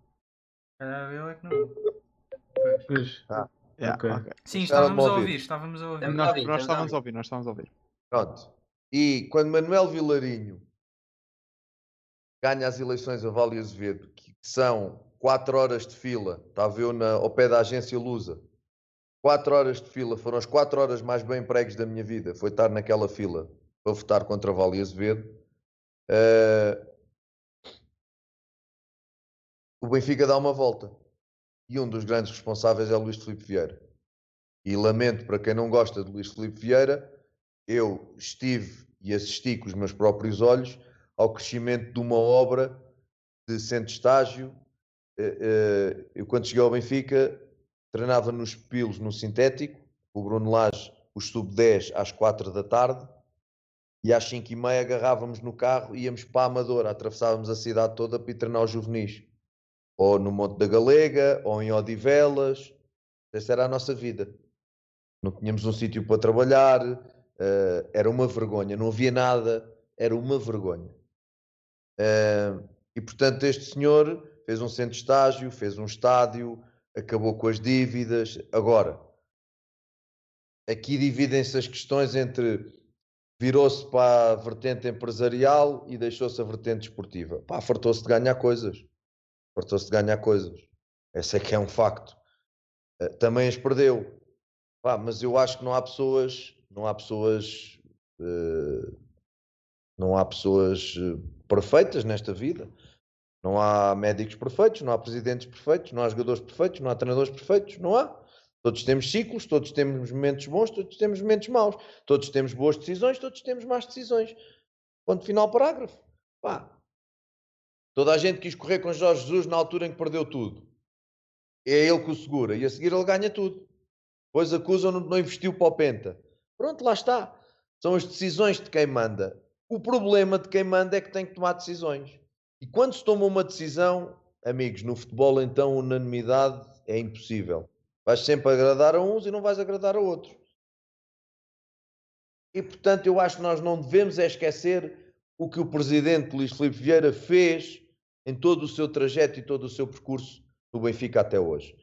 Ah, eu é que não. Pois. Ah, yeah, okay. Okay. Sim, estávamos a ouvir, estávamos a ouvir. Nós, ouvir, nós estávamos a ouvir, nós estávamos a ouvir. Pronto. E quando Manuel Vilarinho ganha as eleições a Vale Azevedo, que são 4 horas de fila, estava eu na, ao pé da agência Lusa, 4 horas de fila, foram as 4 horas mais bem empregos da minha vida, foi estar naquela fila para votar contra Vale Azevedo. Uh, o Benfica dá uma volta e um dos grandes responsáveis é Luís Filipe Vieira. E lamento para quem não gosta de Luís Filipe Vieira, eu estive e assisti com os meus próprios olhos ao crescimento de uma obra de centro estágio. Eh, eh, Eu, quando cheguei ao Benfica, treinava nos Pilos, no sintético, o Bruno Lage, os sub-10 às 4 da tarde, e às 5 e meia agarrávamos no carro íamos para a Amadora, atravessávamos a cidade toda para ir treinar os juvenis. Ou no Monte da Galega, ou em Odivelas. Essa era a nossa vida. Não tínhamos um sítio para trabalhar, eh, era uma vergonha, não havia nada, era uma vergonha. Eh, e portanto, este senhor fez um centro de estágio, fez um estádio, acabou com as dívidas. Agora, aqui dividem-se as questões entre virou-se para a vertente empresarial e deixou-se a vertente esportiva. Pá, fartou-se de ganhar coisas. Fartou-se de ganhar coisas. Esse é que é um facto. Eh, Também as perdeu. Pá, mas eu acho que não há pessoas, não há pessoas, eh, não há pessoas eh, perfeitas nesta vida. Não há médicos perfeitos, não há presidentes perfeitos, não há jogadores perfeitos, não há treinadores perfeitos, não há. Todos temos ciclos, todos temos momentos bons, todos temos momentos maus, todos temos boas decisões, todos temos más decisões. Ponto final, parágrafo. Pá. Toda a gente quis correr com Jorge Jesus na altura em que perdeu tudo. É ele que o segura e a seguir ele ganha tudo. Depois acusam-no de não investiu para o Penta. Pronto, lá está. São as decisões de quem manda. O problema de quem manda é que tem que tomar decisões. E quando se toma uma decisão, amigos, no futebol então unanimidade é impossível. Vais sempre agradar a uns e não vais agradar a outros. E portanto, eu acho que nós não devemos é esquecer o que o presidente Luís Filipe Vieira fez em todo o seu trajeto e todo o seu percurso no Benfica até hoje.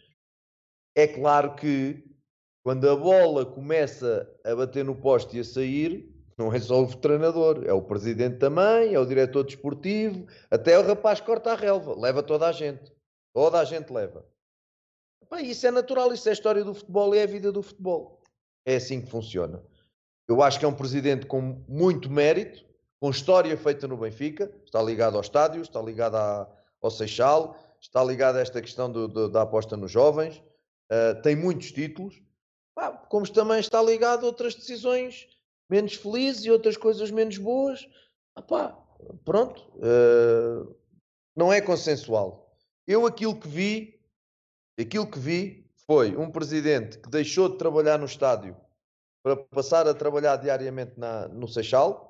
É claro que quando a bola começa a bater no poste e a sair, não é só o treinador, é o presidente também, é o diretor desportivo, até o rapaz corta a relva, leva toda a gente. Toda a gente leva. Pá, isso é natural, isso é a história do futebol e é a vida do futebol. É assim que funciona. Eu acho que é um presidente com muito mérito, com história feita no Benfica, está ligado ao estádio, está ligado à- ao Seixal, está ligado a esta questão do- do- da aposta nos jovens, ah, tem muitos títulos, como também está ligado a outras decisões menos felizes e outras coisas menos boas. Ah, pá, pronto, ah, não é consensual. Eu aquilo que vi, aquilo que vi foi um presidente que deixou de trabalhar no estádio para passar a trabalhar diariamente na- no Seixal,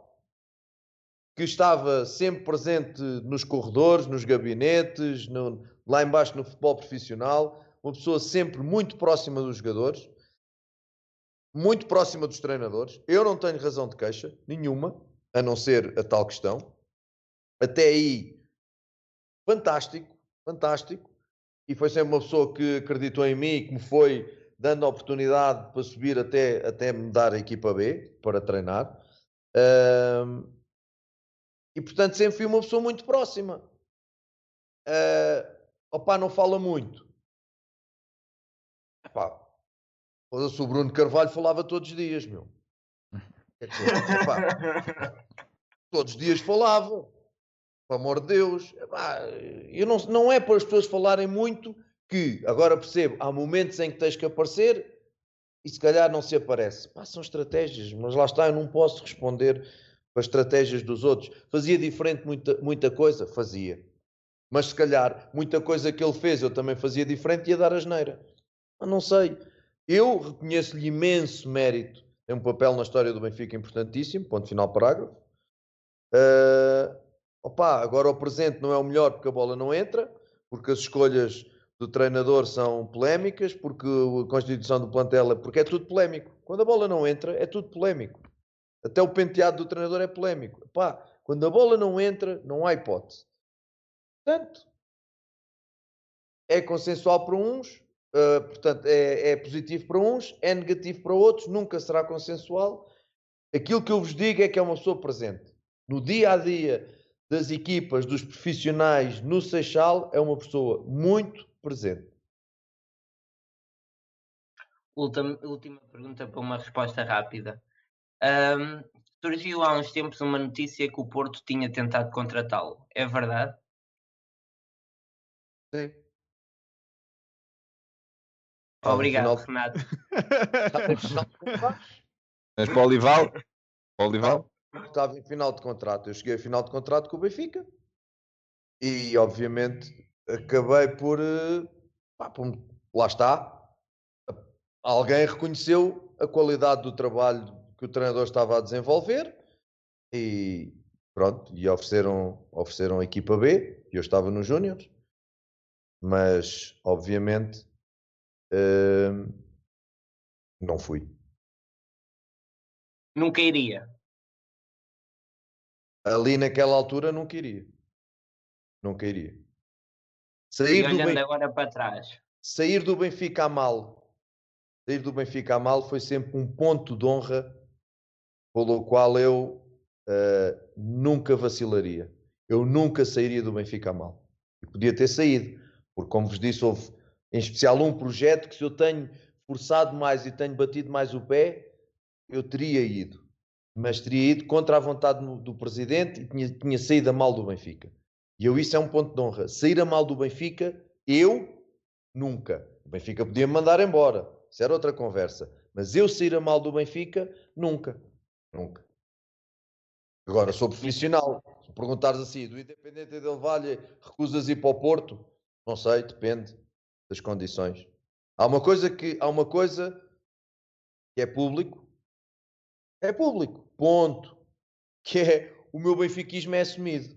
que estava sempre presente nos corredores, nos gabinetes, no- lá embaixo no futebol profissional, uma pessoa sempre muito próxima dos jogadores, muito próxima dos treinadores. Eu não tenho razão de queixa, nenhuma, a não ser a tal questão. Até aí, fantástico, fantástico. E foi sempre uma pessoa que acreditou em mim que me foi dando a oportunidade para subir até, até me dar a equipa B para treinar. E portanto sempre fui uma pessoa muito próxima. Ah, opá, não fala muito. Epá, o Bruno Carvalho falava todos os dias, meu. Epá, todos os dias falava. Pelo amor de Deus. Epá, eu não, não é para as pessoas falarem muito que, agora percebo, há momentos em que tens que aparecer e se calhar não se aparece. Pá, são estratégias, mas lá está, eu não posso responder para as estratégias dos outros. Fazia diferente muita, muita coisa? Fazia. Mas se calhar muita coisa que ele fez eu também fazia diferente e ia dar asneira. Mas não sei. Eu reconheço-lhe imenso mérito. Tem um papel na história do Benfica importantíssimo. Ponto final, parágrafo. Ah, opa, agora o presente não é o melhor porque a bola não entra, porque as escolhas do treinador são polémicas, porque a constituição do plantel é porque é tudo polémico. Quando a bola não entra, é tudo polémico. Até o penteado do treinador é polémico. Epá, quando a bola não entra, não há hipótese. Portanto, é consensual para uns, ah, portanto, é, é positivo para uns, é negativo para outros, nunca será consensual. Aquilo que eu vos digo é que é uma pessoa presente. No dia a dia das equipas, dos profissionais no Seixal, é uma pessoa muito presente. Última, última pergunta para uma resposta rápida. Ahm, surgiu há uns tempos uma notícia que o Porto tinha tentado contratá-lo. É verdade? Sim. Obrigado, final- Renato. Mas para o Olival? Para o Olival? estava em final de contrato. Eu cheguei a final de contrato com o Benfica e, obviamente, acabei por. eh, pá, por- lá está. Alguém reconheceu a qualidade do trabalho que o treinador estava a desenvolver e pronto, e ofereceram, ofereceram a equipa B, e eu estava nos Júniors, mas obviamente hum, não fui. Nunca iria. Ali naquela altura nunca iria. Nunca iria. E Sair do, olhando Ben- agora para trás. sair do Benfica a mal, sair do Benfica a mal foi sempre um ponto de honra pelo qual eu eh, nunca vacilaria. Eu nunca sairia do Benfica mal. E podia ter saído, porque como vos disse, houve em especial um projeto que se eu tenho forçado mais e tenho batido mais o pé, eu teria ido. Mas teria ido contra a vontade do- do presidente e tinha, tinha saído a mal do Benfica. E eu, isso é um ponto de honra. Sair a mal do Benfica, eu nunca. O Benfica podia me mandar embora. Isso era outra conversa. Mas eu sair a mal do Benfica, nunca. Nunca. Agora, sou profissional. Se perguntares assim, do Independente del Valle, recusas ir para o Porto? Não sei, depende das condições. Há uma coisa que, há uma coisa que é público. É público. Ponto. Que é o meu benfiquismo é assumido.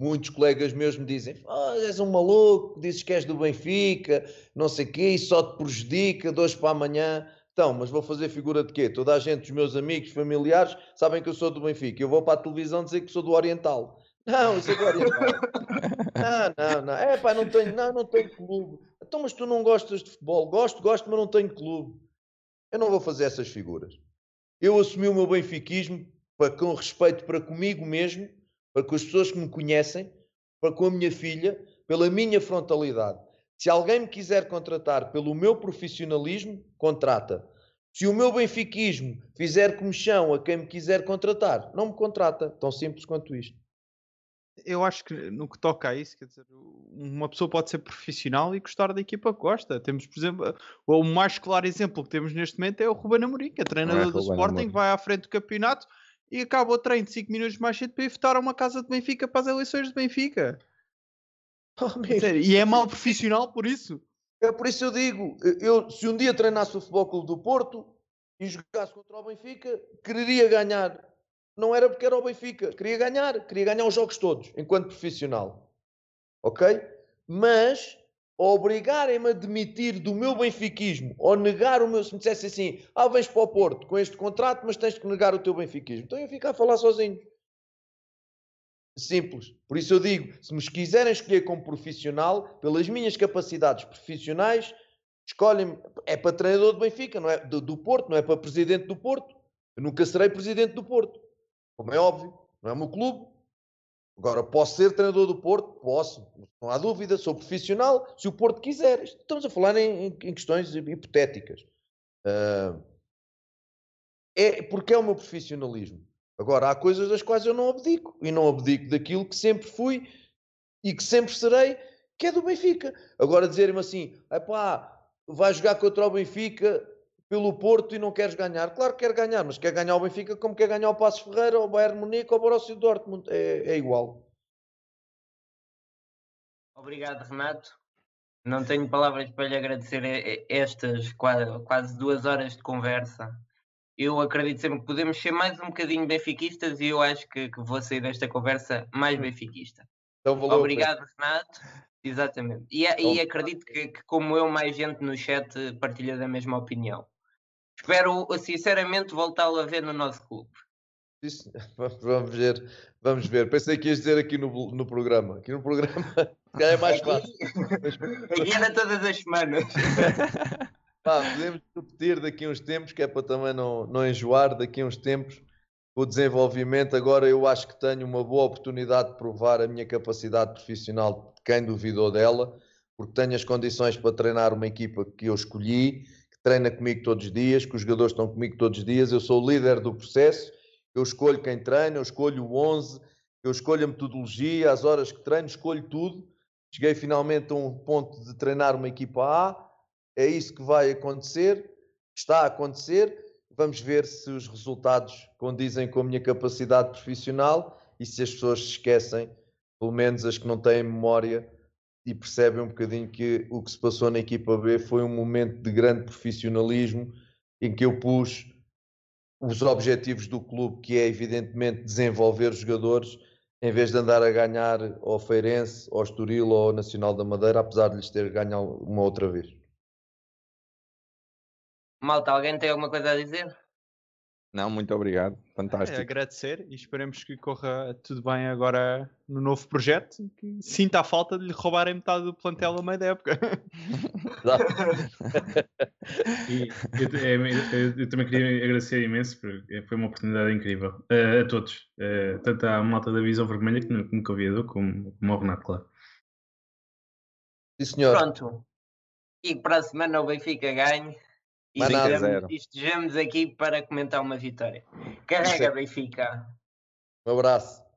Muitos colegas meus me dizem: ah, és um maluco, dizes que és do Benfica, não sei o quê, isso só te prejudica de hoje para amanhã. Então, mas vou fazer figura de quê? Toda a gente, os meus amigos, familiares, sabem que eu sou do Benfica. Eu vou para a televisão dizer que sou do Oriental. Não, eu sou do Oriental. não, não, não. É pá, não tenho, não, não tenho clube. Então, mas tu não gostas de futebol? Gosto, gosto, mas não tenho clube. Eu não vou fazer essas figuras. Eu assumi o meu benfiquismo para, com respeito para comigo mesmo, para com as pessoas que me conhecem, para com a minha filha, pela minha frontalidade. Se alguém me quiser contratar pelo meu profissionalismo, contrata. Se o meu benfiquismo fizer comichão a quem me quiser contratar, não me contrata. Tão simples quanto isto. Eu acho que no que toca a isso, quer dizer, uma pessoa pode ser profissional e gostar da equipa que gosta. Temos, por exemplo, o mais claro exemplo que temos neste momento é o Ruben Amorim, que é treinador do Ruben Sporting, Amorim. vai à frente do campeonato e acaba o treino 5 minutos mais cedo para ir votar a uma casa de Benfica para as eleições de Benfica. Oh, E é mal profissional por isso. É por isso eu digo, eu, se um dia treinasse o Futebol Clube do Porto e jogasse contra o Benfica, quereria ganhar. Não era porque era o Benfica, queria ganhar, queria ganhar os jogos todos, enquanto profissional. Ok? Mas obrigarem-me a demitir do meu benfiquismo ou negar o meu, se me dissesse assim, ah, vens para o Porto com este contrato, mas tens que negar o teu benfiquismo. Então eu ia ficar a falar sozinho. Simples. Por isso eu digo, se me quiserem escolher como profissional, pelas minhas capacidades profissionais, escolhem é para treinador do Benfica, não é do, do Porto, não é para presidente do Porto. Eu nunca serei presidente do Porto, como é óbvio, não é o meu clube. Agora, posso ser treinador do Porto? Posso, não há dúvida, sou profissional, se o Porto quiser. Estamos a falar em, em- questões hipotéticas. Ah, é porque é o meu profissionalismo. Agora, há coisas das quais eu não abdico. E não abdico daquilo que sempre fui e que sempre serei, que é do Benfica. Agora, dizerem-me assim, pá, vai jogar contra o Benfica pelo Porto e não queres ganhar. Claro que quer ganhar, mas quer ganhar o Benfica como quer ganhar o Passos Ferreira, o Bayern Munique ou o Borussia Dortmund. É, é igual. Obrigado, Renato. Não tenho palavras para lhe agradecer e- e- estas qua- quase duas horas de conversa. Eu acredito sempre que podemos ser mais um bocadinho benfiquistas e eu acho que, que vou sair desta conversa mais benfiquista. Então, valeu. Obrigado, Renato. Exatamente. E, a- e acredito que, que, como eu, mais gente no chat partilha da mesma opinião. Espero, sinceramente, voltá-lo a ver no nosso clube. Isso- Vamos ver, vamos ver. Pensei que ias dizer aqui no, no programa. Aqui no programa calhar é mais fácil. Aqui era todas as semanas. Pá, podemos repetir daqui a uns tempos, que é para também não, não enjoar, daqui a uns tempos, o desenvolvimento. Agora eu acho que tenho uma boa oportunidade de provar a minha capacidade profissional, de quem duvidou dela, porque tenho as condições para treinar uma equipa que eu escolhi, que treina comigo todos os dias, que os jogadores estão comigo todos os dias, eu sou o líder do processo, eu escolho quem treina, eu escolho o 11, eu escolho a metodologia, as horas que treino, escolho tudo. Cheguei finalmente a um ponto de treinar uma equipa A, é isso que vai acontecer, está a acontecer. vamos ver se os resultados condizem com a minha capacidade profissional e se as pessoas se esquecem, pelo menos as que não têm memória, e percebem um bocadinho que o que se passou na equipa B foi um momento de grande profissionalismo em que eu pus os objetivos do clube, que é evidentemente desenvolver os jogadores, em vez de andar a ganhar ao Feirense, ao Estoril ou ao Nacional da Madeira, apesar de lhes ter ganho uma outra vez. Malta, alguém tem alguma coisa a dizer? Não, muito obrigado. É Fantástico. agradecer e esperemos que corra tudo bem agora no novo projeto que sinta a falta de lhe roubarem metade do plantel a meio da época. E eu, é, eu- eu também queria agradecer imenso, porque foi uma oportunidade incrível eh, a todos, eh, tanto à malta da Visão Vermelha que me convidou, como, como ao Renato, claro. Sim, senhor. Pronto. E para a semana o Benfica ganhe. E estejamos, e estejamos aqui para comentar uma vitória. Carrega, Benfica! Um abraço.